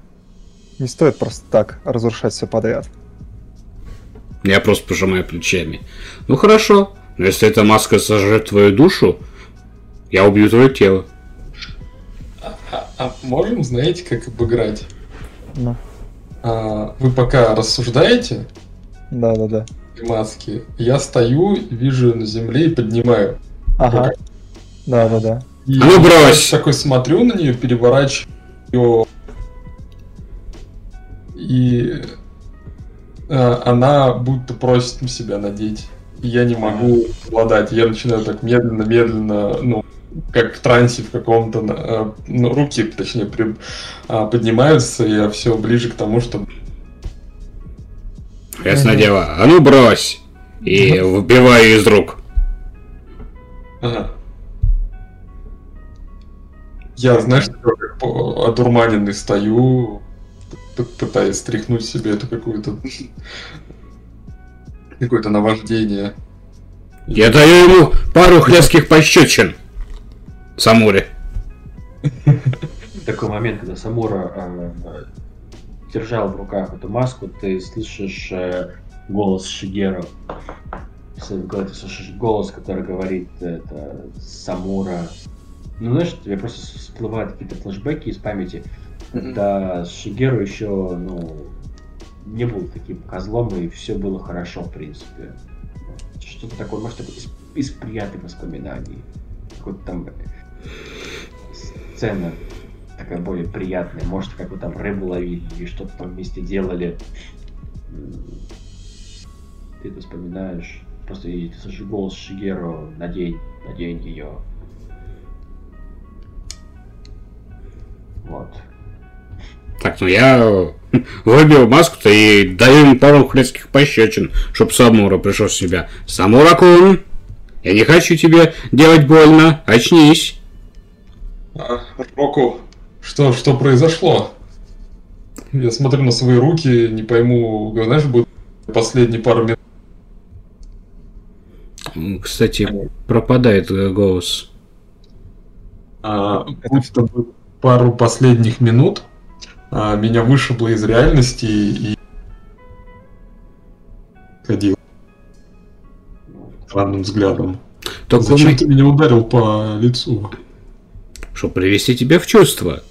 Не стоит просто так разрушать все подряд. Я просто пожимаю плечами. Ну хорошо, но если эта маска сожрет твою душу, Я убью твое тело. А, а- а можем, знаете, как обыграть? Ну, А, вы пока рассуждаете, да-да-да. маски, я стою, вижу на земле и поднимаю. Ага. Да-да-да. И А ну, брось! Такой смотрю на нее, переворачиваю ее. И она будто просит на себя надеть. И я не могу обладать. Я начинаю так медленно-медленно, ну, как в трансе в каком-то, а, ну, руки, точнее, при- а, поднимаются, и я все ближе к тому, чтобы Ясно дело. А ну брось! И выбиваю из рук. Ага. Я, знаешь, как одурманенный стою, пытаясь стряхнуть себе это какое-то какое-то наваждение. Я даю ему пару хлестких пощечин. Самуре. Такой момент, когда Самура э, держал в руках эту маску, ты слышишь э, голос Шигеру. С- Когда ты слышишь голос, который говорит это Самура. Ну, знаешь, тебе просто всплывают какие-то флешбеки из памяти, когда Шигеру еще, ну, не был таким козлом, и все было хорошо, в принципе. Что-то такое, может, из, из приятных воспоминаний. Какой-то там сцена такая более приятная. Может, как вы там рыбу ловили или что-то там вместе делали. Ты это вспоминаешь. Просто и ты слышишь голос Шигеру, надень, надень ее. Вот. Так, ну я выбил маску-то и даю ему пару хлестких пощечин, чтоб Самура пришел в себя. Самура-кун, я не хочу тебе делать больно, очнись. А, Року, что, что произошло? Я смотрю на свои руки, не пойму, знаешь, будет последние пару минут. Кстати, пропадает э, голос. А, бы пару последних минут а, меня вышибло из реальности и ходил странным взглядом. Только Зачем мы- ты меня ударил по лицу? чтобы привести тебя в чувство.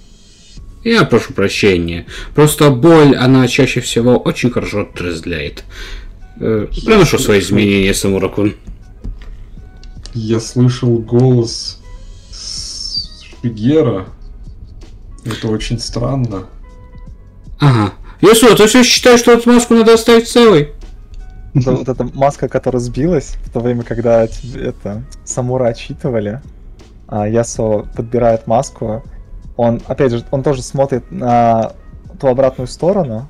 Я прошу прощения. Просто боль, она чаще всего очень хорошо отрезвляет. Э, Приношу свои изменения, Самуракун. Я слышал голос с Шигера. Это очень странно. Ага. Ясу, ты все считаешь, что эту маску надо оставить целой? Это вот эта маска, которая сбилась в то время, когда тебе это Самура отчитывали, а Ясо подбирает маску, он, опять же, он тоже смотрит на ту обратную сторону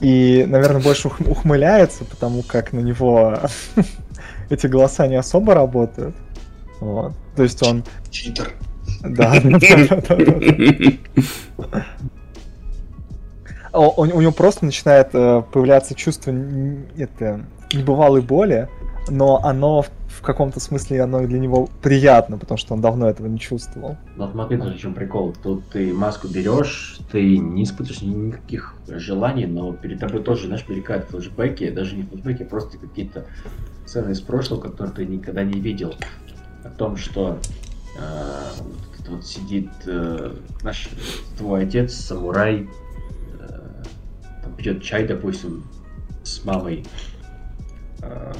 и, наверное, больше ух- ухмыляется, потому как на него эти голоса не особо работают. Вот. То есть он... Читер. Да, да, да, да, да. У, у него просто начинает э, появляться чувство это, небывалой боли, но оно в, в каком-то смысле оно для него приятно, потому что он давно этого не чувствовал. Вот смотри, в чем прикол. Тут ты маску берешь, ты не испытываешь ни- никаких желаний, но перед тобой тоже, знаешь, мелькают флешбеки, даже не флешбеки, а просто какие-то сцены из прошлого, которые ты никогда не видел. О том, что э, вот вот сидит э, наш твой отец, самурай, пьет чай, допустим, с мамой. Э,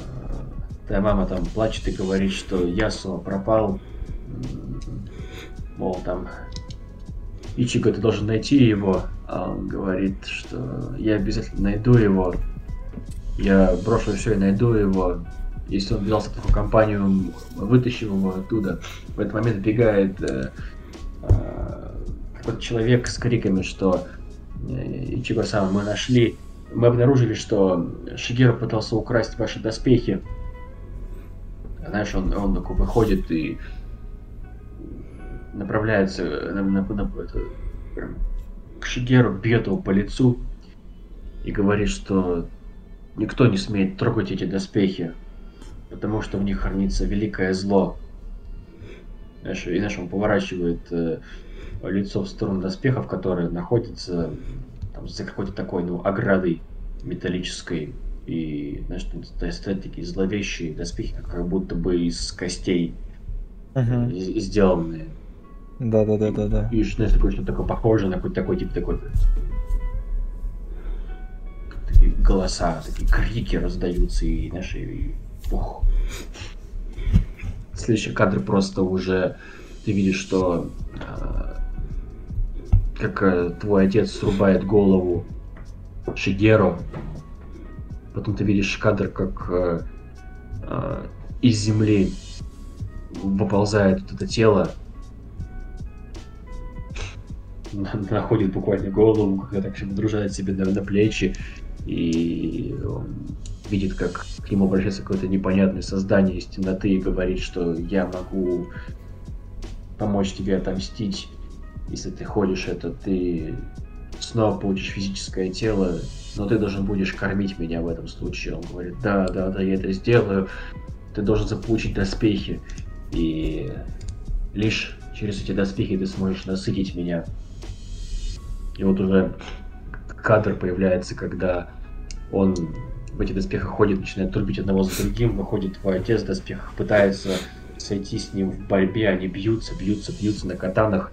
твоя мама там плачет и говорит, что Ясуа пропал. Мол, там Ичиго, ты должен найти его. А он говорит, что я обязательно найду его. Я брошу все и найду его. Если он взялся в такую компанию, вытащим его оттуда. В этот момент бегает э, э, какой-то человек с криками, что Ичиго сам мы нашли. Мы обнаружили, что Шигеру пытался украсть ваши доспехи. Знаешь, он, он такой выходит и направляется на, на- на- это, к Шигеру, бьет его по лицу и говорит, что никто не смеет трогать эти доспехи, потому что в них хранится великое зло. Знаешь, и знаешь, он поворачивает э, лицо в сторону доспехов, которые находятся там, за какой-то такой, ну, оградой металлической. И, знаешь, стоят такие зловещие доспехи, как, будто бы из костей. угу. сделанные. Да, да, да, да, да. И знаешь, такое что такое похоже на какой-то такой, типа такой. Такие голоса, такие крики раздаются, и наши. И... Ух. Следующий кадр просто уже ты видишь, что э, как э, твой отец срубает голову Шигеру. Потом ты видишь кадр, как э, э, из земли выползает вот это тело, находит буквально голову, когда так водружает себе на, на плечи, и он видит, как к нему обращается какое-то непонятное создание из темноты и говорит, что я могу помочь тебе отомстить. Если ты ходишь это, ты снова получишь физическое тело, но ты должен будешь кормить меня в этом случае. Он говорит, да, да, да, я это сделаю. Ты должен заполучить доспехи. И лишь через эти доспехи ты сможешь насытить меня. И вот уже кадр появляется, когда он в эти доспехах ходит, начинает трубить одного за другим, выходит твой отец в доспехах, пытается сойти с ним в борьбе, они бьются, бьются, бьются на катанах,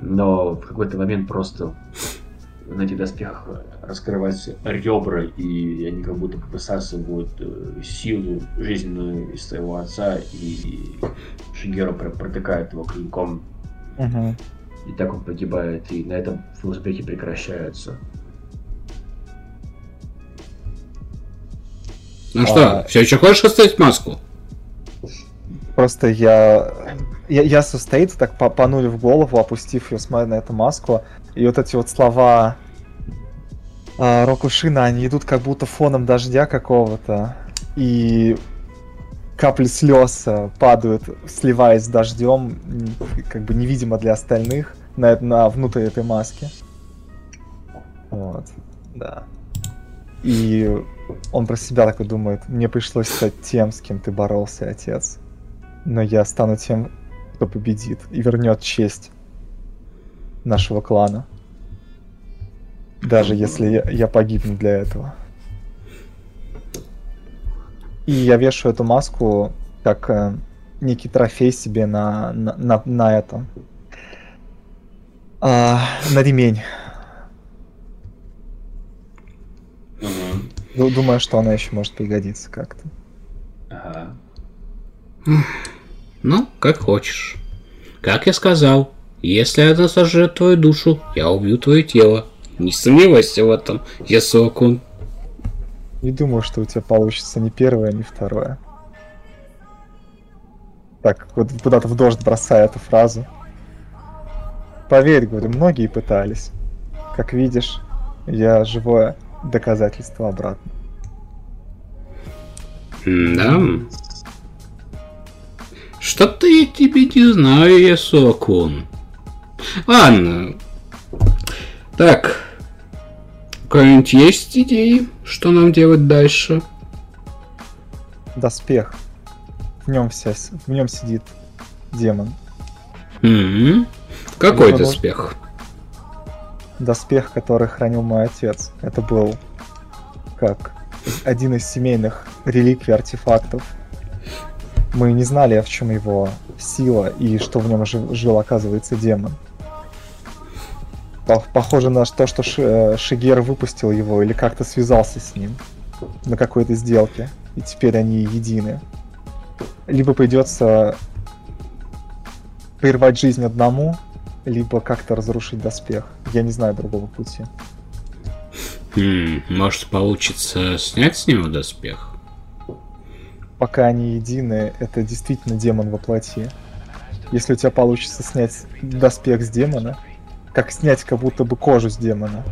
но в какой-то момент просто на этих доспехах раскрываются ребра, и они как будто высасывают э, силу жизненную из своего отца, и Шигеру протыкает его клинком. Угу. И так он погибает, и на этом флешбеки прекращаются. Ну а... что, все еще хочешь оставить маску? Просто я... Я, я состоит, так понурив голову, опустив ее, смотря на эту маску, и вот эти вот слова э, Рокушина, они идут как будто фоном дождя какого-то. И капли слез э, падают, сливаясь с дождем, как бы невидимо для остальных, на, на внутрь этой маски. Вот, да. И он про себя такой думает, мне пришлось стать тем, с кем ты боролся, отец. Но я стану тем, кто победит и вернет честь нашего клана. Даже если я, я погибну для этого. И я вешаю эту маску как э, некий трофей себе на, на, на, на этом. А, на ремень. Угу. Думаю, что она еще может пригодиться как-то. Ага. Ну, как хочешь. Как я сказал, если она сожрет твою душу, я убью твое тело. Не сомневайся в этом, Ясуакун. Не думаю, что у тебя получится ни первое, ни второе. Так, вот куда-то в дождь бросая эту фразу. Поверь, говорю, многие пытались. Как видишь, я живое доказательство обратно. Да. Что-то я тебе не знаю, Ясуакун. Ладно. Так, у кого-нибудь есть идеи, что нам делать дальше? Доспех. В нем вся, в нем сидит демон. Mm-hmm. Какой Его доспех? Доспех, который хранил мой отец. Это был как один из семейных реликвий артефактов. Мы не знали, в чем его сила и что в нем жил, жил оказывается, демон. Похоже на то, что э, Шигер выпустил его или как-то связался с ним на какой-то сделке, и теперь они едины. Либо придется прервать жизнь одному, либо как-то разрушить доспех. Я не знаю другого пути. Хм, может получится снять с него доспех? Пока они едины, это действительно демон во плоти. Если у тебя получится снять доспех с демона, как снять как будто бы кожу с демона.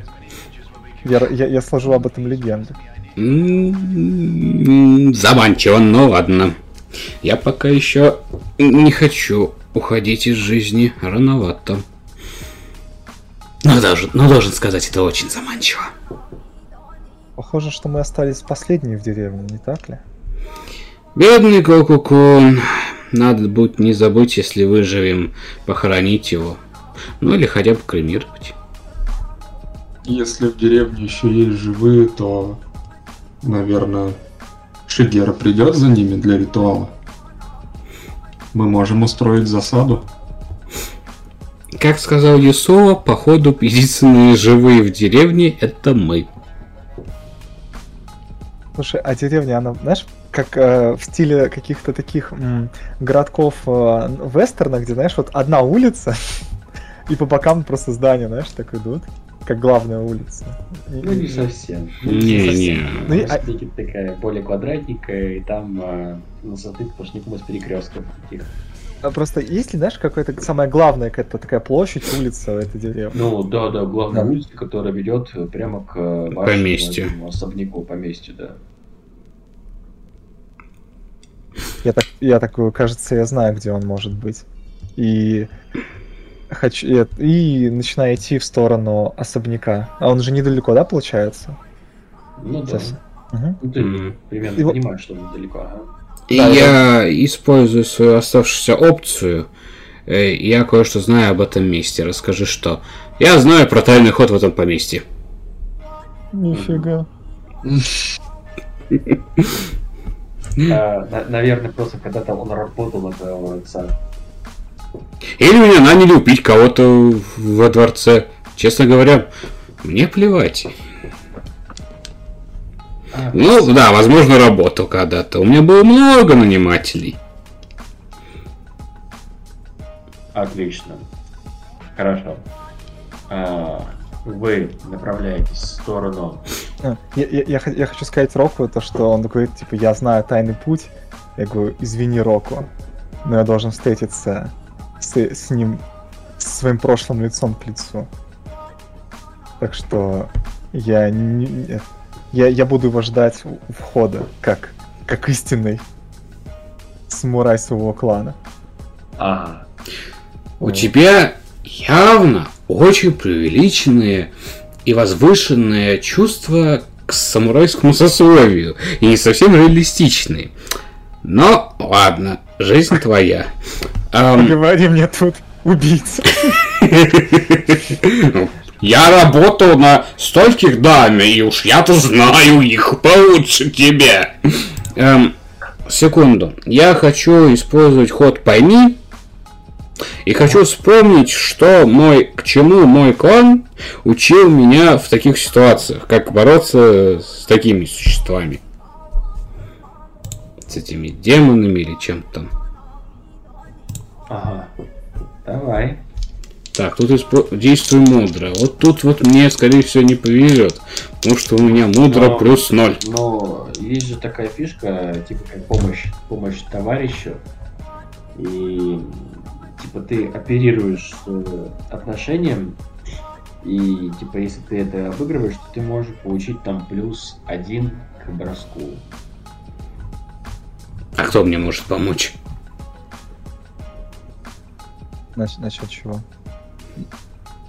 Я, я, я сложу об этом легенду. Заманчиво, но ладно. Я пока еще не хочу уходить из жизни рановато. Но должен, но должен сказать, это очень заманчиво. Похоже, что мы остались последние в деревне, не так ли? Бедный Кокукун. Надо будет не забыть, если выживем, похоронить его. Ну или хотя бы кремировать. Если в деревне еще есть живые, то, наверное, Шигера придет за ними для ритуала. Мы можем устроить засаду. Как сказал Ясова, походу единственные живые в деревне это мы. Слушай, а деревня, она, знаешь, как э, в стиле каких-то таких м, городков э, вестерна, где, знаешь, вот одна улица, и по бокам просто здания, знаешь, так идут, как главная улица. И- Ну, не и- совсем. Не-не. Ну, и- а- такая более квадратненькая, и там э, золотых сплошняком из перекрестков таких. а Просто есть ли, знаешь, какая-то самая главная какая-то такая площадь, улица в этой деревне? Ну, да, да, главная Да. улица, которая ведет прямо к вашему Поместью. особняку, поместью, да. Я так, я такой, кажется, я знаю, где он может быть. И хочу и, и начинаю идти в сторону особняка. А он же недалеко, да, получается? Ну да. Сейчас. Мгм. Ну, ты примерно Его- понимаешь, что он далеко, ага. И Да, я использую свою оставшуюся опцию. Э, Я кое-что знаю об этом месте. Расскажи, что. Я знаю про тайный ход в этом поместье. Нифига. А, на- наверное, просто когда-то он работал на твоего отца. Или меня наняли убить кого-то во дворце. Честно говоря, мне плевать. А, Ну, да, возможно, работал когда-то. У меня было много нанимателей. Отлично. Хорошо. А, вы направляетесь в сторону. А, Я, я- я я хочу сказать Року то, что он говорит, типа, я знаю тайный путь. Я говорю, извини, Року, но я должен встретиться с, с ним, с своим прошлым лицом к лицу. Так что я не, я, я буду его ждать у входа, как, как истинный самурай своего клана. Ага. У тебя явно очень преувеличенные и возвышенные чувства к самурайскому сословию и не совсем реалистичные. Но ладно, жизнь твоя. Ам, Говори мне тут, убийца. Я работал на стольких даме, и уж я-то знаю их получше тебя. Эм, секунду. Я хочу использовать ход пойми. И хочу вспомнить, что мой, к чему мой клан учил меня в таких ситуациях, как бороться с такими существами. С этими демонами или чем-то там. Ага. Давай. Так, тут испо- действуй мудро. Вот тут вот мне, скорее всего, не повезет. Потому что у меня мудро Но- плюс ноль. Но есть же такая фишка, типа как помощь, помощь товарищу. И типа ты оперируешь с э, отношением. И типа если ты это обыгрываешь, то ты можешь получить там плюс один к броску. А кто мне может помочь? Насчет, насчет чего?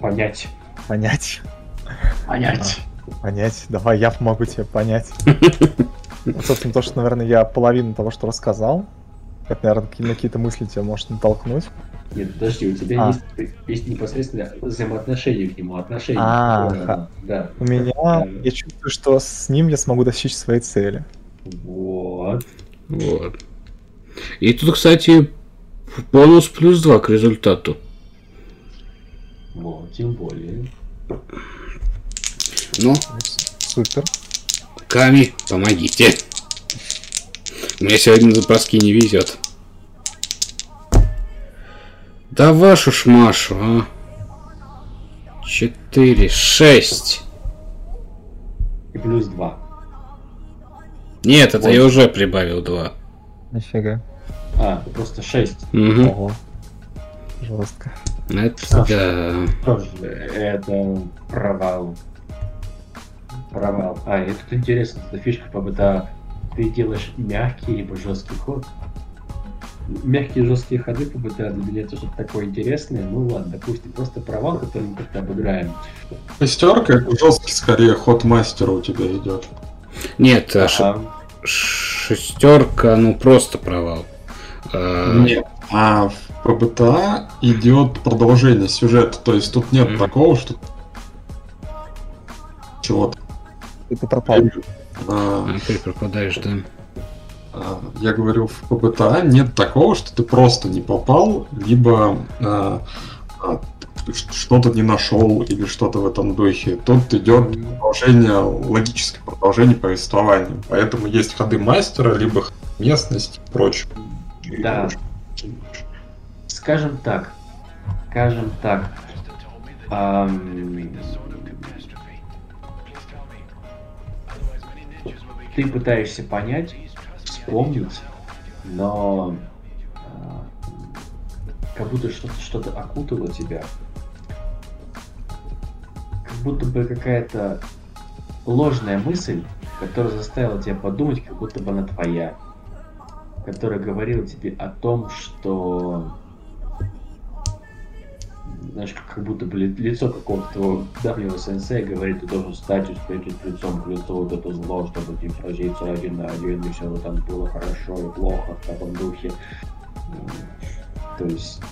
Понять. Понять. Понять. Понять. Давай, я помогу тебе понять. Собственно, то, что, наверное, я половину того, что рассказал, это, наверное, на какие-то мысли тебя может натолкнуть. Нет, подожди, у тебя А. есть, есть непосредственно взаимоотношение к нему, отношения. А, ха. Да. У меня, я чувствую, что с ним я смогу достичь своей цели. Вот. Вот. И тут, кстати, бонус плюс 2 к результату. Вот, тем более. Ну, Супер. Ками, помогите. Мне сегодня за броски не везет. Да вашу ж Машу, а. Четыре, шесть. И плюс два. Нет, это Вот. я уже прибавил два. Нифига. А, просто шесть. Угу. Ого. Жестко. Это да. Тоже это провал. Провал. А, и тут интересно, эта фишка по БТА. Ты делаешь мягкий либо жесткий ход. Мягкие жесткие ходы по БТА для меня это что-то такое интересное. Ну ладно, допустим, просто провал, который мы как-то обыграем. Шестерка это жесткий скорее ход мастера у тебя идет. Нет, а ш- шестерка, ну просто провал. А, Нет. А в ПБТА идет продолжение сюжета. То есть тут нет Мгм. такого, что чего-то. Ты пропал. А, Опять пропадаешь, да. А, я говорю, в ПБТА нет такого, что ты просто не попал, либо а, что-то не нашел или что-то в этом духе. Тут идет продолжение, логическое продолжение повествования. Поэтому есть ходы мастера, либо местность и прочее. Да. Скажем так. Скажем так. Ты пытаешься понять, вспомнить, но а, как будто что-то что окутало тебя. Как будто бы какая-то ложная мысль, которая заставила тебя подумать, как будто бы она твоя. Которая говорила тебе о том, что знаешь, как будто бы лицо какого-то давнего сенсея говорит, ты должен стать перед лицом к лицу вот это зло, чтобы не сразиться один на один, и все там было хорошо и плохо в таком духе. То есть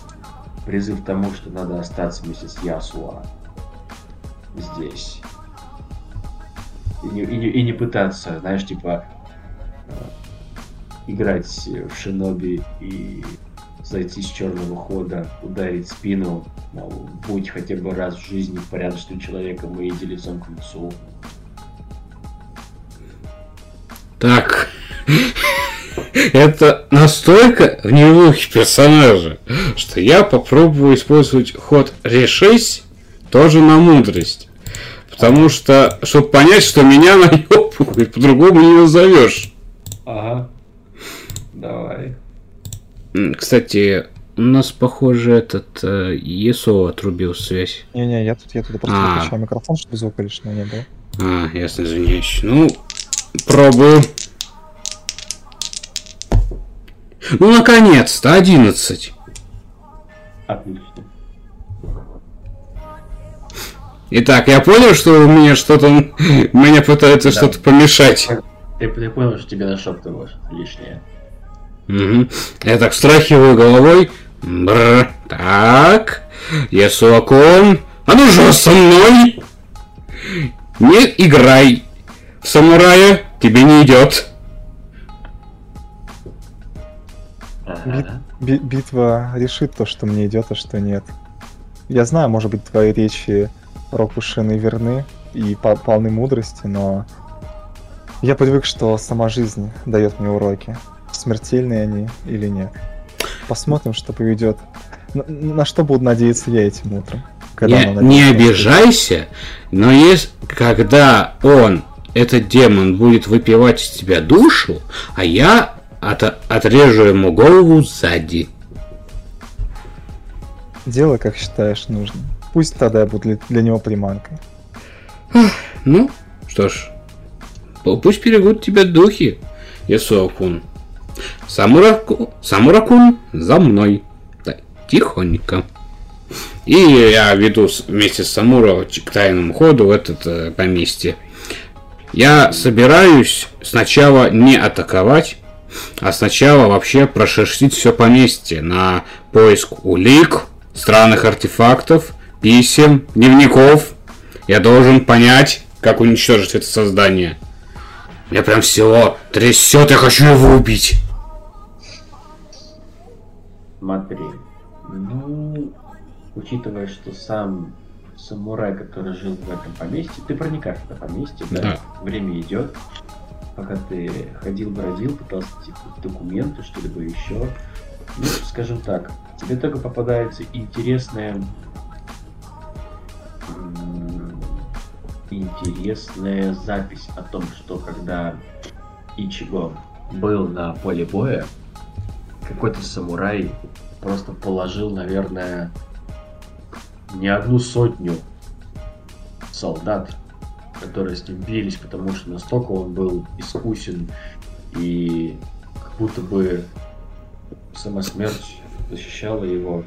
призыв к тому, что надо остаться вместе с Ясуа здесь. И не, и не, и не пытаться, знаешь, типа э, играть в Шиноби и зайти с черного хода, ударить спину, будь хотя бы раз в жизни порядочным человеком и иди лицом к лицу. Так. Это настолько в невухе персонажа, что я попробую использовать ход решись тоже на мудрость. Потому что, чтобы понять, что меня наебывают, по-другому не назовешь. Ага. Давай. Кстати, у нас, похоже, этот э, ЕСО отрубил связь. Не-не, я тут, я тут просто а. выключал микрофон, чтобы звука лишнего не было. А, ясно, извиняюсь. Ну, пробую. Ну, наконец-то, 11. Отлично. Итак, я понял, что у меня что-то... Меня пытается да. что-то помешать. Ты, ты понял, что тебе нашептываешь лишнее. Угу. Я так страхиваю головой. Бррр. Так. Я Суакон. А ну же со мной! Не играй. В самурая тебе не идет. Бит, би, битва решит то, что мне идет, а что нет. Я знаю, может быть, твои речи Рокушины верны и полны мудрости, но я привык, что сама жизнь дает мне уроки смертельные они или нет. Посмотрим, что поведет. На, на что буду надеяться я этим утром. Когда не, не обижайся, но есть, когда он, этот демон, будет выпивать из тебя душу, а я от, отрежу ему голову сзади. Делай, как считаешь нужным. Пусть тогда я буду для, для него приманкой. Ну, что ж, пусть перегут тебя духи, Ясуакун. Самураку, Самуракун, за мной. Да, тихонько. И я веду вместе с Самуро к тайному ходу в этот э, поместье. Я собираюсь сначала не атаковать, а сначала вообще прошерстить все поместье на поиск улик, странных артефактов, писем, дневников. Я должен понять, как уничтожить это создание. Меня прям всего трясет, я хочу его убить. Смотри, ну, учитывая, что сам самурай, который жил в этом поместье, ты проникаешь в это поместье, да? да. Время идет, пока ты ходил, бродил, пытался типа документы, что-либо еще. Ну, скажем так, тебе только попадается интересная интересная запись о том, что когда Ичиго был на поле боя, какой-то самурай просто положил, наверное, не одну сотню солдат, которые с ним бились, потому что настолько он был искусен и как будто бы сама смерть защищала его,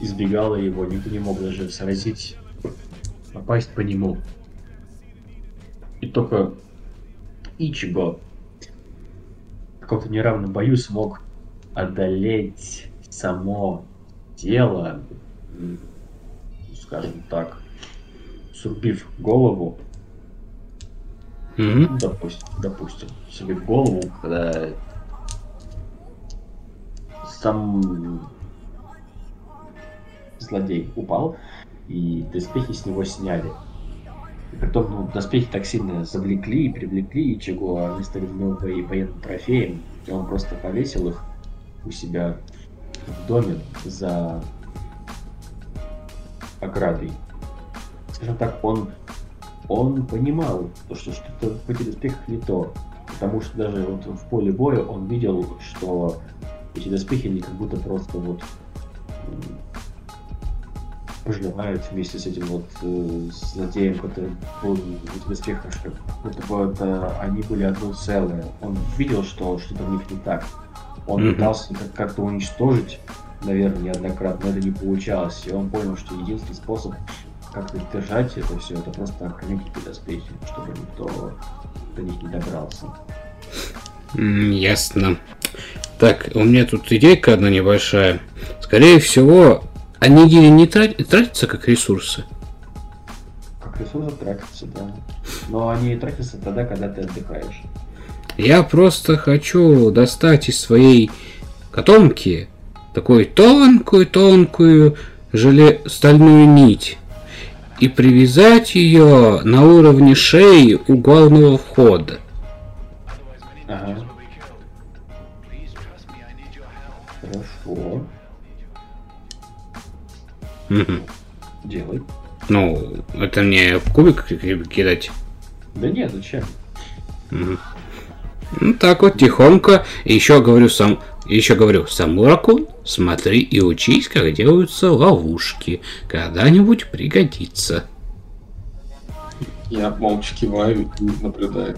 избегала его, никто не мог даже сразить, попасть по нему. И только Ичиго каком-то неравном бою смог одолеть само тело, скажем так, срубив голову. Ну, допустим, допустим, себе в голову, когда сам злодей упал, и доспехи с него сняли. И притом, ну, доспехи так сильно завлекли и привлекли чего они стали него военным трофеем, и он просто повесил их у себя в доме за оградой. Скажем так, он, он понимал, то, что что-то в этих доспехах не то. Потому что даже вот в поле боя он видел, что эти доспехи, они как будто просто вот пожелают вместе с этим вот э, злодеем, который был в доспехах, как будто бы это они были одно целое. Он видел, что что-то в них не так. Он mm-hmm. пытался как-то уничтожить, наверное, неоднократно, но это не получалось. И он понял, что единственный способ как-то держать это все, это просто охранять эти доспехи, чтобы никто до них не добрался. Ясно. Так, у меня тут идейка одна небольшая. Скорее всего, они не трат... тратятся как ресурсы. Как ресурсы тратятся, да. Но они тратятся тогда, когда ты отдыхаешь. Я просто хочу достать из своей котомки такую тонкую-тонкую желе... стальную нить и привязать ее на уровне шеи у главного входа. Ага. Угу. Делай. Ну, это мне в кубик кидать? Да нет, зачем? Угу. Ну так вот, тихонько. И еще говорю сам, еще говорю, Самуракун, смотри и учись, как делаются ловушки. Когда-нибудь пригодится. Я молча киваю и наблюдаю.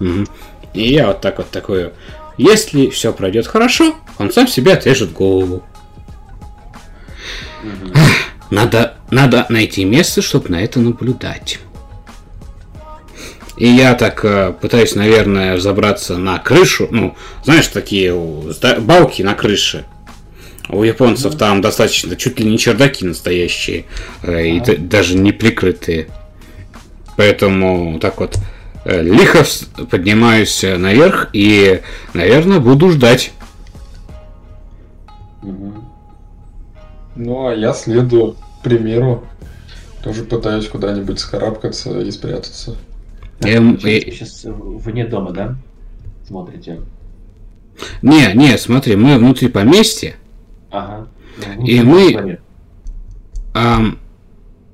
Угу. И я вот так вот такую. Если все пройдет хорошо, он сам себе отрежет голову. Угу. Надо, надо найти место, чтобы на это наблюдать. И я так э, пытаюсь, наверное, забраться на крышу. Ну, знаешь, такие балки на крыше. У японцев там достаточно чуть ли не чердаки настоящие. Э, и даже не прикрытые. Поэтому так вот э, лихо поднимаюсь наверх и, наверное, буду ждать. Ну, а я следую примеру. Тоже пытаюсь куда-нибудь скарабкаться и спрятаться. Эм, сейчас, и... сейчас вне дома, да? Смотрите. Не, не, смотри, мы внутри поместья. Ага. Ну, и мы... А,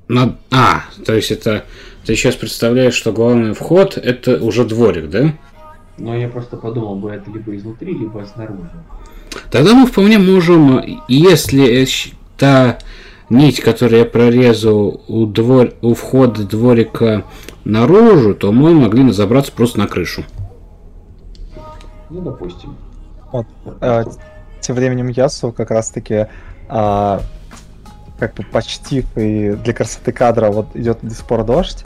на... а, то есть это... Ты сейчас представляешь, что главный вход это уже дворик, да? Ну, я просто подумал бы, это либо изнутри, либо снаружи. Тогда мы вполне можем, если та нить, которую я прорезал у, двор... у входа дворика наружу, то мы могли забраться просто на крышу. Ну, допустим. Вот, а, тем временем Ясу как раз-таки а, как бы почти и для красоты кадра вот идет до сих пор дождь,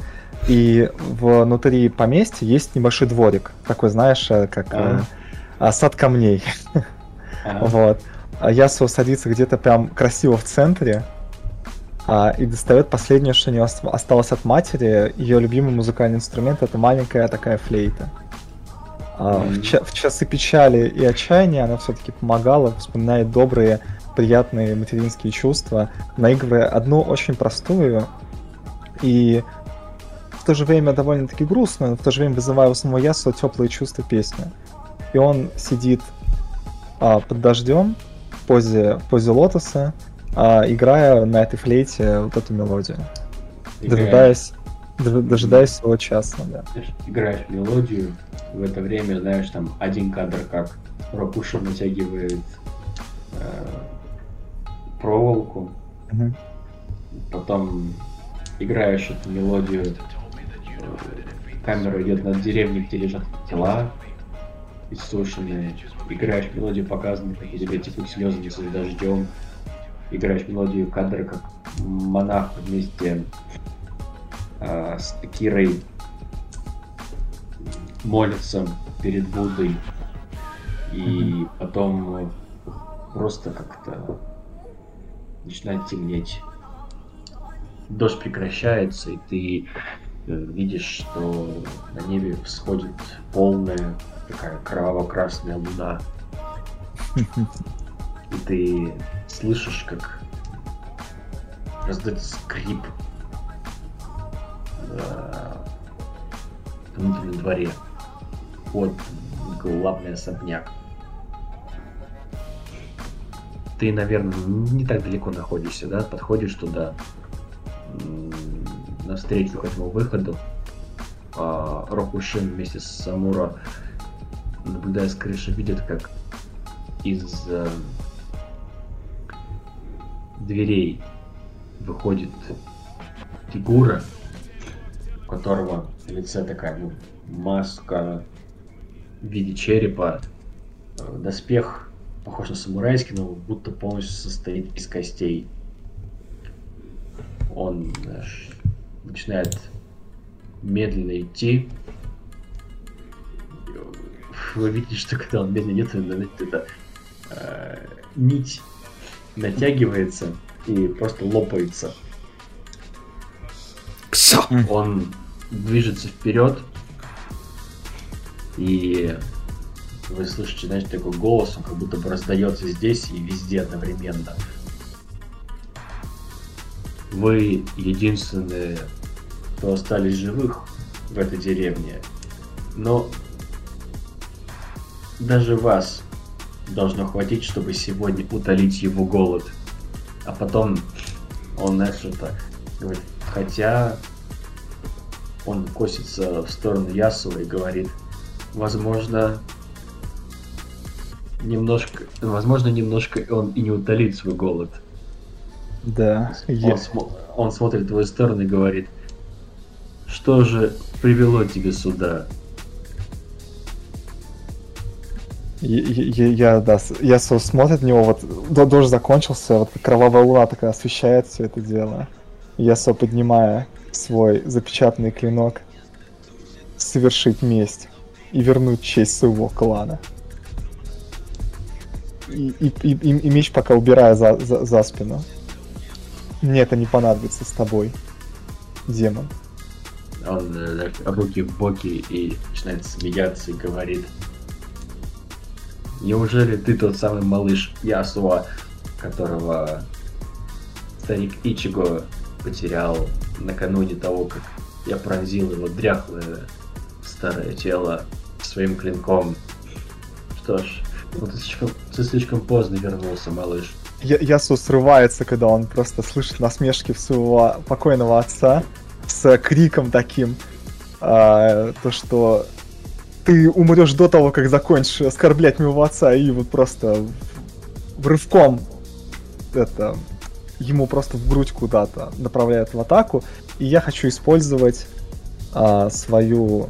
и внутри поместья есть небольшой дворик, такой, знаешь, э, как а. а, сад камней. А. Вот. А Ясу садится где-то прям красиво в центре, а, и достает последнее, что у нее осталось от матери. Ее любимый музыкальный инструмент это маленькая такая флейта. А, mm-hmm. в, ча- в часы печали и отчаяния она все-таки помогала, вспоминает добрые, приятные материнские чувства, наигрывая одну очень простую и в то же время довольно-таки грустную, но в то же время вызывая у самого Ясу теплые чувства песню. И он сидит а, под дождем позе, в позе лотоса, а, играя на этой флейте вот эту мелодию. Дожидаясь, дожидаясь своего часа, да. Играешь мелодию, в это время, знаешь, там один кадр, как Рокуша натягивает э, проволоку, угу. потом играешь эту мелодию, э, камера идет над деревней, где лежат тела иссушенные, играешь мелодию, показанную, как у тебя текут слезы за дождем, играешь мелодию кадра, как монах вместе э, с Кирой молится перед Буддой. И потом просто как-то начинает темнеть. Дождь прекращается, и ты видишь, что на небе всходит полная такая кроваво-красная луна. И ты слышишь, как раздается скрип э, в внутреннем дворе. Вот главный особняк. Ты, наверное, не так далеко находишься, да? Подходишь туда, навстречу к этому выходу. А Рокушин вместе с Самура, наблюдая с крыши, видят, как из э, дверей выходит фигура, у которого на лице такая ну, маска в виде черепа, э, доспех похож на самурайский, но будто полностью состоит из костей. Он э, начинает медленно идти. Вы видите, что когда он медленно идет, это э, нить натягивается и просто лопается. Ксо! Он движется вперед, и вы слышите, знаете, такой голос, он как будто бы раздается здесь и везде одновременно. Вы единственные, кто остались живых в этой деревне, но даже вас должно хватить, чтобы сегодня утолить его голод. А потом он, знаешь, это говорит, хотя он косится в сторону Ясула и говорит, возможно, немножко, возможно, немножко он и не утолит свой голод. Да. Он, я- смо- он смотрит в твою сторону и говорит, что же привело тебя сюда? Я, я, да, я смотрит на него, вот до- дождь закончился, вот кровавая луна такая освещает все это дело. Я со поднимая свой запечатанный клинок, совершить месть и вернуть честь своего клана. И, и, и, и- меч пока убираю за, за, за спину. Мне это не понадобится с тобой, демон. Он э, руки в боки и начинает смеяться и говорит, Неужели ты тот самый малыш Ясуа, которого старик Ичиго потерял накануне того, как я пронзил его дряхлое старое тело своим клинком? Что ж, ну ты слишком, ты слишком поздно вернулся, малыш. Я- Ясу срывается, когда он просто слышит насмешки своего покойного отца с криком таким, а, то что ты умрешь до того, как закончишь оскорблять моего отца, и вот просто в- рывком это ему просто в грудь куда-то направляет в атаку, и я хочу использовать а, свою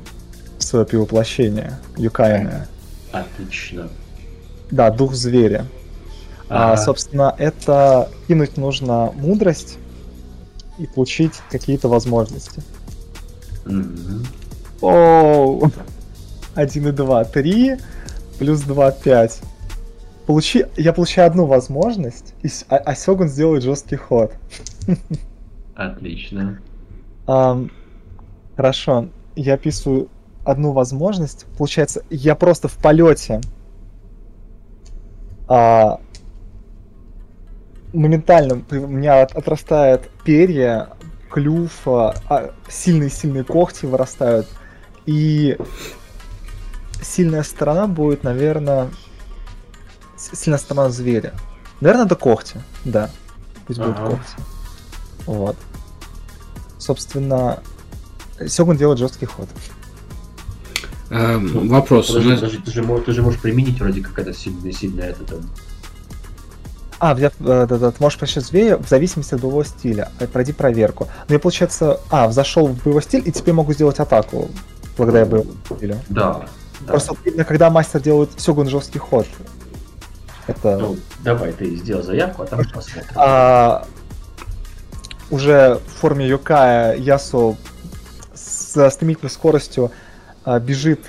свое перевоплощение юкайное. Отлично. Да, дух зверя. А, собственно, это кинуть нужно мудрость и получить какие-то возможности. Мгм. О, 1 и 2, 3, плюс 2, 5. Получи... Я получаю одну возможность, и а, а Сёгун сделает жесткий ход. Отлично. Ам, хорошо, я описываю одну возможность. Получается, я просто в полете а, моментально у меня от- отрастает перья, клюв, а, а, сильные-сильные когти вырастают. И сильная сторона будет, наверное, сильная сторона зверя. Наверное, это когти, да. Пусть будут Ага. когти. Вот. Собственно, Сёгун делает жесткий ход. А, вопрос. у Подожди, нас- подожди, ты, же, можешь- ты же можешь применить вроде как это сильно, сильно это там. А, я, э, да, да, ты можешь прощать зверя в зависимости от боевого стиля. Э, Пройди проверку. Но я, получается, а, взошел в боевой стиль, и теперь могу сделать атаку благодаря боевому стилю. Да. Да. Просто видно, когда мастер делает Сёгун жесткий ход. Это Ну, давай, ты сделай заявку, а там посмотрим. а, уже в форме Йокая Ясу с стремительной скоростью а, бежит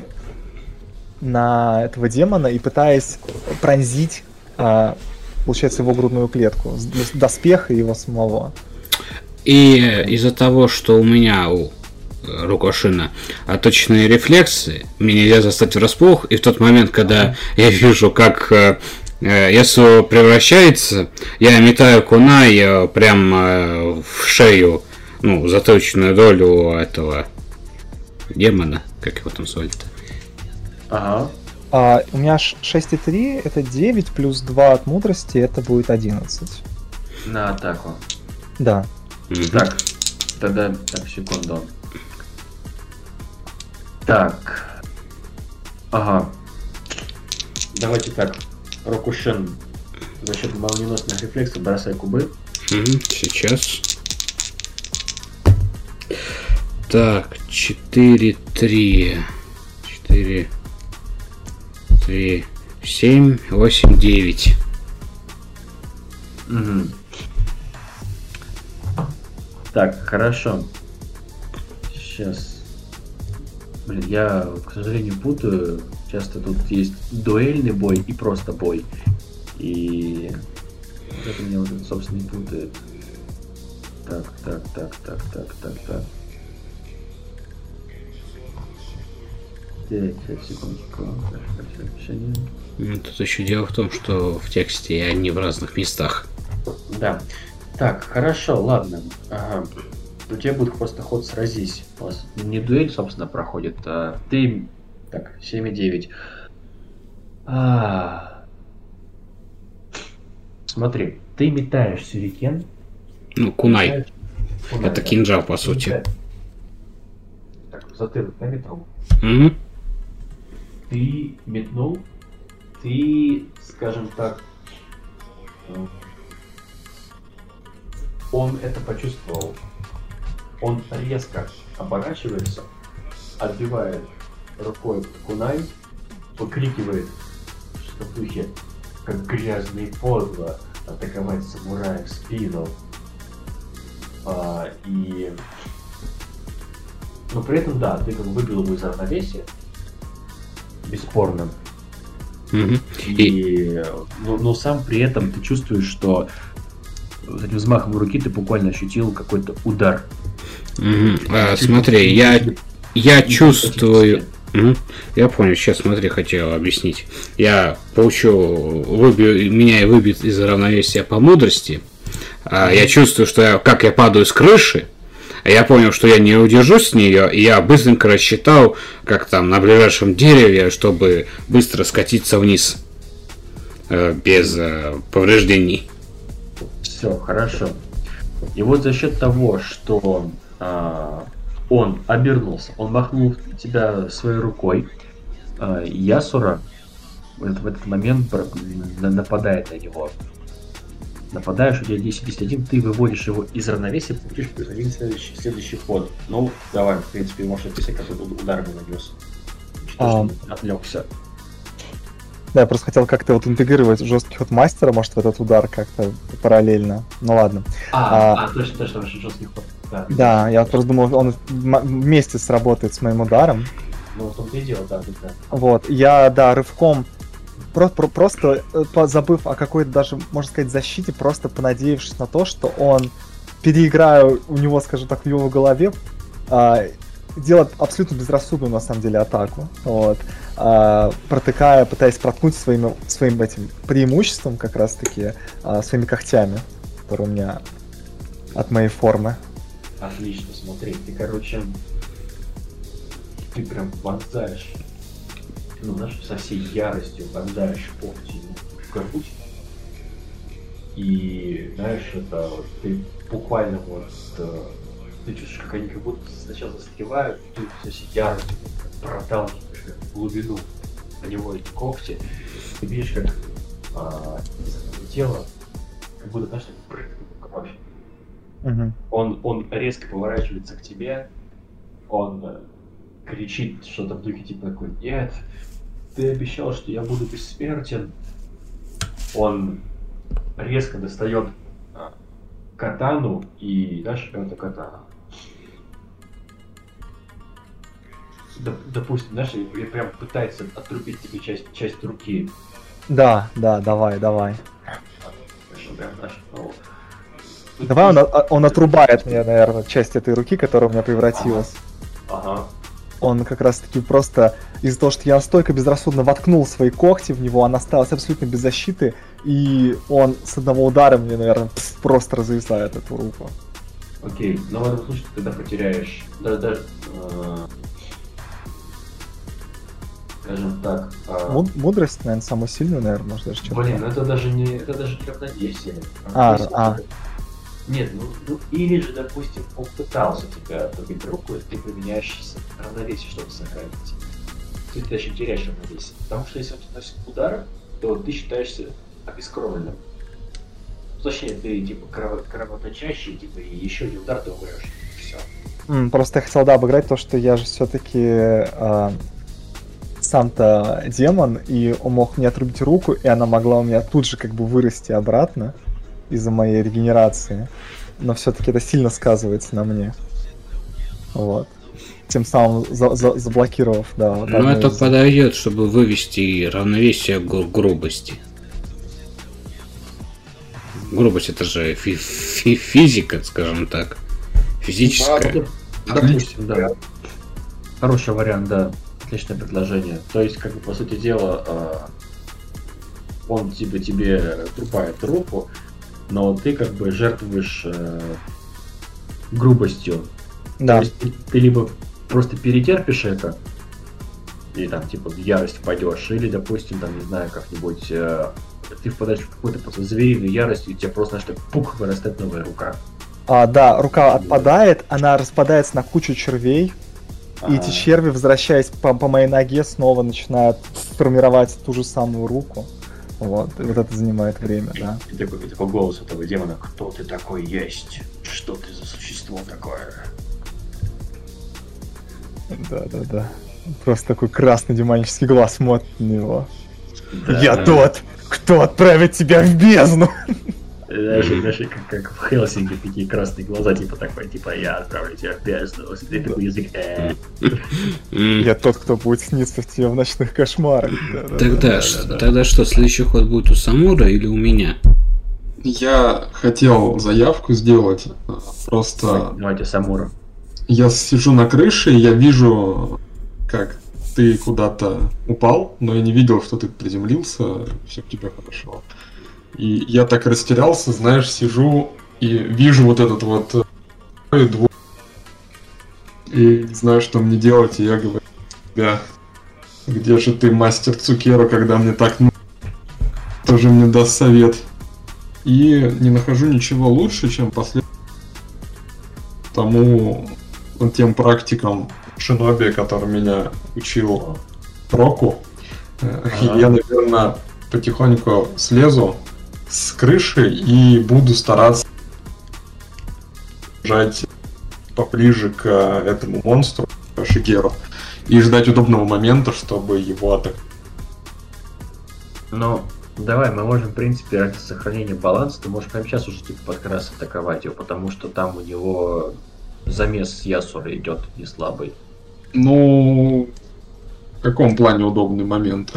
на этого демона и пытаясь пронзить, а, получается, его грудную клетку, доспех и его самого. И из-за того, что у меня у Рукошина, а точные рефлексы. Мне нельзя застать врасплох, и в тот момент, когда я вижу, как э, э, Ясу превращается, я метаю кунай прям э, в шею, ну, заточенную долю этого демона, как его там звали-то. Ага. А, у меня 6,3 это 9 плюс 2 от мудрости, это будет 11. На атаку. Да. Мгм. Так, тогда, так, секунду. Так. Ага. Давайте так. Рокушин за счет молниеносных рефлексов бросай кубы. Сейчас. Так, 4, 3. 4, 3, 7, 8, 9. Мгм. Так, хорошо. Сейчас. Блин, я, к сожалению, путаю. Часто тут есть дуэльный бой и просто бой. И вот это меня это, собственно, и путает. Так, так, так, так, так, так, так. Так, секундочку. Ну, Тут еще дело в том, что в тексте они в разных местах. Да. Так, хорошо, ладно. Ага. У тебя будет просто ход сразись. У вас не дуэль, собственно, проходит, а ты... Так, 7,9. А... Смотри, ты метаешь сюрикен. Ну, кунай. метаешь- кунай, Это да. кинжал, по сути. Метаешь. Так, затылок, да, метнул? Мгм. ты метнул, ты, скажем так, э, он это почувствовал. Он резко оборачивается, отбивает рукой кунай, выкрикивает, что в духе, как грязно и подло атаковать самурая в спину. А, и... Но при этом, да, ты как бы выбил его из равновесия, бесспорно. Мгм. И, но, но сам при этом ты чувствуешь, что с этим взмахом руки ты буквально ощутил какой-то удар. А, смотри, я, я чувствую... Я понял, сейчас смотри, хотел объяснить. Я получу, выбью, меня выбьет из равновесия по мудрости. А, я чувствую, что я, как я падаю с крыши, я понял, что я не удержусь с нее, и я быстренько рассчитал, как там на ближайшем дереве, чтобы быстро скатиться вниз э, без э, повреждений. Все, хорошо. И вот за счет того, что а, он обернулся, он махнул тебя своей рукой, а, Ясура в этот, момент нападает на него. Нападаешь, у тебя 10-10-1, ты выводишь его из равновесия, получишь плюс один следующий, следующий ход. Ну, давай, в принципе, можешь описать, какой уд- удар бы нанес. Что А. отвлекся. Да, я просто хотел как-то вот интегрировать жесткий ход мастера, может, в этот удар как-то параллельно. Ну ладно. А, А. а, точно, точно, жесткий ход. Да, Да, я просто думал, он вместе сработает с моим ударом. Ну, в том-то и дело, да, да. Вот, я, да, рывком, про- про- просто э, по- забыв о какой-то даже, можно сказать, защите, просто понадеявшись на то, что он, переиграю у него, скажем так, в его голове, а, делает абсолютно безрассудную, на самом деле, атаку. Вот. А, протыкая, пытаясь проткнуть своим, своим этим преимуществом, как раз-таки, а, своими когтями, которые у меня от моей формы. Отлично, смотри, ты, короче, ты прям вонзаешь, ну, знаешь, со всей яростью вонзаешь когти ему в грудь. И, знаешь, это ты буквально вот, э, ты чувствуешь, как они как будто сначала застревают, ты со всей яростью проталкиваешь как в глубину на него эти когти. Ты видишь, как а, из как будто, знаешь, прыгает кровь. Мгм. Он, он резко поворачивается к тебе, он э, кричит что-то в духе типа такой, нет, ты обещал, что я буду бессмертен. Он резко достает а, катану и, знаешь, это катана. Доп- допустим, знаешь, и прям пытается отрубить тебе часть, часть руки. Да, да, давай, давай. Прям, знаешь, ну, Давай он, а- он отрубает мне, наверное, часть этой руки, которая у меня превратилась. Ага. Он как раз таки просто из-за того, что я настолько безрассудно воткнул свои когти в него, он остался абсолютно без защиты, и он с одного удара мне, наверное, просто развязает эту руку. Окей, но в этом случае ты тогда потеряешь, даже, даже э, скажем так, э, Муд- мудрость, наверное, самую сильную, наверное, может даже что-то. блин, ну это даже не, это даже не равновесие. А, Равновесие а. это- Нет, ну, ну или же, допустим, он пытался тебя добить руку, и ты применяешь равновесие, чтобы сохранить. Ты даже теряешь равновесие. Потому что если он тебе носит удар, то ты считаешься обескровленным. Точнее, ты типа крово- кровоточащий, типа, и еще один удар ты умрешь. Все. Просто я хотел, да, обыграть то, что я же все-таки сам-то демон, и он мог мне отрубить руку, и она могла у меня тут же как бы вырасти обратно из-за моей регенерации. Но все-таки это сильно сказывается на мне. Вот. Тем самым за- за- заблокировав, да. вот Ну, это из- подойдет, чтобы вывести равновесие гру- грубости. Грубость это же фи- фи- физика, скажем так. Физическая. Допустим, да. Хороший вариант, да. Отличное предложение. То есть, как бы, по сути дела, а, он тебе, тебе трупает руку, но ты как бы жертвуешь э, грубостью. Да. То есть ты, ты либо просто перетерпишь это, и там типа в ярость впадешь, или, допустим, там, не знаю, как-нибудь э, ты впадаешь в какую-то просто звериную ярость, и у тебя просто, знаешь, так пук, вырастает новая рука. А, да, рука отпадает, она распадается на кучу червей, и эти А, черви, возвращаясь по, по моей ноге, снова начинают формировать ту же самую руку. Вот, и вот это занимает время, да. И такой, такой голос этого демона, кто ты такой есть? Что ты за существо такое? Да, да, да. Просто такой красный демонический глаз смотрит на него. Да. Я тот, кто отправит тебя в бездну. Знаешь, знаешь, как, как в Хелсинге такие красные глаза, типа такой, типа я отправлю тебя в бездну. И такой язык, э. Я тот, кто будет сниться в тебе в ночных кошмарах. Да, да, да. Тогда, тогда что, следующий ход будет у Самура или у меня? Я хотел заявку сделать, просто Давайте Самура. я сижу на крыше, и я вижу, как ты куда-то упал, но я не видел, что ты приземлился, все у тебя хорошо. И я так растерялся, знаешь, сижу и вижу вот этот вот э, двор, и не знаю, что мне делать, и я говорю, тебя, где же ты, мастер Цукеру, когда мне так? Тоже мне даст совет. И не нахожу ничего лучше, чем послед тому вот тем практикам Шиноби, который меня учил Року. Э, Ага. Я, наверное, потихоньку слезу с крыши и буду стараться жать поближе к э, этому монстру, к Шигеру, и ждать удобного момента, чтобы его атаковать. Ну, давай, мы можем, в принципе, ради сохранения баланса, ты можешь прямо сейчас уже типа под раз атаковать его, потому что там у него замес с Ясура идет не слабый. Ну, в каком плане удобный момент?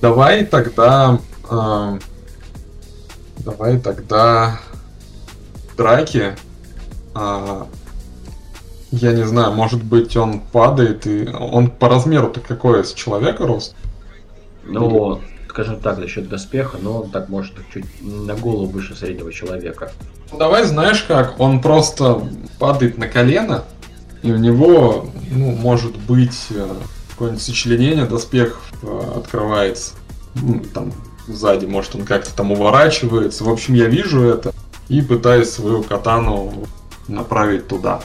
Давай тогда... а, давай тогда... Драки. а, я не знаю, может быть он падает и... Он по размеру-то какой с человека рост? Ну, скажем так, за счет доспеха, но он так может чуть на голову выше среднего человека. Ну, давай знаешь как, он просто падает на колено, и у него, ну, может быть, э, какое-нибудь сочленение доспех э, открывается. Ну, там сзади, может, он как-то там уворачивается. В общем, я вижу это и пытаюсь свою катану направить туда.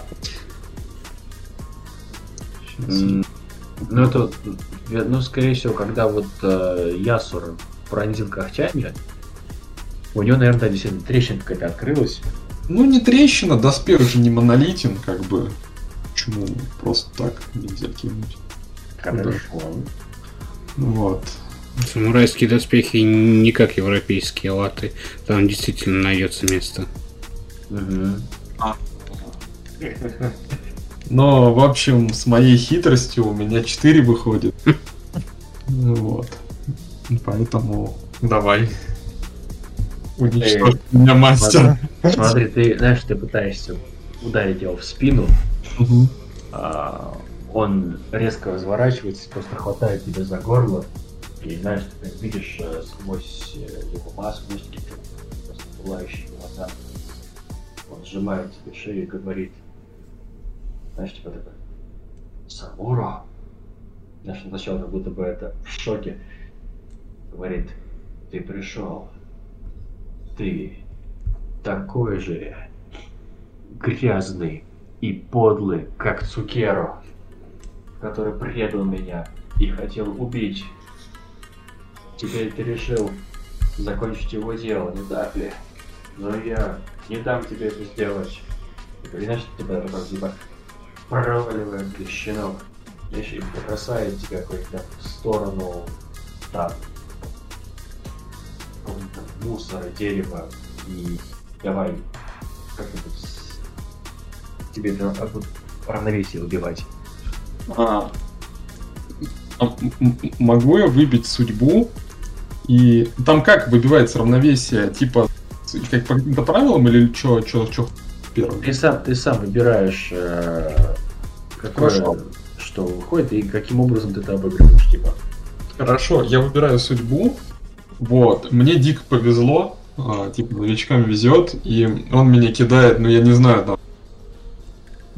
Ну, это, ну, скорее всего, когда вот э, Ясур пронзил когтями, у него, наверное, да, действительно трещина какая-то открылась. Ну, не трещина, доспех же не монолитен, как бы. Почему просто так нельзя кинуть? Хорошо. Вот. Самурайские доспехи не как европейские латы. Там действительно найдется место. Мгм. Но, в общем, с моей хитростью у меня 4 выходит. Вот. Поэтому давай. Уничтожь меня, мастер. Смотри, ты, знаешь, ты пытаешься ударить его в спину, а, Он резко разворачивается, просто хватает тебя за горло. И знаешь, ты как видишь э, сквозь э, его маску, видишь какие-то пылающие глаза. Он сжимает тебе шею и говорит, знаешь, типа такой, Самура. Знаешь, сначала как будто бы это в шоке. Говорит, ты пришел. Ты такой же грязный и подлый, как Цукеро, который предал меня и хотел убить. Теперь ты решил закончить его дело, не так ли? Но я не дам тебе это сделать. И знаешь, тебя потом типа проваливает ты, щенок. Еще и бросает тебя хоть-то в сторону там мусора, дерева и давай как-нибудь тебе равновесие убивать. А, могу я выбить судьбу? И там как выбивается равновесие? Типа, как по каким-то правилам или что, что, что первым? Ты сам, ты сам выбираешь, э, какое, Хорошо. что выходит и каким образом ты это обыгрываешь, типа. Хорошо, я выбираю судьбу. Вот, мне дико повезло, а, типа новичкам везет, и он меня кидает, ну я не знаю там.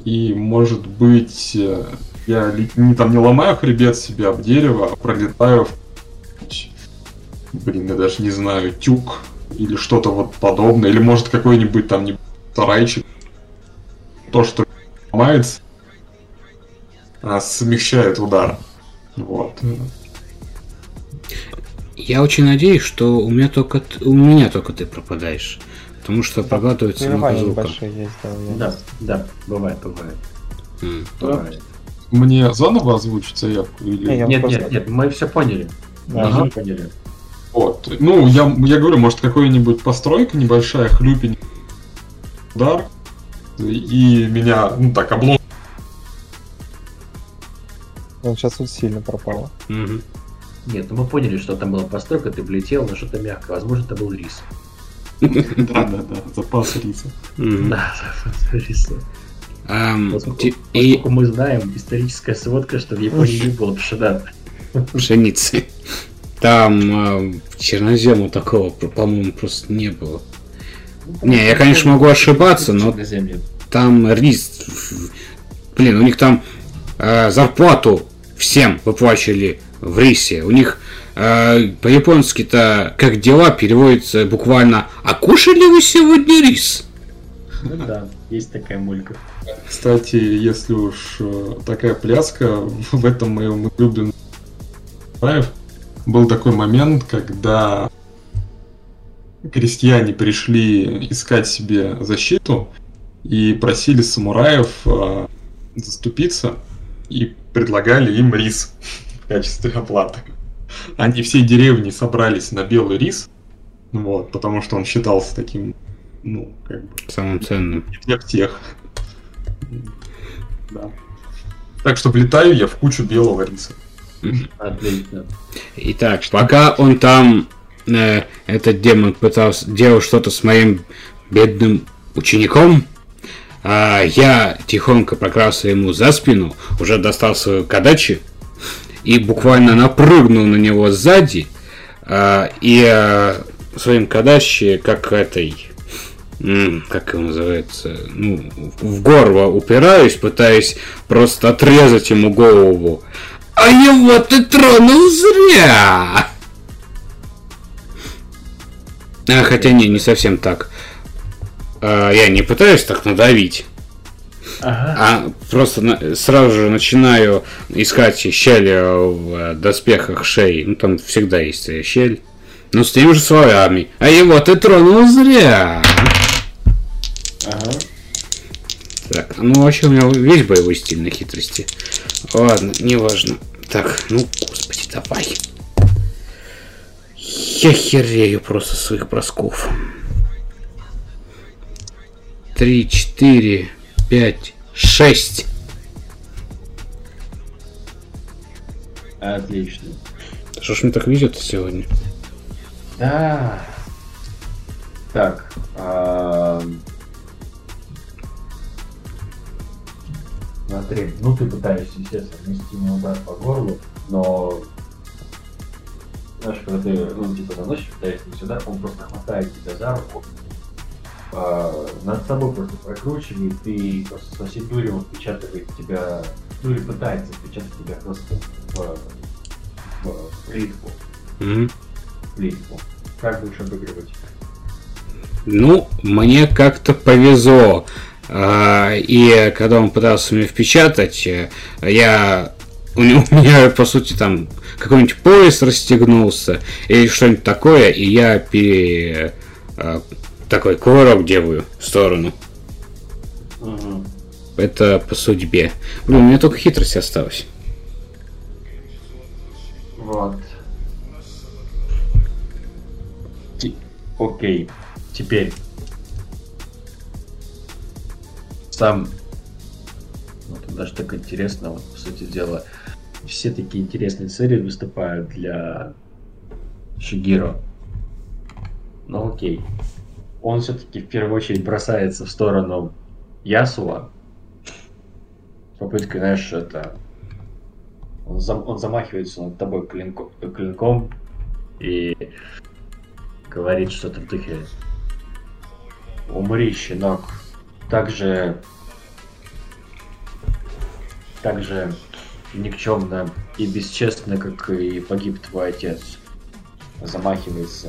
И может быть э, я ли- не там не ломаю хребет себе об дерево, а пролетаю в блин, я даже не знаю, тюк или что-то вот подобное, или может какой-нибудь там не сарайчик. То, что ломается, а, смягчает удар. Вот. Я очень надеюсь, что у меня только у меня только ты пропадаешь. Потому что проглатывается много звука. есть, да. Да, да, бывает, бывает. М. бывает. Мне заново озвучить заявку или... Не, Нет, просто- нет, нет, мы все поняли. Да. Мы Ага. поняли. Вот. Ну, я, я говорю, может, какой-нибудь постройка небольшая, хлюпень, удар, и меня, ну так, облом... Он сейчас вот сильно пропало. Мгм. Нет, ну мы поняли, что там была постройка, ты влетел на что-то мягкое. Возможно, это был рис. Да-да-да, запас риса. Да, рис. Ам, Поскольку, ти- И поскольку мы знаем, историческая сводка, что в Японии не было пшена. пшеницы. Там а, чернозему такого, по-моему, просто не было. Не, я, конечно, могу ошибаться, но там рис. Блин, у них там э, зарплату всем выплачивали в рисе. У них э, по-японски-то как дела переводится буквально «А кушали вы сегодня рис?» Ну да, есть такая мулька. Кстати, если уж э, такая пляска в этом моем любимом был такой момент, когда крестьяне пришли искать себе защиту и просили самураев э, заступиться и предлагали им рис в качестве оплаты. Они всей деревней собрались на белый рис, вот, потому что он считался таким, ну, как бы, Самым ценным. для всех. Да. Так что влетаю я в кучу белого риса. Отлично. Итак, пока он там, э, этот демон пытался делать что-то с моим бедным учеником, а я тихонько прокрался ему за спину, уже достал свою кадачи и буквально напрыгнул на него сзади, а, и а, своим кадачи, как этой, как его называется, ну, в горло упираюсь, пытаясь просто отрезать ему голову. А его ты тронул зря! А, хотя не, не совсем так. А, я не пытаюсь так надавить, Ага. а просто на- сразу же начинаю искать щели в э, доспехах шеи. Ну, там всегда есть щель. Ну, с теми же словами. А его ты тронул зря! Ага. Так, ну вообще у меня весь боевой стиль на хитрости. Ладно, неважно. Так, ну, господи, давай. Я херею просто своих бросков. Три, четыре, пять, шесть. Отлично. Что ж мне так везет сегодня? Да. Так. Ам, Смотри, ну ты пытаешься, естественно, нанести мне удар по горлу, но знаешь, когда ты, ну, типа, наносишь, пытаешься сюда, он просто хватает тебя за руку, а, над собой просто прокручивает и просто со всей дури он впечатывает тебя, ну или пытается впечатать тебя просто в, в плитку. Мгм. плитку. Как будешь обыгрывать? Ну, мне как-то повезло. А, И когда он пытался меня впечатать, э, я у меня, по сути, там какой-нибудь пояс расстегнулся или что-нибудь такое, и я пере... а, такой кувырок делаю в сторону. Угу. Это по судьбе. Блин, у меня только хитрость осталась. Вот. Окей. Теперь. Сам. Вот тут даже так интересно, вот, по сути дела. Все такие интересные цели выступают для Шигиро. Ну окей. Он все-таки в первую очередь бросается в сторону Ясуа. С попыткой, знаешь, это он, зам- он замахивается над тобой клинко- клинком и говорит что-то в духе «Умри, щенок!» Так же... Так же никчемно и бесчестно, как и погиб твой отец. Замахивается.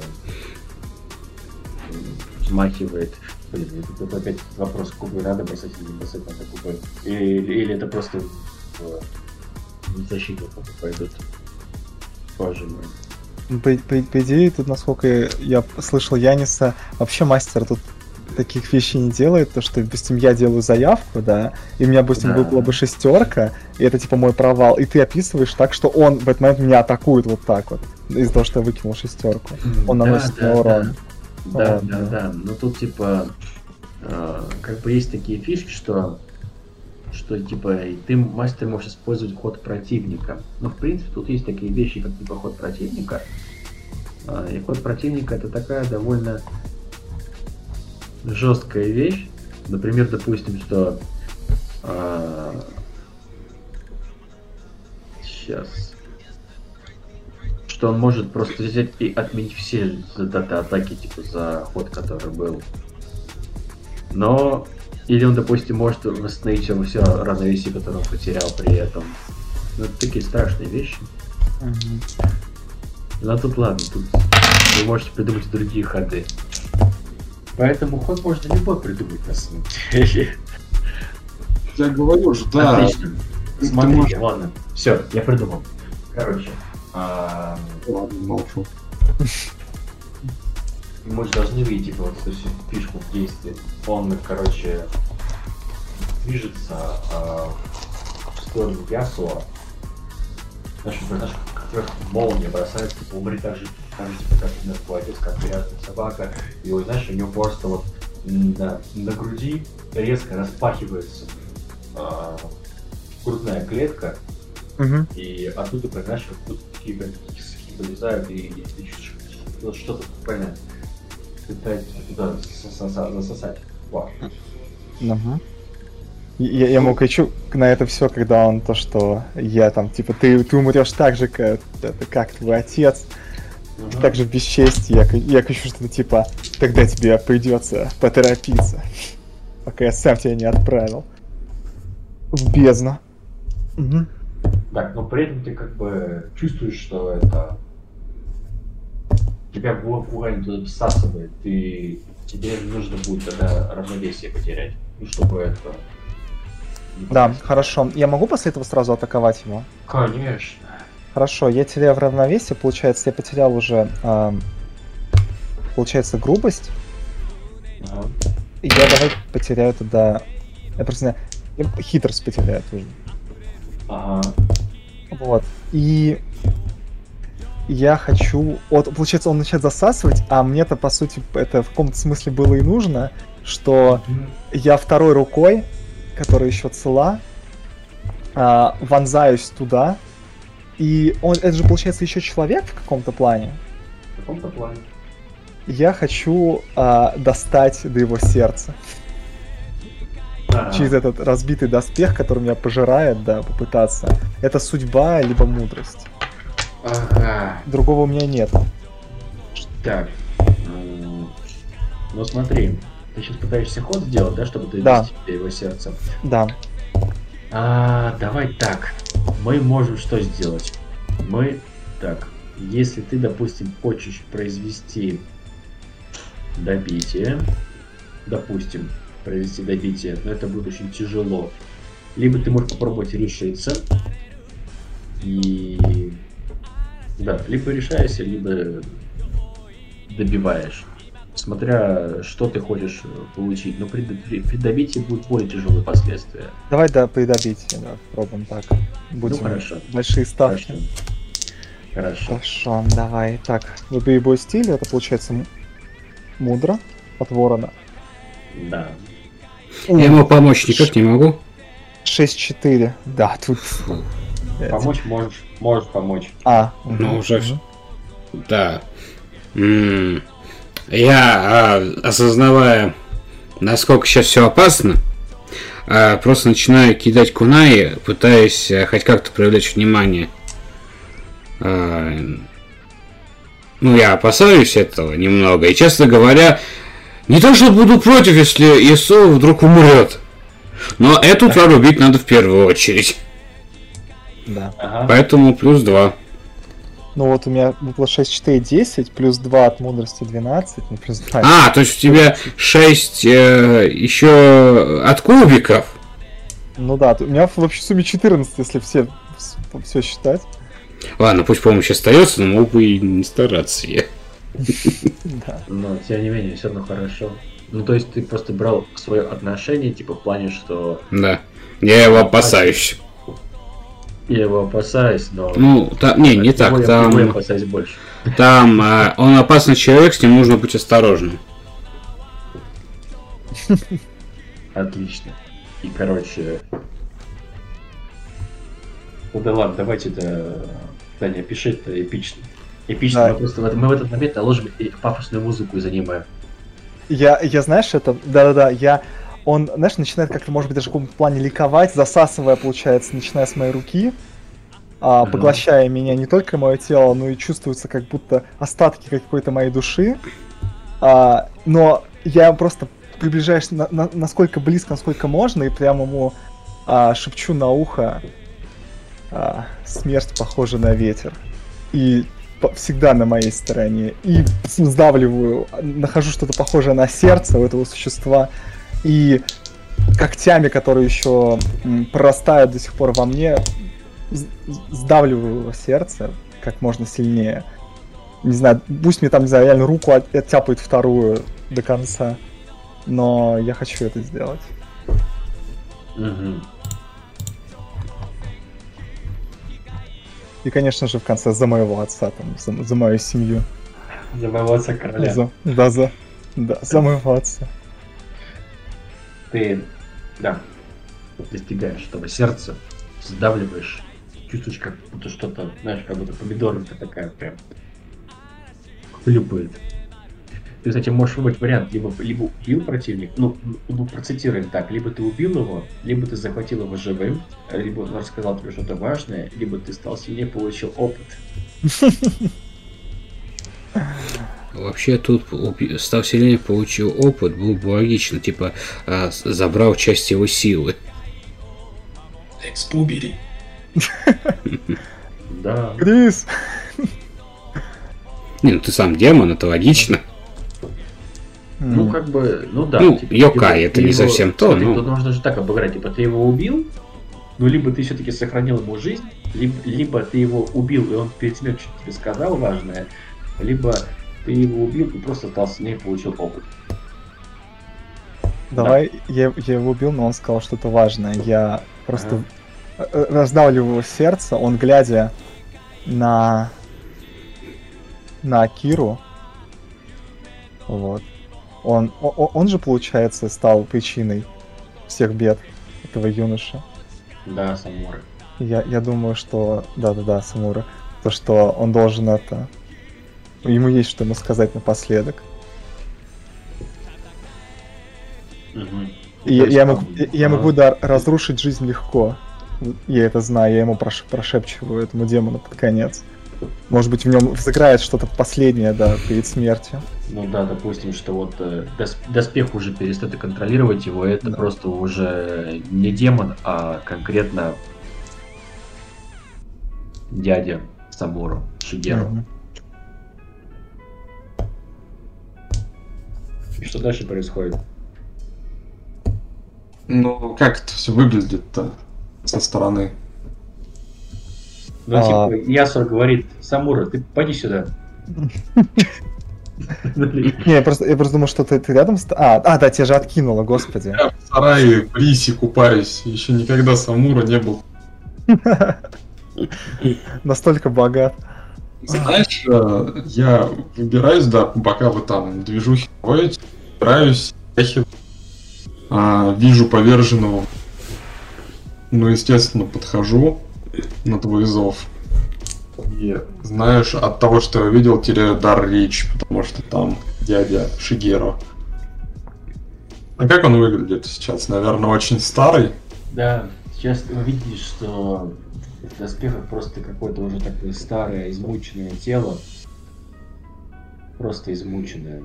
м, Взмахивает. Блин, это, опять вопрос, кубы надо бросать или не бросать надо кубы. Или, или это просто в, в защиту пойдут. Боже мой. Ну, По, по- по идее, тут, насколько я слышал Яниса, вообще мастер тут таких вещей не делает, то что, допустим, я делаю заявку, да, и у меня, допустим, Да. выпала бы шестерка, и это типа мой провал, и ты описываешь так, что он в этот момент меня атакует вот так вот, из-за того, что я выкинул шестерку. Он Да, наносит да, мне урон. Да, Вот, да, да. да. Но тут типа э, как бы есть такие фишки, что что типа ты мастер можешь использовать ход противника. Но в принципе тут есть такие вещи, как типа ход противника. А, И ход противника это такая довольно жесткая вещь. Например, допустим, что сейчас что он может просто взять и отменить все даты атаки, типа, за ход, который был. Но... Или он, допустим, может восстановить все, равновесие, которое он потерял при этом. Ну, это такие страшные вещи. Мгм. Но тут ладно, тут вы можете придумать другие ходы. Поэтому ход можно любой придумать на самом деле. Я говорю же, да. Отлично. Ты Смотрите, можешь- ладно. Все, я придумал. Короче, а, Ладно, молчу. мы же должны видеть типа, вот эту всю фишку в действии. Он, короче, движется а, в сторону Ясуа. Он, знаешь, как молния бросается, умри так же, типа, как твой отец, как грязная собака. И вот, знаешь, у него просто вот на, на груди резко распахивается а, грудная клетка, Мгм. и оттуда, понимаешь, как будто такие прям вылезают, и, и ты чувствуешь, вот что-то буквально пытается туда засоса- засосать. Вау. Ага. Я, я ему кричу на это все, когда он то, что я там, типа, ты, ты умрешь так же, как, это, как твой отец. Так же в бесчестии. Я, я кричу что-то типа, тогда тебе придется поторопиться, пока я сам тебя не отправил в бездну. Мгм. Так, но при этом ты как бы чувствуешь, что это тебя бу- буквально туда всасывает, и тебе нужно будет тогда равновесие потерять, ну чтобы это... Да, хорошо. Я могу после этого сразу атаковать его? Конечно. Хорошо, я теряю в равновесии, получается, я потерял уже, ам, получается, грубость. Ага. И я давай потеряю тогда... Я просто я хитрость потеряю тоже. Ага. Вот. И я хочу... Вот, получается, он начинает засасывать, а мне-то, по сути, это в каком-то смысле было и нужно, что я второй рукой, которая еще цела, а, вонзаюсь туда, и он, это же, получается, еще человек в каком-то плане. В каком-то плане. Я хочу а, достать до его сердца. А. через этот разбитый доспех, который меня пожирает, да, попытаться. Это судьба, либо мудрость. Ага. Другого у меня нет. Так. Ну смотри, ты сейчас пытаешься ход сделать, да, чтобы ты Да. до его сердца. Да. А, давай так. Мы можем что сделать? Мы, так, если ты, допустим, хочешь произвести добитие, допустим, произвести добитие, но это будет очень тяжело. Либо ты можешь попробовать решиться, и... Да, либо решаешься, либо добиваешь. Смотря, что ты хочешь э, получить. Но при, при- при добитии будут более тяжелые последствия. Давай, да, придобитие, да, пробуем так. Будем Ну хорошо. большие ставки. Хорошо. Хорошо. Хорошо, давай. Так, выбери бой стиль, это получается м- мудро от ворона. Да. Я ему помочь никак не могу. 6-4. Да, тут... Помочь можешь. Можешь помочь. А, Ну, уже всё. Да. М, Я, а, осознавая, насколько сейчас все опасно, а, просто начинаю кидать кунаи, пытаясь а, хоть как-то привлечь внимание. Ну, я опасаюсь этого немного. И, честно говоря, не то, что буду против, если Исо вдруг умрет. Но эту тварь убить надо в первую очередь. Да. Ага. Поэтому плюс два. Ну вот у меня выпало 6, 4, 10, плюс 2 от мудрости 12, ну плюс 2. А, то есть у тебя 6 еще от кубиков. Ну да, у меня в общей сумме 14, если все, все считать. Ладно, пусть помощь остается, но мог бы и не стараться я. Да. Но тем не менее, все равно хорошо. Ну, то есть ты просто брал свое отношение, типа, в плане, что Да. Я его опасаюсь. Я его опасаюсь, но... Ну, та- не, не так. я Там, опасаюсь больше. там а, он опасный человек, с ним нужно быть осторожным. Отлично. И, короче... Ну да ладно, давайте это... Таня, пиши это эпично. Эпично, Да. мы просто в этот, мы в этот момент наложим и пафосную музыку и занимаем. Я, я знаешь, это, да-да-да, я, он, знаешь, начинает как-то, может быть, даже в каком-то плане ликовать, засасывая, получается, начиная с моей руки, а, поглощая меня не только мое тело, но и чувствуется как будто остатки какой-то моей души. А, но я просто приближаюсь на- на- насколько близко, насколько можно, и прямо ему а, шепчу на ухо а, «Смерть похожа на ветер». И всегда на моей стороне. И сдавливаю, нахожу что-то похожее на сердце у этого существа. И когтями, которые еще прорастают до сих пор во мне, сдавливаю его сердце как можно сильнее. Не знаю, пусть мне там, не знаю, реально руку от- оттяпает вторую до конца. Но я хочу это сделать. Мгм. И, конечно же, в конце за моего отца, там, за, за мою семью. За моего отца короля. За, да, за, да, за моего отца. Ты, да, достигаешь этого сердца, сдавливаешь, чувствуешь, как будто что-то, знаешь, как будто помидорка такая прям хлюпает. Ты, кстати, можешь выбрать вариант, либо, либо убил противник, ну, ну, процитируем так, либо ты убил его, либо ты захватил его живым, либо он рассказал тебе что-то важное, либо ты стал сильнее, получил опыт. Вообще тут став сильнее, получил опыт, было бы логично, типа а, забрал часть его силы. Экспо убери. Да. Крис! Не, ну ты сам демон, это логично. Ну, как бы, ну да. Ну, типа, Йокай, это не совсем то, смотри, ну. Тут нужно же так обыграть, типа ты его убил, ну либо ты все-таки сохранил ему жизнь, либо, либо ты его убил, и он перед смертью что-то тебе сказал важное, либо ты его убил и просто стал сильнее и получил опыт. Давай, я, я его убил, но он сказал что-то важное. Я просто э, раздавливаю его сердце, он глядя на на Киру. Вот. Он, о- о- он же, получается, стал причиной всех бед этого юноши. Да, Самуры. Я, я думаю, что... Да-да-да, Самура. То, что он должен это... Ему есть что ему сказать напоследок. И я, я могу, я- могу да, разрушить жизнь легко. Я это знаю, я ему прош- прошепчиваю этому демону под конец. Может быть, в нем взыграет что-то последнее, да, перед смертью. Ну да, допустим, что вот э, дос- доспех уже перестает контролировать его, это Да. просто уже не демон, а конкретно дядя Самуру Шигеру. Мгм. И что дальше происходит? Ну, как это все выглядит-то со стороны? Ну, А. типа, Ясур говорит, Самура, ты поди сюда. Не, я просто, я просто думал, что ты, ты рядом с... А, а, да, тебя же откинуло, господи. Я в сарае в рисе купаюсь. Еще никогда Самура не был. Настолько богат. Знаешь, э, я выбираюсь, да, пока вы там движухи ходите, выбираюсь, а, вижу поверженного. Ну, естественно, подхожу на твой зов. И, знаешь, от того, что я видел, теряю дар речи, потому что там дядя Шигеро. А как он выглядит сейчас? Наверное, очень старый. Да, сейчас ты увидишь, что доспехах просто какое-то уже такое старое, измученное тело. Просто измученное.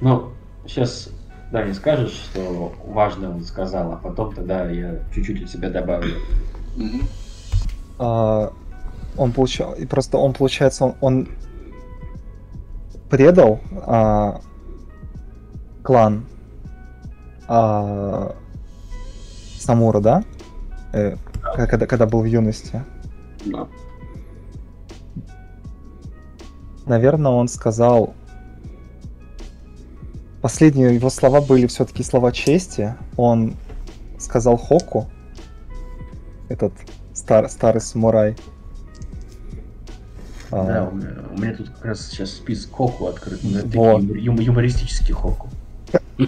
Ну, сейчас, да, не скажешь, что важно он сказал, а потом тогда я чуть-чуть от себя добавлю. А, он получал... И просто он, получается, он, он предал а, клан а, Самура, да? Э, когда, когда был в юности. Да. Наверное, он сказал... Последние его слова были все-таки слова чести. Он сказал Хоку, этот стар, старый самурай. А, Да, у меня, у меня тут как раз сейчас список Хоку открыт, но это такие Вот. юмор- юм- юмористические Хоку.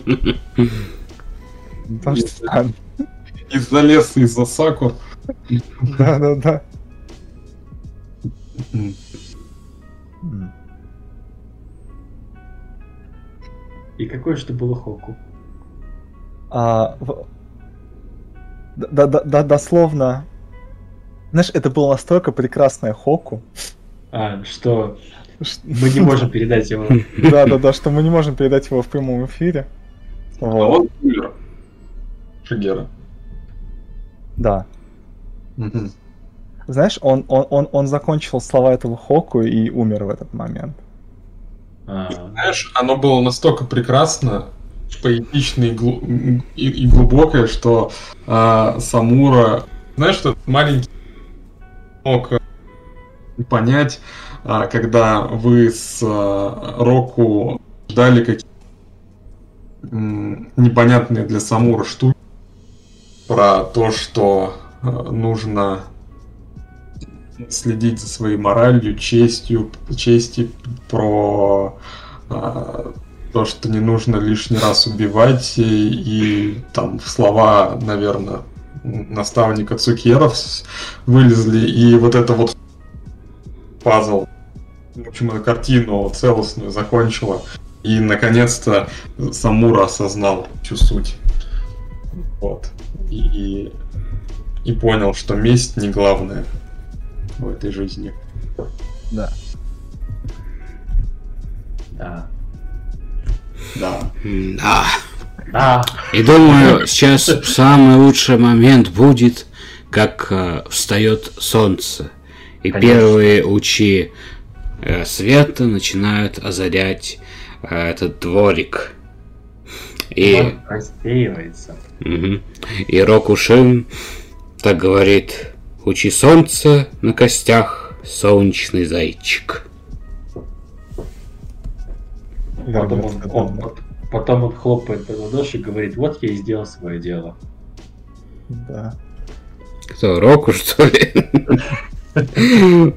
потому что там- Из-за леса, из-за саку. Да, да, да. И какое же это было Хоку? А, в- да, да, да, дословно. Знаешь, это было настолько прекрасное Хоку. А, что мы не можем передать его. Да, да, да, что мы не можем передать его в прямом эфире. А Вот, он умер. Шигера. Да. Мгм. Знаешь, он, он, он, он закончил слова этого Хоку и умер в этот момент. А, Знаешь, оно было настолько прекрасно, поэтично и, глу- и- и глубокое, что а, Самура, знаешь, что маленький мог э, понять, а, когда вы с а, Року ждали какие непонятные для Самура штуки про то, что э, нужно следить за своей моралью, честью, чести, про а, то, что не нужно лишний раз убивать, и, и там слова, наверное, наставника Цукеров вылезли, и вот это вот пазл, в общем, эту картину целостную закончила, и наконец-то Самура осознал всю суть. Вот. И, и, понял, что месть не главное в этой жизни. Да. да. Да. Да. Да. И думаю, сейчас самый лучший момент будет, как э, встает солнце. И Конечно. первые лучи э, света начинают озарять э, этот дворик. И, Он рассеивается. Мгм. и Рокушин так говорит, лучи солнца на костях, солнечный зайчик. Потом он, он- потом он хлопает по ладоши и говорит, вот я и сделал свое дело. Да. Кто, Року, что ли?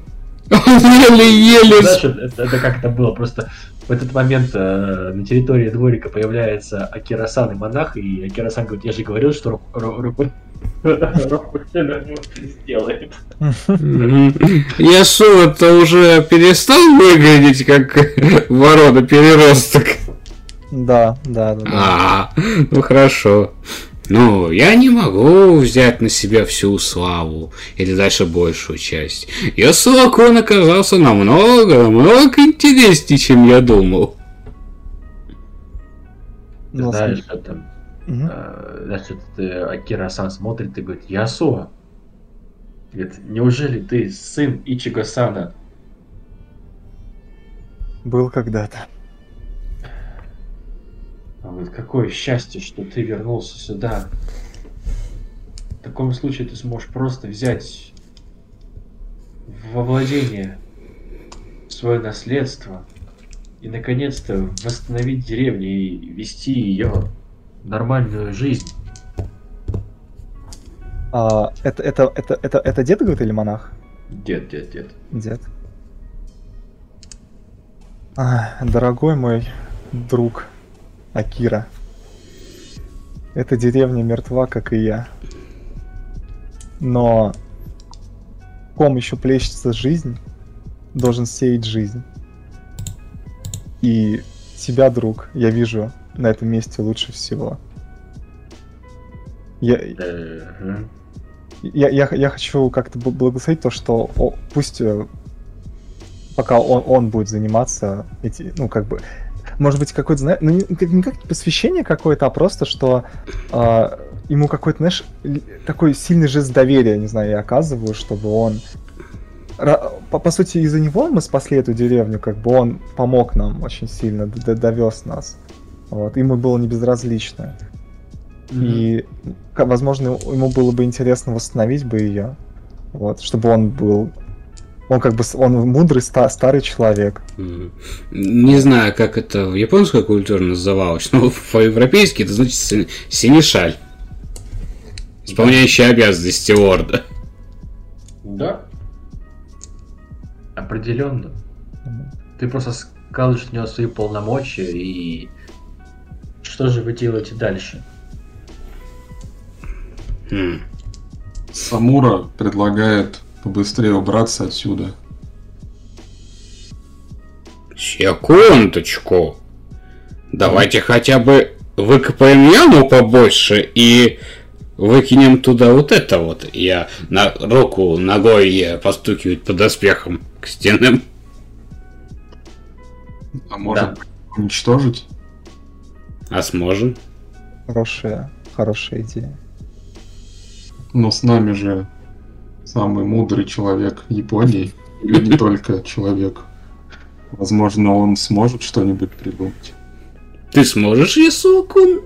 Он еле-еле Знаешь, это, это как это было, просто в этот момент э, на территории дворика появляется Акирасан и монах, и Акирасан говорит, я же говорил, что сделает. Мгм. Ясуа-то уже перестал выглядеть как ворона переросток. Да, да, да. да. А, ну хорошо. Ну, я не могу взять на себя всю славу, или даже большую часть. Я Сулакон оказался намного, намного интереснее, чем я думал. Ты Ну, знаешь, смотри. это, Мгм. э, значит, э, Акира сам смотрит и говорит, Ясуа, говорит, неужели ты сын Ичиго-сана? Был когда-то. Он говорит, какое счастье, что ты вернулся сюда. В таком случае ты сможешь просто взять во владение свое наследство и наконец-то восстановить деревню и вести ее нормальную жизнь. А, это, это, это, это, это дед говорит или монах? Дед, дед, дед. Дед. А, дорогой мой друг Акира. Эта деревня мертва, как и я. Но ком еще плещется жизнь, должен сеять жизнь. И тебя, друг, я вижу на этом месте лучше всего. Я, я, я, я хочу как-то бл- благословить то, что о- пусть э, пока он, он будет заниматься эти, ну, как бы, может быть, какое-то, зна- ну, не как, посвящение какое-то, а просто, что а, ему какой-то, знаешь, такой сильный жест доверия, не знаю, я оказываю, чтобы он... По, по сути, из-за него мы спасли эту деревню, как бы он помог нам очень сильно, д- довез нас. Вот, ему было не безразлично. И, к- возможно, ему было бы интересно восстановить бы ее. Вот, чтобы он был. Он как бы он мудрый ста- старый человек. Не знаю, как это в японской культуре называлось, но по-европейски это значит си- синешаль. Исполняющий обязанности лорда. Да. Определенно. Ты просто скажешь в него свои полномочия и что же вы делаете дальше? М. Самура предлагает побыстрее убраться отсюда. Секундочку. Давайте хотя бы выкопаем яму побольше и выкинем туда вот это вот. Я на руку ногой я постукивать по доспехам к стенам. А может уничтожить? А сможем? Хорошая, хорошая идея. Но с нами же самый мудрый человек Японии. Или не только человек. Возможно, он сможет что-нибудь придумать. Ты сможешь, Ясукун?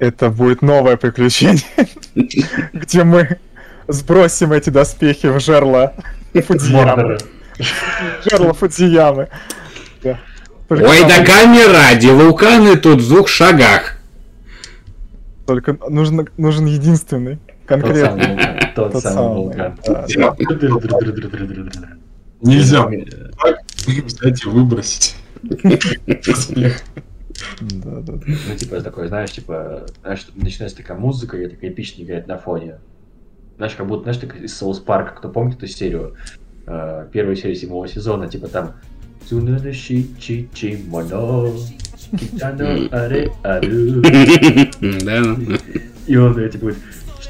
Это будет новое приключение, где мы сбросим эти доспехи в жерло Фудзиямы. Жерло Фудзиямы. Ой, да камни ради, вулканы тут в двух шагах. Только нужен, нужен единственный, Тот самый конкретный. вулкан. Тот самый вулкан. Нельзя взять и выбросить. Да, да. Ну, типа, такой, знаешь, типа, знаешь, начинается такая музыка, и такая эпичная играет на фоне. Знаешь, как будто, знаешь, так из Соус Парка, кто помнит эту серию, э, первую серию седьмого сезона, типа там «Цунэнэши чи чи моно, китано аре ару». Да. И он типа,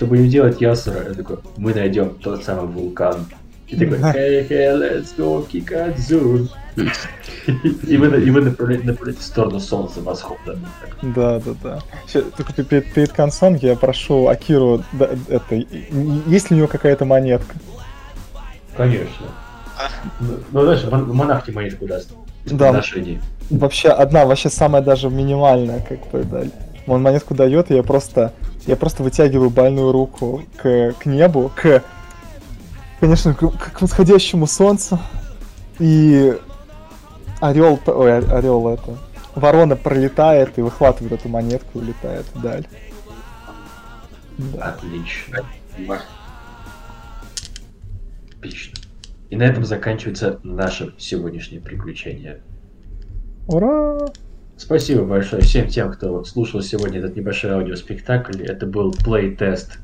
что будем делать, Ясура? Я такой, мы найдем тот самый вулкан. И такой, hey, hey, let's go, Кикадзу. И вы, и вы направляете, направляете в сторону солнца восхода. Да, да, да. Ща, только пе- перед, перед концом я прошу Акиру, да, это, есть ли у него какая-то монетка? Конечно. Ну, ну, знаешь, мон- монах тебе монетку даст. Да. подношении. Вообще одна, вообще самая даже минимальная, как бы, да. Он монетку дает, и я просто, я просто вытягиваю больную руку к, к небу, к, конечно, к, к восходящему солнцу, и орел, ой, орел это, ворона пролетает и выхватывает эту монетку и улетает вдаль. Да. Отлично. Отлично. И на этом заканчивается наше сегодняшнее приключение. Ура! Спасибо большое всем тем, кто слушал сегодня этот небольшой аудиоспектакль. Это был плей-тест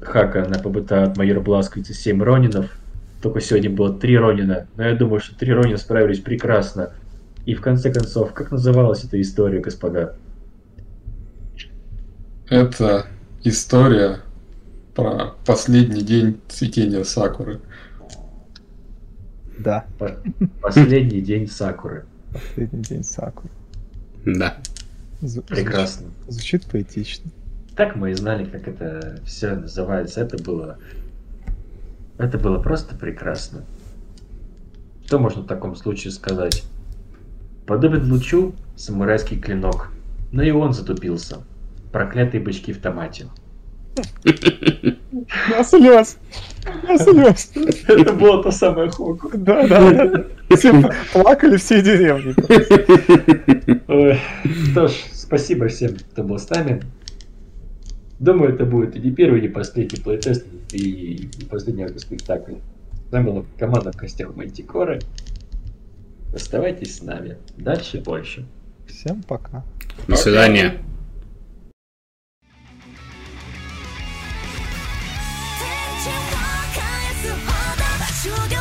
хака на ПБТ от Майора Бласквица 7 Ронинов. Только сегодня было 3 Ронина. Но я думаю, что 3 Ронина справились прекрасно И в конце концов, как называлась эта история, господа? Это история про последний день цветения сакуры. Да, По- Последний день Сакуры. последний день Сакуры. Да. Прекрасно. Звучит, звучит поэтично. Так мы и знали, как это все называется. Это было... Это было просто прекрасно. Что можно в таком случае сказать? Подобен лучу самурайский клинок, но и он затупился. Проклятые бычки в томате. Я слез! Это было то самое Хоку. Да, да, да. Все плакали всей деревни. Что ж, спасибо всем, кто был с нами. Думаю, это будет и не первый, и не последний плейтест, и не последний спектакль. С нами была команда в костях Мантикоры. Оставайтесь с нами. Дальше больше. Всем пока. До свидания. sugar